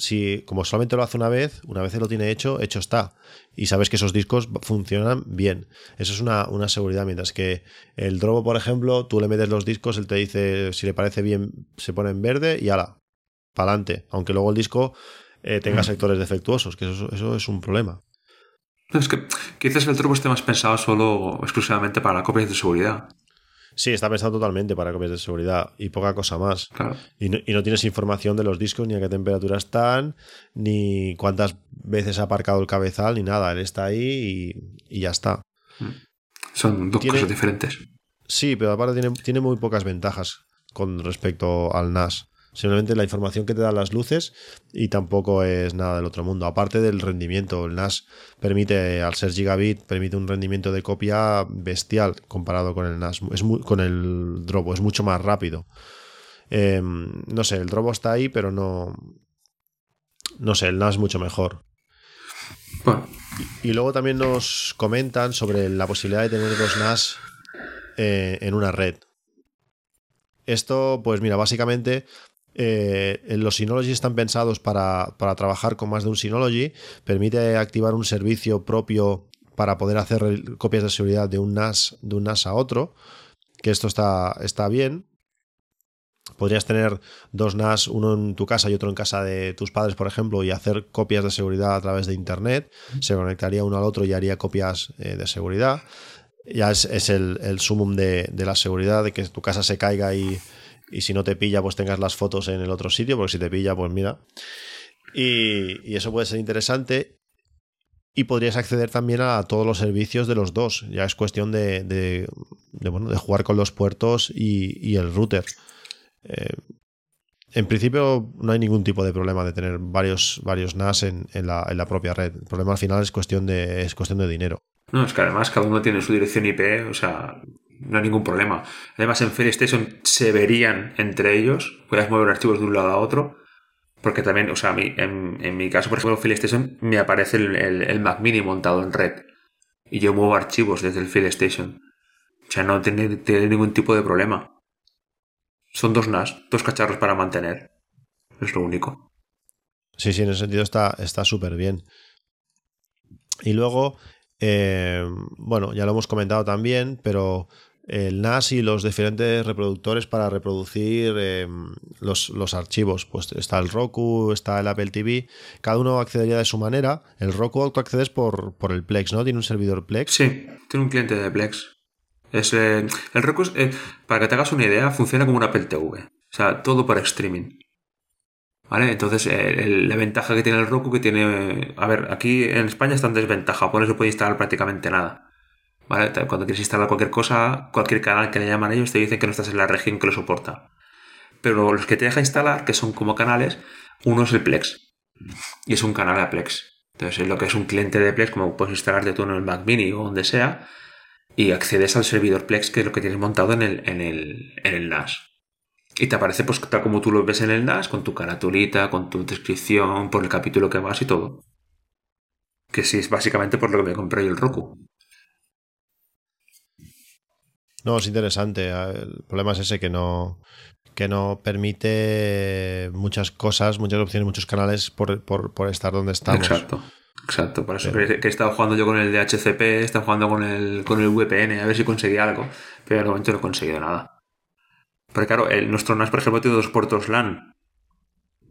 Si, como solamente lo hace una vez, una vez lo tiene hecho, hecho está. Y sabes que esos discos funcionan bien. Eso es una, una seguridad. Mientras que el Drobo, por ejemplo, tú le metes los discos, él te dice si le parece bien, se pone en verde y ala, para adelante. Aunque luego el disco eh, tenga sectores defectuosos, que eso, eso es un problema. No, es que quizás el truco esté más pensado solo exclusivamente para copias de seguridad. Sí, está pensado totalmente para copias de seguridad y poca cosa más. Claro. Y no, y no tienes información de los discos, ni a qué temperatura están, ni cuántas veces ha aparcado el cabezal, ni nada. Él está ahí y, y ya está. Son dos Tiene- cosas diferentes. Sí, pero aparte tiene, tiene muy pocas ventajas con respecto al NAS. Simplemente la información que te dan las luces y tampoco es nada del otro mundo. Aparte del rendimiento, el NAS permite, al ser gigabit, permite un rendimiento de copia bestial comparado con el NAS. Es con el Drobo, es mucho más rápido. Eh, no sé, el Drobo está ahí, pero no. No sé, el NAS mucho mejor. Bueno, Y luego también nos comentan sobre la posibilidad de tener dos NAS eh, en una red. Esto, pues mira, básicamente eh, los Synology están pensados para, para trabajar con más de un Synology. Permite activar un servicio propio para poder hacer copias de seguridad de un NAS, de un NAS a otro. Que esto está, está bien. Podrías tener dos NAS, uno en tu casa y otro en casa de tus padres, por ejemplo, y hacer copias de seguridad a través de Internet. Se conectaría uno al otro y haría copias eh, de seguridad. Ya es, es el, el sumum de, de la seguridad, de que tu casa se caiga y, y si no te pilla, pues tengas las fotos en el otro sitio, porque si te pilla, pues mira. Y, eso puede ser interesante. Y podrías acceder también a todos los servicios de los dos. Ya es cuestión de, de- de, bueno, de jugar con los puertos y, y el router. Eh, en principio no hay ningún tipo de problema de tener varios, varios NAS en, en la, en la propia red. El problema al final es cuestión de, es cuestión de dinero. no, es que además cada uno tiene su dirección IP, o sea, no hay ningún problema. Además, en PlayStation se verían entre ellos, puedes mover archivos de un lado a otro, porque también, o sea, mí, en, en mi caso, por ejemplo, en PlayStation me aparece el, el, Mac Mini montado en red y yo muevo archivos desde el PlayStation. O sea, no tiene, tiene ningún tipo de problema. Son dos NAS, dos cacharros para mantener. Es lo único. Sí, sí, en ese sentido está está súper bien. Y luego, eh, bueno, ya lo hemos comentado también, pero el NAS y los diferentes reproductores para reproducir eh, los, los archivos. Pues está el Roku, está el Apple TV, cada uno accedería de su manera. El Roku tú accedes por, por el Plex, ¿no? Tiene un servidor Plex. Sí, tiene un cliente de Plex. Es, eh, el Roku, es, eh, para que te hagas una idea, funciona como un Apple TV. O sea, todo por streaming. ¿Vale? Entonces, eh, la ventaja que tiene el Roku, que tiene... A ver, aquí en España está en desventaja, por eso puede instalar prácticamente nada. Cuando quieres instalar cualquier cosa, cualquier canal que le llaman ellos, te dicen que no estás en la región que lo soporta. Pero los que te deja instalar, que son como canales, uno es el Plex. Y es un canal a Plex. Entonces, lo que es un cliente de Plex, como puedes instalarte tú en el Mac Mini o donde sea, y accedes al servidor Plex, que es lo que tienes montado en el, en el, en el NAS. Y te aparece pues tal como tú lo ves en el NAS, con tu caratulita, con tu descripción, por el capítulo que vas y todo. Que sí, es básicamente por lo que me compré yo el Roku. No, es interesante. El problema es ese que no, que no permite muchas cosas, muchas opciones, muchos canales por, por, por estar donde estamos. Exacto. Exacto, por eso Pero- que, que he estado jugando yo con el DHCP, he estado jugando con el, con el VPN, a ver si conseguía algo, pero de momento no he conseguido nada. Porque claro, el, nuestro NAS, por ejemplo, tiene dos puertos LAN.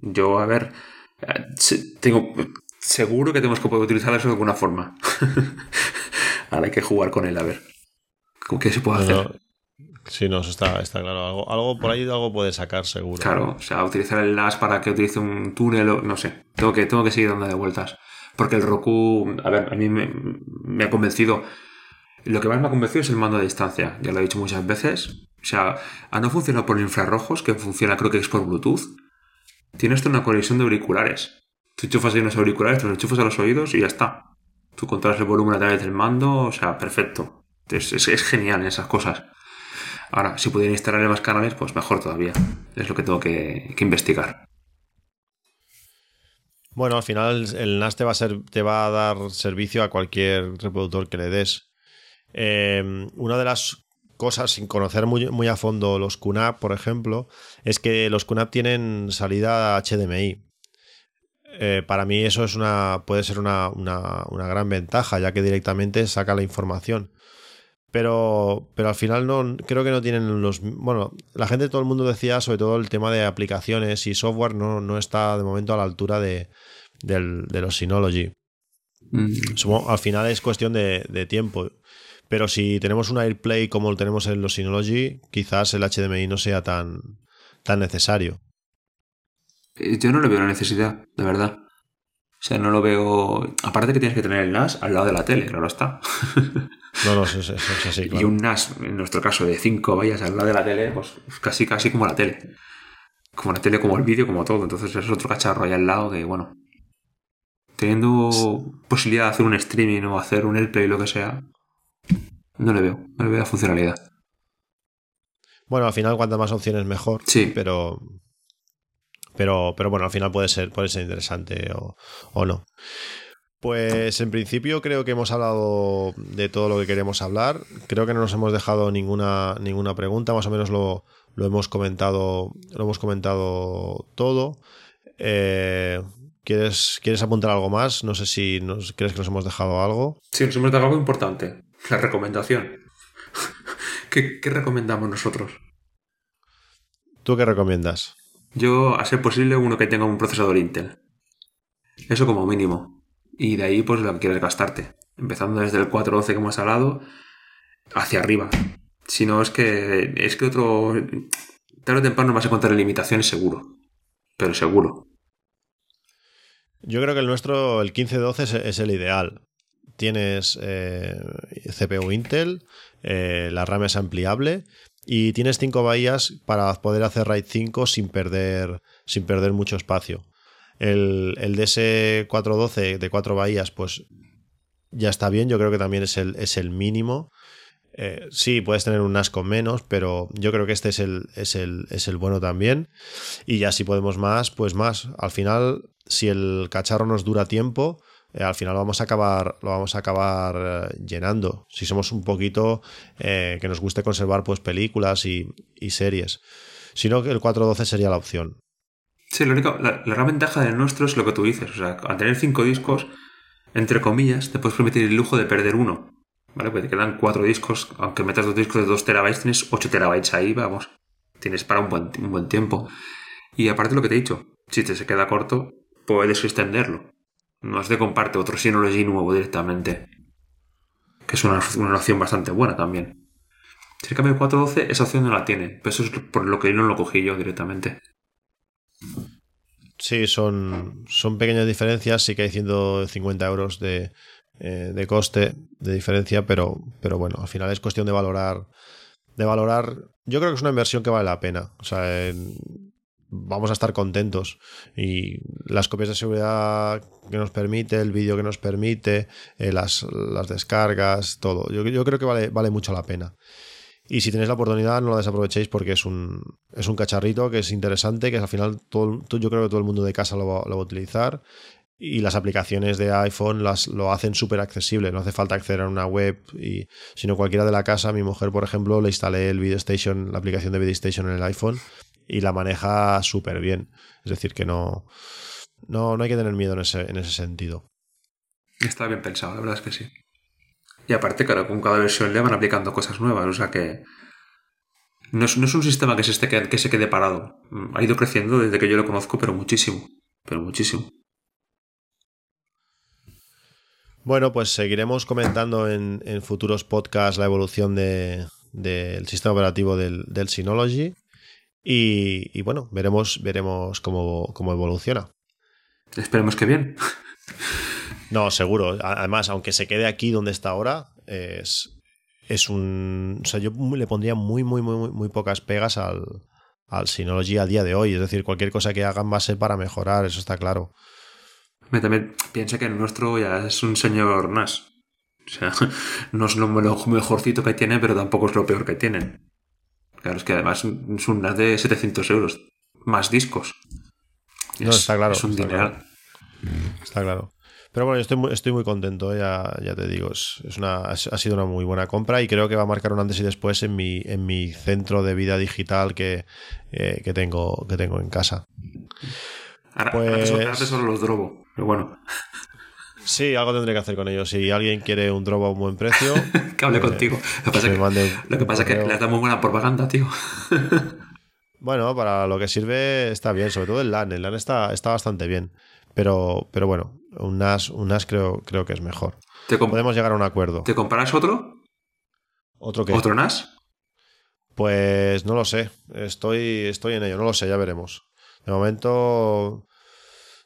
Yo, a ver, eh, tengo seguro que tenemos que poder utilizar eso de alguna forma. Ahora hay que jugar con él, a ver. ¿Con ¿Qué se puede hacer? no. Sí, no, eso está, está claro. Algo, algo por ahí algo puede sacar seguro. Claro, o sea, utilizar el NAS para que utilice un túnel o no sé. Tengo que, tengo que seguir dándole vueltas. Porque el Roku, a ver, a mí me, me ha convencido. Lo que más me ha convencido es el mando a distancia. Ya lo he dicho muchas veces. O sea, a no funcionar por infrarrojos, que funciona creo que es por Bluetooth. Tiene esto una conexión de auriculares. Tú enchufas ahí unos auriculares, te los enchufas a los oídos y ya está. Tú controlas el volumen a través del mando, o sea, perfecto. Es, es, genial esas cosas. Ahora, si pudiera instalarle más canales, pues mejor todavía. Es lo que tengo que, que investigar. Bueno, al final el NAS te va a, ser, te va a dar servicio a cualquier reproductor que le des. Eh, una de las cosas, sin conocer muy, muy a fondo los QNAP, por ejemplo, es que los QNAP tienen salida HDMI. Eh, para mí eso es una, puede ser una, una- una gran ventaja, ya que directamente saca la información. Pero, pero al final no creo que no tienen los... Bueno, la gente, todo el mundo decía sobre todo el tema de aplicaciones y software no, no está de momento a la altura de, del- de los Synology. Mm, Supongo- al final es cuestión de, de tiempo. Pero si tenemos un AirPlay como lo tenemos en los Synology, quizás el HDMI no sea tan, tan necesario. Eh, Yo no le veo la necesidad, de verdad. O sea, no lo veo. Aparte que tienes que tener el NAS al lado de la tele, claro está. No, no, eso, eso es así, Y un NAS, en nuestro caso, de 5 vallas al lado de la tele, pues casi casi como la tele. Como la tele, como el vídeo, como todo. Entonces es otro cacharro ahí al lado que, bueno. Teniendo posibilidad de hacer un streaming o hacer un AirPlay lo que sea, no le veo, no le veo la funcionalidad. Bueno, al final, cuantas más opciones mejor. Sí. Pero. Pero, pero bueno, al final puede ser, puede ser interesante o, o no. Pues en principio creo que hemos hablado de todo lo que queremos hablar. Creo que no nos hemos dejado ninguna, ninguna pregunta. Más o menos lo, lo hemos comentado. Lo hemos comentado todo. Eh, ¿quieres, ¿Quieres apuntar algo más? No sé si nos, crees que nos hemos dejado algo. Sí, nos hemos dado algo importante. La recomendación. ¿Qué, qué recomendamos nosotros? ¿Tú qué recomiendas? Yo, a ser posible, uno que tenga un procesador Intel. Eso como mínimo. Y de ahí, pues lo quieres gastarte. Empezando desde el 412 que hemos hablado, hacia arriba. Si no, es que. Es que otro. Tarde o temprano vas a encontrar limitaciones seguro. Pero seguro. Yo creo que el nuestro, el 1512, es, es el ideal. Tienes eh, CPU Intel, eh, la RAM es ampliable y tienes 5 bahías para poder hacer RAID 5 sin perder, sin perder mucho espacio. El, el DS412 de 4 bahías, pues ya está bien, yo creo que también es el, es el mínimo. Eh, sí, puedes tener un NAS con menos, pero yo creo que este es el, es el, es el bueno también. Y ya si podemos más, pues más. Al final, si el cacharro nos dura tiempo, eh, al final lo vamos a acabar, lo vamos a acabar eh, llenando. Si somos un poquito que nos guste conservar pues películas y, y series. Si no, el 412 sería la opción. Sí, lo único, la, la gran ventaja del nuestro es lo que tú dices. O sea, al tener cinco discos, entre comillas, te puedes permitir el lujo de perder uno. ¿Vale? Pues te quedan cuatro discos. Aunque metas dos discos de 2 terabytes, tienes 8 terabytes ahí, vamos. Tienes para un buen, un buen tiempo. Y aparte lo que te he dicho, si te se queda corto, puedes extenderlo. No es de comparte otro Synology nuevo directamente. Que es una, una opción bastante buena también. Si el cambio 412, esa opción no la tiene. Pero eso es por lo que no lo cogí yo directamente. Sí, son, son pequeñas diferencias, sí que hay 150 euros de, eh, de coste de diferencia, pero, pero bueno, al final es cuestión de valorar. De valorar. Yo creo que es una inversión que vale la pena. O sea, vamos a estar contentos. Y las copias de seguridad que nos permite, el vídeo que nos permite, eh, las, las descargas, todo. Yo, yo creo que vale, vale mucho la pena. Y si tenéis la oportunidad, no la desaprovechéis porque es un, es un cacharrito que es interesante, que al final todo, yo creo que todo el mundo de casa lo va, lo va a utilizar. Y las aplicaciones de iPhone las, lo hacen súper accesible. No hace falta acceder a una web, y, sino cualquiera de la casa. Mi mujer, por ejemplo, le instalé el Video Station, la aplicación de Video Station en el iPhone y la maneja súper bien. Es decir, que no, no, no hay que tener miedo en ese, en ese sentido. Está bien pensado, la verdad es que sí. Y aparte, claro, con cada versión le van aplicando cosas nuevas, o sea que. No es, no es un sistema que se, esté, que se quede parado. Mm, Ha ido creciendo desde que yo lo conozco, pero muchísimo. Pero muchísimo. Bueno, pues seguiremos comentando en, en futuros podcasts la evolución de- del sistema operativo del, del Synology. Y, y bueno, veremos, veremos cómo, cómo evoluciona. Esperemos que bien. No, seguro. Además, aunque se quede aquí donde está ahora, es, es un. O sea, yo le pondría muy, muy, muy, muy, muy pocas pegas al, al Synology a día de hoy. Es decir, cualquier cosa que hagan va a ser para mejorar, eso está claro. También piensa que el nuestro ya es un señor NAS. O sea, no es lo mejorcito que tiene, pero tampoco es lo peor que tienen. Claro, es que además es un NAS de 700 euros. Más discos. No, Es- está claro, Es un está dineral. Está claro. Pero bueno, yo estoy muy, estoy muy contento, ¿eh? ya, ya te digo. Es, es una, ha sido una muy buena compra y creo que va a marcar un antes y después en mi, en mi centro de vida digital que, eh, que, tengo, que tengo en casa. Ahora, Pues- ahora solo- ahora solo los drobo. Pero bueno, Sí, algo tendré que hacer con ellos. Si alguien quiere un drop a un buen precio, que hable Eh, contigo. Lo que pasa, que es que, mande un- lo que, un pasa es que correo. le dado muy buena propaganda, tío. Bueno, para lo que sirve está bien, sobre todo el LAN. El LAN está, está bastante bien. Pero, pero bueno, un NAS, un NAS creo, creo que es mejor. ¿Te, Podemos llegar a un acuerdo. ¿Te comprarás otro? ¿Otro qué? ¿Otro NAS? Pues no lo sé. Estoy, estoy en ello, no lo sé, ya veremos. De momento.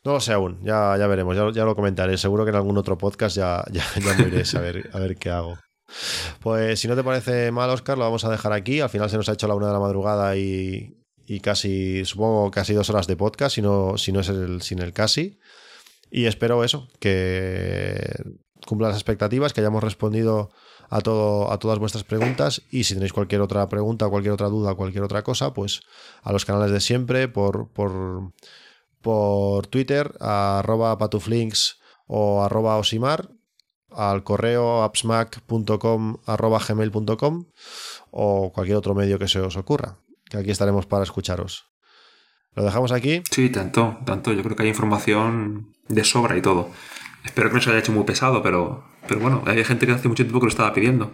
No lo sé aún, ya, ya veremos, ya, ya lo comentaré. Seguro que en algún otro podcast ya, ya, ya me iré a ver, a ver qué hago. Pues si no te parece mal, Oscar, lo vamos a dejar aquí. Al final se nos ha hecho la una de la madrugada y, y casi, supongo, casi dos horas de podcast, si no, si no es el, sin el casi. Y espero eso, que cumpla las expectativas, que hayamos respondido a, todo, a todas vuestras preguntas. Y si tenéis cualquier otra pregunta, cualquier otra duda, cualquier otra cosa, pues a los canales de siempre, por, por, por Twitter, arroba patuflinks o arroba osimar, al correo appsmac.com o cualquier otro medio que se os ocurra. Que aquí estaremos para escucharos. ¿Lo dejamos aquí? Sí, tanto, tanto. Yo creo que hay información de sobra y todo. Espero que no se haya hecho muy pesado, pero, pero bueno, hay gente que hace mucho tiempo que lo estaba pidiendo.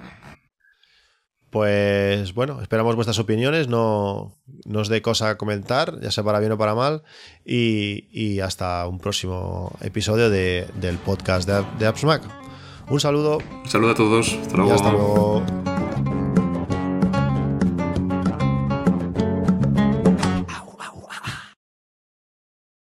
Pues bueno, esperamos vuestras opiniones, no nos dé cosa a comentar, ya sea para bien o para mal, y, y hasta un próximo episodio de, del podcast de, de AppsMac. Un saludo. Un saludo a todos. Hasta luego. Y hasta luego.